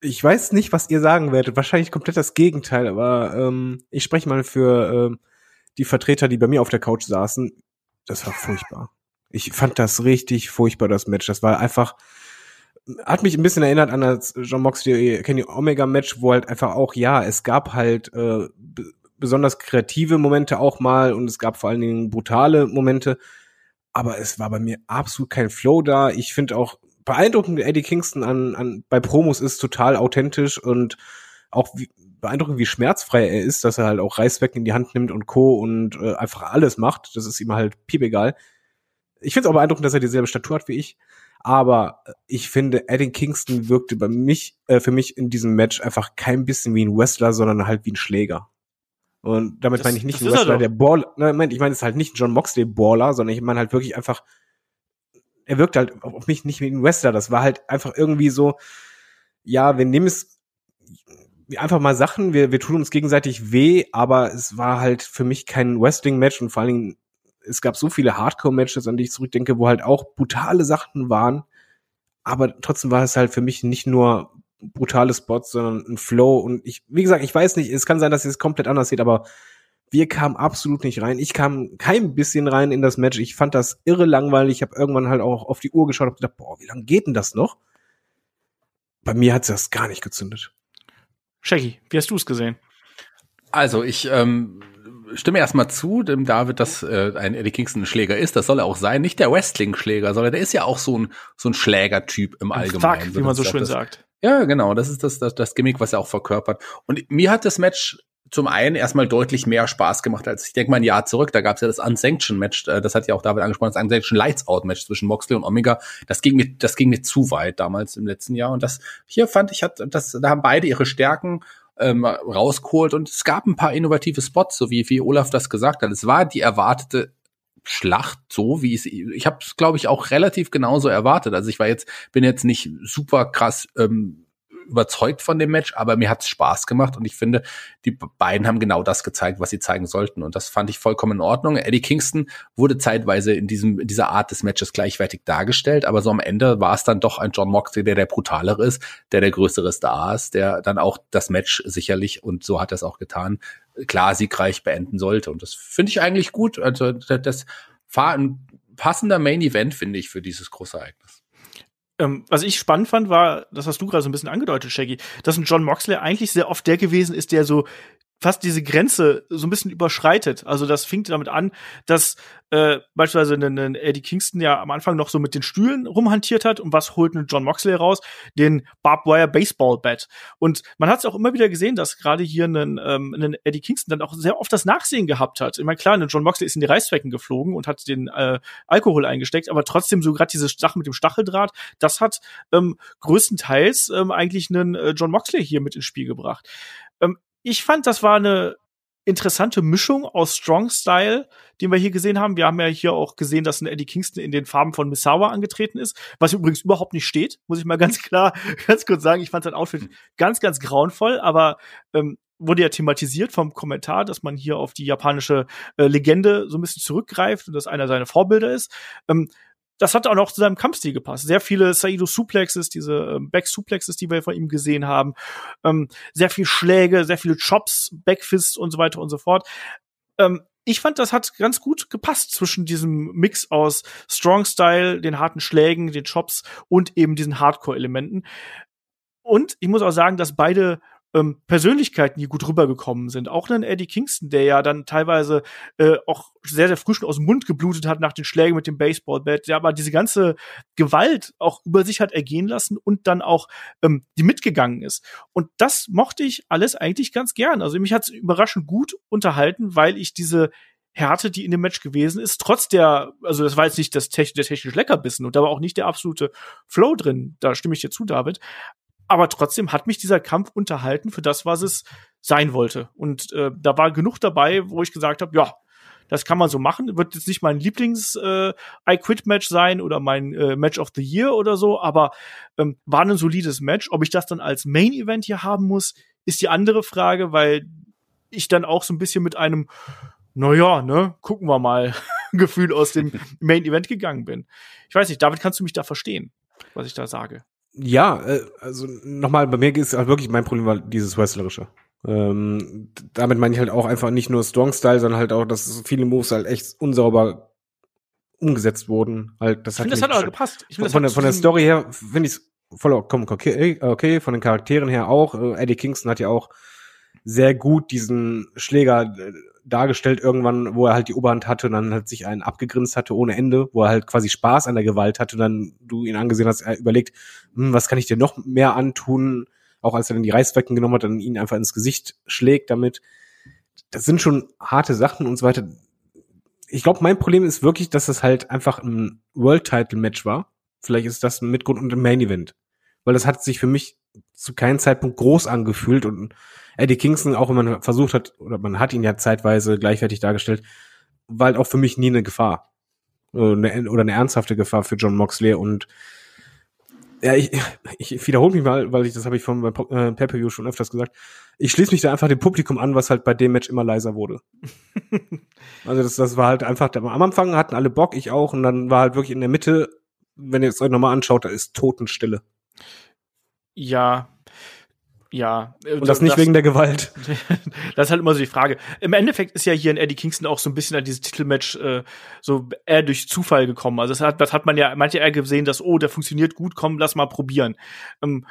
ich weiß nicht, was ihr sagen werdet. Wahrscheinlich komplett das Gegenteil, aber ähm, ich spreche mal für äh, die Vertreter, die bei mir auf der Couch saßen. Das war furchtbar. Ich fand das richtig furchtbar, das Match. Das war einfach hat mich ein bisschen erinnert an das John Moxley Kenny Omega Match, wo halt einfach auch, ja, es gab halt äh, besonders kreative Momente auch mal und es gab vor allen Dingen brutale Momente, aber es war bei mir absolut kein Flow da. Ich finde auch beeindruckend, Eddie Kingston an, an bei Promos ist total authentisch und auch wie, beeindruckend, wie schmerzfrei er ist, dass er halt auch Reißwecken in die Hand nimmt und Co. und äh, einfach alles macht. Das ist ihm halt piepegal. Ich finde es auch beeindruckend, dass er dieselbe Statur hat wie ich. Aber ich finde, Eddie Kingston wirkte bei mich, äh, für mich in diesem Match einfach kein bisschen wie ein Wrestler, sondern halt wie ein Schläger. Und damit das, meine ich nicht ein Wrestler, der Baller, nein, ich meine, es ist halt nicht ein John Moxley Baller, sondern ich meine halt wirklich einfach, er wirkt halt auf mich nicht wie ein Wrestler. Das war halt einfach irgendwie so, ja, wir nehmen es einfach mal Sachen, wir, wir tun uns gegenseitig weh, aber es war halt für mich kein Wrestling-Match und vor allen Dingen es gab so viele Hardcore-Matches, an die ich zurückdenke, wo halt auch brutale Sachen waren. Aber trotzdem war es halt für mich nicht nur brutale Spots, sondern ein Flow. Und ich, wie gesagt, ich weiß nicht, es kann sein, dass es komplett anders sieht, aber wir kamen absolut nicht rein. Ich kam kein bisschen rein in das Match. Ich fand das irre langweilig. Ich habe irgendwann halt auch auf die Uhr geschaut und gedacht, boah, wie lange geht denn das noch? Bei mir hat das gar nicht gezündet. Shaggy, wie hast du es gesehen? Also ich ähm, stimme erstmal zu, dem David, dass äh, ein Eddie Kingston ein Schläger ist. Das soll er auch sein. Nicht der Wrestling-Schläger, sondern der ist ja auch so ein, so ein Schlägertyp im Allgemeinen. Fuck, wie man so schön das, sagt. Ja, genau. Das ist das, das, das Gimmick, was er auch verkörpert. Und mir hat das Match zum einen erstmal deutlich mehr Spaß gemacht als ich denke mal ein Jahr zurück. Da gab es ja das Unsanctioned Match, äh, das hat ja auch David angesprochen, das Unsanctioned Lights Out Match zwischen Moxley und Omega. Das ging mir, das ging mir zu weit damals im letzten Jahr. Und das hier fand ich hat, das, da haben beide ihre Stärken ähm, rausgeholt und es gab ein paar innovative Spots, so wie, wie Olaf das gesagt hat. Es war die erwartete Schlacht, so wie es, ich habe es, glaube ich, auch relativ genauso erwartet. Also ich war jetzt, bin jetzt nicht super krass ähm, überzeugt von dem Match, aber mir hat's Spaß gemacht und ich finde, die beiden haben genau das gezeigt, was sie zeigen sollten und das fand ich vollkommen in Ordnung. Eddie Kingston wurde zeitweise in diesem in dieser Art des Matches gleichwertig dargestellt, aber so am Ende war es dann doch ein John Moxley, der der brutalere ist, der der größere Star ist, der dann auch das Match sicherlich und so hat er es auch getan, klar siegreich beenden sollte und das finde ich eigentlich gut. Also das war ein passender Main Event finde ich für dieses große Ereignis. Ähm, was ich spannend fand, war, das hast du gerade so ein bisschen angedeutet, Shaggy, dass ein John Moxley eigentlich sehr oft der gewesen ist, der so fast diese Grenze so ein bisschen überschreitet. Also das fing damit an, dass äh, beispielsweise ein Eddie Kingston ja am Anfang noch so mit den Stühlen rumhantiert hat und was holt ein John Moxley raus? Den Barbed Wire Baseball Bat. Und man hat es auch immer wieder gesehen, dass gerade hier ein, ähm, ein Eddie Kingston dann auch sehr oft das Nachsehen gehabt hat. Meine, klar, ein John Moxley ist in die Reißzwecken geflogen und hat den äh, Alkohol eingesteckt, aber trotzdem so gerade diese Sache mit dem Stacheldraht, das hat ähm, größtenteils ähm, eigentlich einen äh, John Moxley hier mit ins Spiel gebracht. Ähm, ich fand, das war eine interessante Mischung aus Strong Style, den wir hier gesehen haben. Wir haben ja hier auch gesehen, dass ein Eddie Kingston in den Farben von Misawa angetreten ist, was übrigens überhaupt nicht steht, muss ich mal ganz klar, ganz kurz sagen. Ich fand sein Outfit ganz, ganz grauenvoll, aber ähm, wurde ja thematisiert vom Kommentar, dass man hier auf die japanische äh, Legende so ein bisschen zurückgreift und dass einer seiner Vorbilder ist. Ähm, das hat auch noch zu seinem Kampfstil gepasst. Sehr viele Saido Suplexes, diese ähm, Back Suplexes, die wir von ihm gesehen haben, ähm, sehr viel Schläge, sehr viele Chops, Backfists und so weiter und so fort. Ähm, ich fand, das hat ganz gut gepasst zwischen diesem Mix aus Strong Style, den harten Schlägen, den Chops und eben diesen Hardcore-Elementen. Und ich muss auch sagen, dass beide ähm, Persönlichkeiten, die gut rübergekommen sind. Auch dann Eddie Kingston, der ja dann teilweise äh, auch sehr, sehr früh schon aus dem Mund geblutet hat nach den Schlägen mit dem Baseballbat, der aber diese ganze Gewalt auch über sich hat ergehen lassen und dann auch ähm, die mitgegangen ist. Und das mochte ich alles eigentlich ganz gern. Also mich hat es überraschend gut unterhalten, weil ich diese Härte, die in dem Match gewesen ist, trotz der, also das war jetzt nicht das technisch, der technisch Leckerbissen und da war auch nicht der absolute Flow drin, da stimme ich dir zu, David, aber trotzdem hat mich dieser Kampf unterhalten für das, was es sein wollte. Und äh, da war genug dabei, wo ich gesagt habe, ja, das kann man so machen. Wird jetzt nicht mein Lieblings äh, I Quit Match sein oder mein äh, Match of the Year oder so, aber ähm, war ein solides Match. Ob ich das dann als Main Event hier haben muss, ist die andere Frage, weil ich dann auch so ein bisschen mit einem, naja, ne, gucken wir mal, Gefühl aus dem Main Event gegangen bin. Ich weiß nicht, David, kannst du mich da verstehen, was ich da sage? Ja, äh, also nochmal, bei mir ist halt wirklich mein Problem war dieses Wrestlerische. Ähm, damit meine ich halt auch einfach nicht nur Strong Style, sondern halt auch, dass viele Moves halt echt unsauber umgesetzt wurden. Halt, das ich finde, das hat aber gepasst. Ich find, von, der, von der Story her finde ich es vollkommen okay, okay, von den Charakteren her auch. Äh, Eddie Kingston hat ja auch sehr gut diesen Schläger äh, dargestellt irgendwann, wo er halt die Oberhand hatte und dann halt sich einen abgegrinst hatte ohne Ende, wo er halt quasi Spaß an der Gewalt hatte und dann du ihn angesehen hast, er überlegt, hm, was kann ich dir noch mehr antun, auch als er dann die Reißwecken genommen hat und ihn einfach ins Gesicht schlägt damit. Das sind schon harte Sachen und so weiter. Ich glaube, mein Problem ist wirklich, dass es halt einfach ein World-Title-Match war. Vielleicht ist das ein Mitgrund und ein Main-Event. Weil das hat sich für mich zu keinem Zeitpunkt groß angefühlt und Eddie Kingston, auch wenn man versucht hat, oder man hat ihn ja zeitweise gleichwertig dargestellt, war halt auch für mich nie eine Gefahr. Oder eine, oder eine ernsthafte Gefahr für John Moxley und ja, ich, ich wiederhole mich mal, weil ich das habe ich von äh, Pay-Per-View schon öfters gesagt. Ich schließe mich da einfach dem Publikum an, was halt bei dem Match immer leiser wurde. also das, das war halt einfach, am Anfang hatten alle Bock, ich auch, und dann war halt wirklich in der Mitte, wenn ihr es euch nochmal anschaut, da ist Totenstille. Ja, ja. Äh, Und das nicht das, wegen der Gewalt. das ist halt immer so die Frage. Im Endeffekt ist ja hier in Eddie Kingston auch so ein bisschen an dieses Titelmatch äh, so eher durch Zufall gekommen. Also das hat, das hat man ja manche eher gesehen, dass, oh, der funktioniert gut, komm, lass mal probieren. Ähm,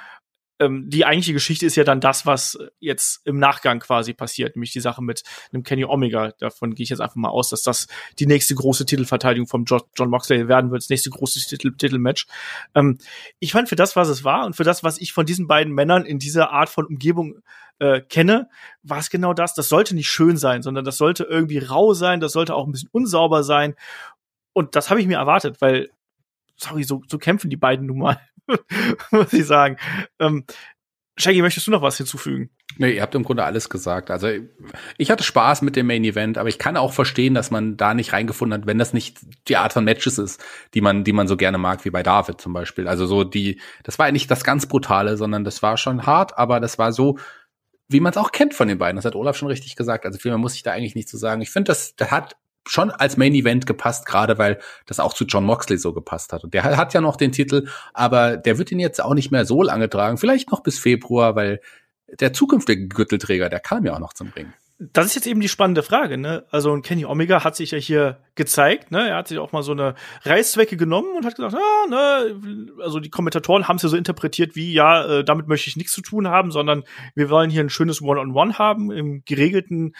ähm, die eigentliche Geschichte ist ja dann das, was jetzt im Nachgang quasi passiert, nämlich die Sache mit einem Kenny Omega. Davon gehe ich jetzt einfach mal aus, dass das die nächste große Titelverteidigung vom John, John Moxley werden wird, das nächste große Titel, Titelmatch. Ähm, ich fand für das, was es war und für das, was ich von diesen beiden Männern in dieser Art von Umgebung äh, kenne, war es genau das. Das sollte nicht schön sein, sondern das sollte irgendwie rau sein, das sollte auch ein bisschen unsauber sein. Und das habe ich mir erwartet, weil sorry, so, so kämpfen die beiden nun mal. muss ich sagen. Ähm, Shaggy, möchtest du noch was hinzufügen? Nee, ihr habt im Grunde alles gesagt. Also ich hatte Spaß mit dem Main Event, aber ich kann auch verstehen, dass man da nicht reingefunden hat, wenn das nicht die Art von Matches ist, die man, die man so gerne mag, wie bei David zum Beispiel. Also so die, das war ja nicht das ganz brutale, sondern das war schon hart, aber das war so, wie man es auch kennt von den beiden. Das hat Olaf schon richtig gesagt. Also viel mehr muss ich da eigentlich nicht zu sagen. Ich finde, das, das hat schon als Main Event gepasst, gerade weil das auch zu John Moxley so gepasst hat. Und der hat ja noch den Titel, aber der wird ihn jetzt auch nicht mehr so lange tragen, vielleicht noch bis Februar, weil der zukünftige Gürtelträger, der kam ja auch noch zum Ring das ist jetzt eben die spannende Frage, ne? Also ein Kenny Omega hat sich ja hier gezeigt, ne? Er hat sich auch mal so eine Reißzwecke genommen und hat gesagt, ah, ne, also die Kommentatoren haben es ja so interpretiert wie, ja, äh, damit möchte ich nichts zu tun haben, sondern wir wollen hier ein schönes One-on-One -on -One haben im geregelten,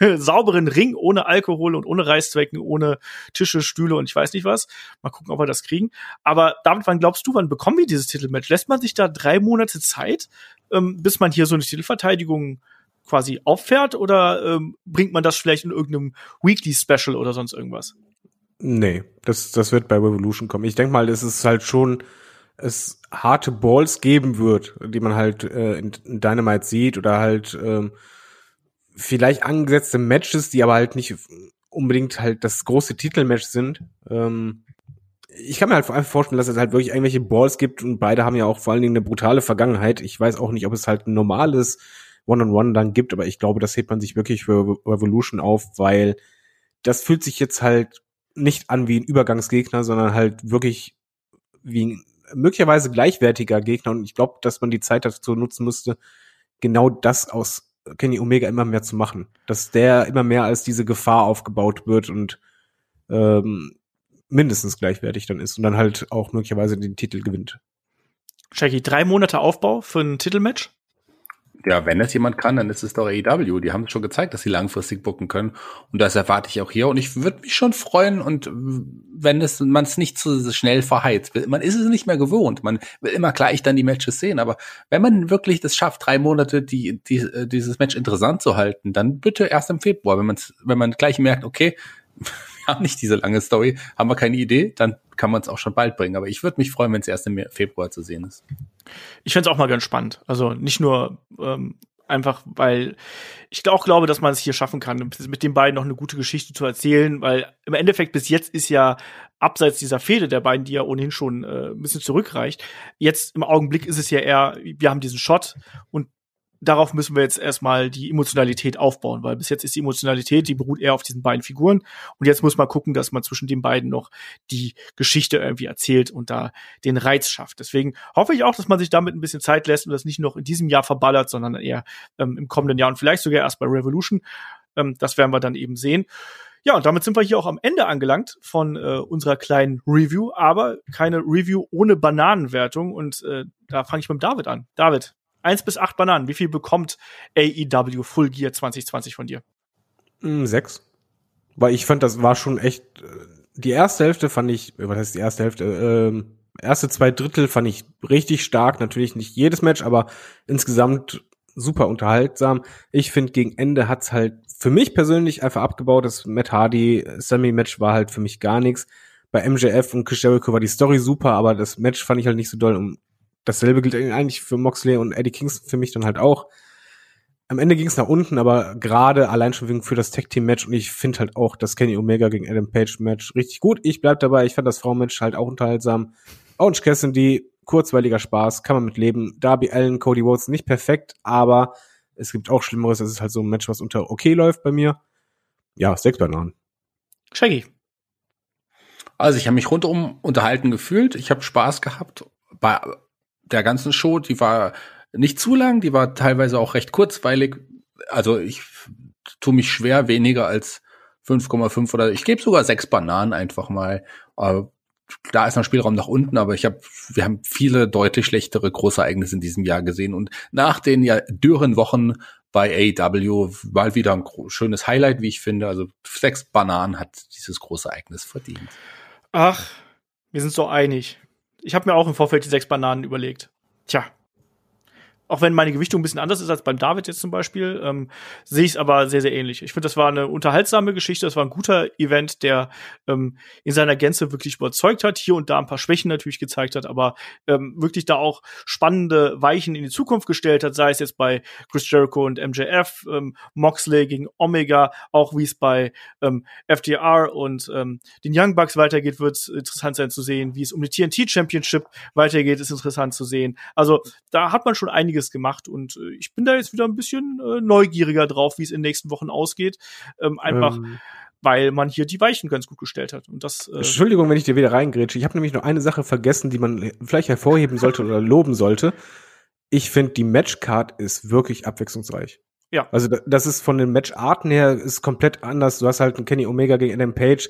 sauberen Ring ohne Alkohol und ohne Reißzwecken, ohne Tische, Stühle und ich weiß nicht was. Mal gucken, ob wir das kriegen. Aber damit, wann glaubst du, wann bekommen wir dieses Titelmatch? Lässt man sich da drei Monate Zeit, ähm, bis man hier so eine Titelverteidigung quasi auffährt oder ähm, bringt man das vielleicht in irgendeinem Weekly Special oder sonst irgendwas? Nee, das, das wird bei Revolution kommen. Ich denke mal, dass es halt schon es harte Balls geben wird, die man halt äh, in, in Dynamite sieht oder halt ähm, vielleicht angesetzte Matches, die aber halt nicht unbedingt halt das große Titelmatch sind. Ähm, ich kann mir halt einfach vorstellen, dass es halt wirklich irgendwelche Balls gibt und beide haben ja auch vor allen Dingen eine brutale Vergangenheit. Ich weiß auch nicht, ob es halt ein normales One-on-One -on -One dann gibt, aber ich glaube, das hebt man sich wirklich für Revolution auf, weil das fühlt sich jetzt halt nicht an wie ein Übergangsgegner, sondern halt wirklich wie ein möglicherweise gleichwertiger Gegner. Und ich glaube, dass man die Zeit dazu nutzen müsste, genau das aus Kenny Omega immer mehr zu machen. Dass der immer mehr als diese Gefahr aufgebaut wird und ähm, mindestens gleichwertig dann ist und dann halt auch möglicherweise den Titel gewinnt. Shaggy, drei Monate Aufbau für ein Titelmatch? Ja, wenn das jemand kann, dann ist es doch AEW. Die haben schon gezeigt, dass sie langfristig bucken können. Und das erwarte ich auch hier. Und ich würde mich schon freuen. Und wenn es, man es nicht zu schnell verheizt. Man ist es nicht mehr gewohnt. Man will immer gleich dann die Matches sehen. Aber wenn man wirklich das schafft, drei Monate die, die, dieses Match interessant zu halten, dann bitte erst im Februar. Wenn man, wenn man gleich merkt, okay, haben nicht diese lange Story, haben wir keine Idee, dann kann man es auch schon bald bringen. Aber ich würde mich freuen, wenn es erst im Februar zu sehen ist. Ich fände es auch mal ganz spannend. Also nicht nur ähm, einfach, weil ich auch glaube, dass man es hier schaffen kann, mit den beiden noch eine gute Geschichte zu erzählen, weil im Endeffekt bis jetzt ist ja abseits dieser Fehde der beiden, die ja ohnehin schon äh, ein bisschen zurückreicht, jetzt im Augenblick ist es ja eher, wir haben diesen Shot und darauf müssen wir jetzt erstmal die Emotionalität aufbauen, weil bis jetzt ist die Emotionalität, die beruht eher auf diesen beiden Figuren. Und jetzt muss man gucken, dass man zwischen den beiden noch die Geschichte irgendwie erzählt und da den Reiz schafft. Deswegen hoffe ich auch, dass man sich damit ein bisschen Zeit lässt und das nicht noch in diesem Jahr verballert, sondern eher ähm, im kommenden Jahr und vielleicht sogar erst bei Revolution. Ähm, das werden wir dann eben sehen. Ja, und damit sind wir hier auch am Ende angelangt von äh, unserer kleinen Review, aber keine Review ohne Bananenwertung. Und äh, da fange ich mit David an. David, Eins bis acht Bananen. Wie viel bekommt AEW Full Gear 2020 von dir? Mm, sechs. Weil ich fand, das war schon echt. Äh, die erste Hälfte fand ich, was heißt die erste Hälfte? Ähm, erste zwei Drittel fand ich richtig stark. Natürlich nicht jedes Match, aber insgesamt super unterhaltsam. Ich finde, gegen Ende hat's halt für mich persönlich einfach abgebaut. Das Matt Hardy Sammy Match war halt für mich gar nichts. Bei MJF und Chris Jericho war die Story super, aber das Match fand ich halt nicht so doll. Und dasselbe gilt eigentlich für Moxley und Eddie Kingston für mich dann halt auch. Am Ende ging es nach unten, aber gerade allein schon wegen für das Tag Team Match und ich finde halt auch das Kenny Omega gegen Adam Page Match richtig gut. Ich bleib dabei, ich fand das Frauenmatch halt auch unterhaltsam. Orange Cassidy, kurzweiliger Spaß, kann man mit leben. Darby Allen, Cody Rhodes nicht perfekt, aber es gibt auch Schlimmeres. Es ist halt so ein Match, was unter okay läuft bei mir. Ja, sechs Bananen. Shaggy. Also ich habe mich rundum unterhalten gefühlt. Ich habe Spaß gehabt. Bei der ganzen Show. Die war nicht zu lang, die war teilweise auch recht kurzweilig. Also ich tue mich schwer, weniger als 5,5 oder ich gebe sogar sechs Bananen einfach mal. Da ist noch Spielraum nach unten, aber ich habe, wir haben viele deutlich schlechtere Großereignisse in diesem Jahr gesehen und nach den ja dürren Wochen bei AEW war wieder ein schönes Highlight, wie ich finde. Also sechs Bananen hat dieses große Ereignis verdient. Ach, wir sind so einig. Ich habe mir auch im Vorfeld die sechs Bananen überlegt. Tja, auch wenn meine Gewichtung ein bisschen anders ist als beim David jetzt zum Beispiel, ähm, sehe ich es aber sehr, sehr ähnlich. Ich finde, das war eine unterhaltsame Geschichte, das war ein guter Event, der ähm, in seiner Gänze wirklich überzeugt hat, hier und da ein paar Schwächen natürlich gezeigt hat, aber ähm, wirklich da auch spannende Weichen in die Zukunft gestellt hat, sei es jetzt bei Chris Jericho und MJF, ähm, Moxley gegen Omega, auch wie es bei ähm, FDR und ähm, den Young Bucks weitergeht, wird es interessant sein zu sehen, wie es um die TNT Championship weitergeht, ist interessant zu sehen. Also da hat man schon einiges einiges gemacht und äh, ich bin da jetzt wieder ein bisschen äh, neugieriger drauf, wie es in den nächsten Wochen ausgeht. Ähm, einfach ähm weil man hier die Weichen ganz gut gestellt hat. Und das, äh Entschuldigung, wenn ich dir wieder reingrätsche. Ich habe nämlich noch eine Sache vergessen, die man vielleicht hervorheben sollte oder loben sollte. Ich finde, die Matchcard ist wirklich abwechslungsreich. Ja. Also das ist von den Matcharten her ist komplett anders. Du hast halt einen Kenny Omega gegen Adam Page,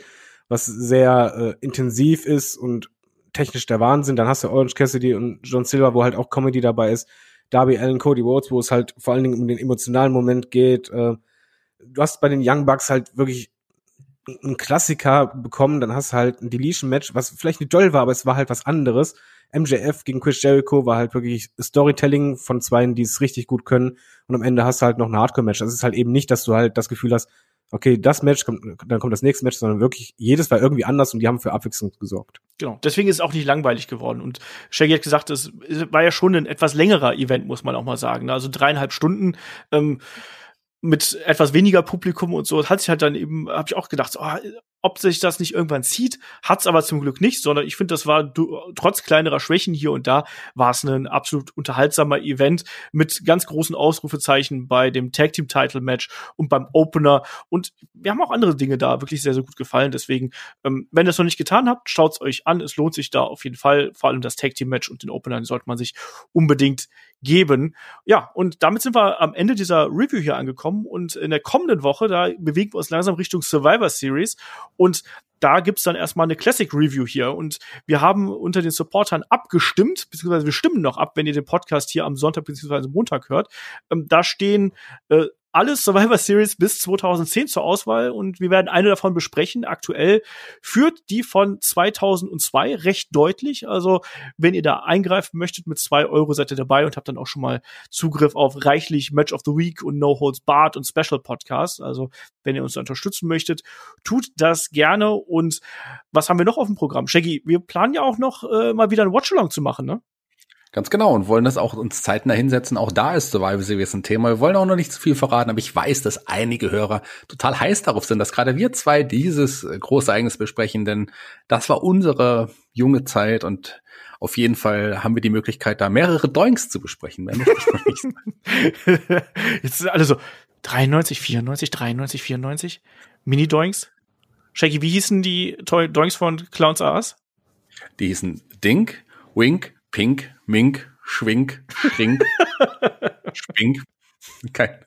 was sehr äh, intensiv ist und technisch der Wahnsinn. Dann hast du Orange Cassidy und John Silver, wo halt auch Comedy dabei ist. Darby Allen, Cody Rhodes, wo es halt vor allen Dingen um den emotionalen Moment geht. Äh, du hast bei den Young Bucks halt wirklich einen Klassiker bekommen, dann hast du halt ein Deletion-Match, was vielleicht nicht doll war, aber es war halt was anderes. MJF gegen Chris Jericho war halt wirklich Storytelling von Zweien, die es richtig gut können. Und am Ende hast du halt noch ein Hardcore-Match. Das ist halt eben nicht, dass du halt das Gefühl hast, okay, das Match kommt, dann kommt das nächste Match, sondern wirklich jedes war irgendwie anders und die haben für Abwechslung gesorgt. Genau. Deswegen ist es auch nicht langweilig geworden. Und Shaggy hat gesagt, es war ja schon ein etwas längerer Event, muss man auch mal sagen. Also dreieinhalb Stunden. Ähm, mit etwas weniger Publikum und so, hat sich halt dann eben, habe ich auch gedacht, oh, ob sich das nicht irgendwann zieht, hat's aber zum Glück nicht, sondern ich finde, das war trotz kleinerer Schwächen hier und da, war es ein absolut unterhaltsamer Event mit ganz großen Ausrufezeichen bei dem Tag Team Title Match und beim Opener und wir haben auch andere Dinge da wirklich sehr, sehr gut gefallen. Deswegen, ähm, wenn ihr es noch nicht getan habt, schaut's euch an. Es lohnt sich da auf jeden Fall. Vor allem das Tag Team Match und den Opener sollte man sich unbedingt geben. Ja, und damit sind wir am Ende dieser Review hier angekommen und in der kommenden Woche, da bewegen wir uns langsam Richtung Survivor Series und da gibt's dann erstmal eine Classic Review hier und wir haben unter den Supportern abgestimmt, beziehungsweise wir stimmen noch ab, wenn ihr den Podcast hier am Sonntag beziehungsweise Montag hört. Ähm, da stehen äh, alle Survivor Series bis 2010 zur Auswahl und wir werden eine davon besprechen. Aktuell führt die von 2002 recht deutlich. Also wenn ihr da eingreifen möchtet mit zwei Euro seid ihr dabei und habt dann auch schon mal Zugriff auf reichlich Match of the Week und No Holds Barred und Special Podcasts. Also wenn ihr uns unterstützen möchtet, tut das gerne. Und was haben wir noch auf dem Programm? Shaggy, wir planen ja auch noch äh, mal wieder ein Watchalong zu machen, ne? Ganz genau und wollen das auch uns zeitnah hinsetzen. Auch da ist Survival Series ein Thema. Wir wollen auch noch nicht zu viel verraten, aber ich weiß, dass einige Hörer total heiß darauf sind, dass gerade wir zwei dieses äh, große Ereignis besprechen, denn das war unsere junge Zeit und auf jeden Fall haben wir die Möglichkeit, da mehrere Doinks zu besprechen. Jetzt sind alle so 93, 94, 93, 94 Mini-Doinks. Shaggy, wie hießen die Doinks von Clowns Ass? Die hießen Dink, Wink, Pink, Mink, Schwink, Schrink, Spink. Kein.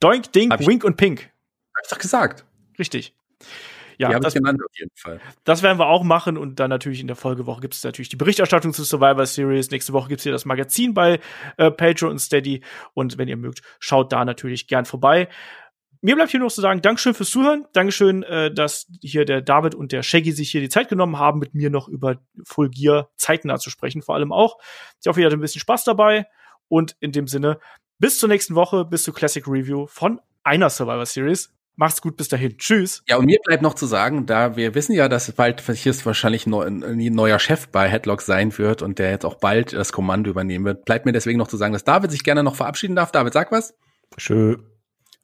Doink, Dink, hab Wink und Pink. Hab ich doch gesagt. Richtig. Ja, die das, genannt auf jeden Fall. Das werden wir auch machen und dann natürlich in der Folgewoche gibt es natürlich die Berichterstattung zur Survivor Series. Nächste Woche gibt es hier das Magazin bei äh, Patreon und Steady und wenn ihr mögt, schaut da natürlich gern vorbei mir bleibt hier noch zu sagen, Dankeschön fürs Zuhören. Dankeschön, äh, dass hier der David und der Shaggy sich hier die Zeit genommen haben, mit mir noch über Full Gear zeitnah zu sprechen. Vor allem auch. Ich hoffe, ihr hattet ein bisschen Spaß dabei. Und in dem Sinne, bis zur nächsten Woche, bis zur Classic Review von einer Survivor Series. Macht's gut, bis dahin. Tschüss. Ja, und mir bleibt noch zu sagen, da wir wissen ja, dass bald hier ist wahrscheinlich ein neuer Chef bei Headlock sein wird und der jetzt auch bald das Kommando übernehmen wird, bleibt mir deswegen noch zu sagen, dass David sich gerne noch verabschieden darf. David, sag was. Schön.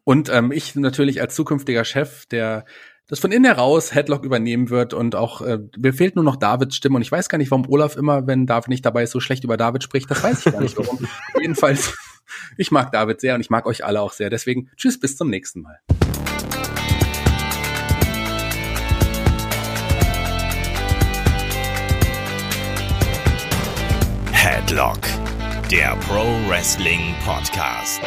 Und ähm, ich natürlich als zukünftiger Chef, der das von innen heraus Headlock übernehmen wird und auch äh, mir fehlt nur noch Davids Stimme und ich weiß gar nicht, warum Olaf immer, wenn David nicht dabei ist, so schlecht über David spricht. Das weiß ich gar nicht warum. Jedenfalls, ich mag David sehr und ich mag euch alle auch sehr. Deswegen tschüss, bis zum nächsten Mal. Headlock, der Pro Wrestling Podcast.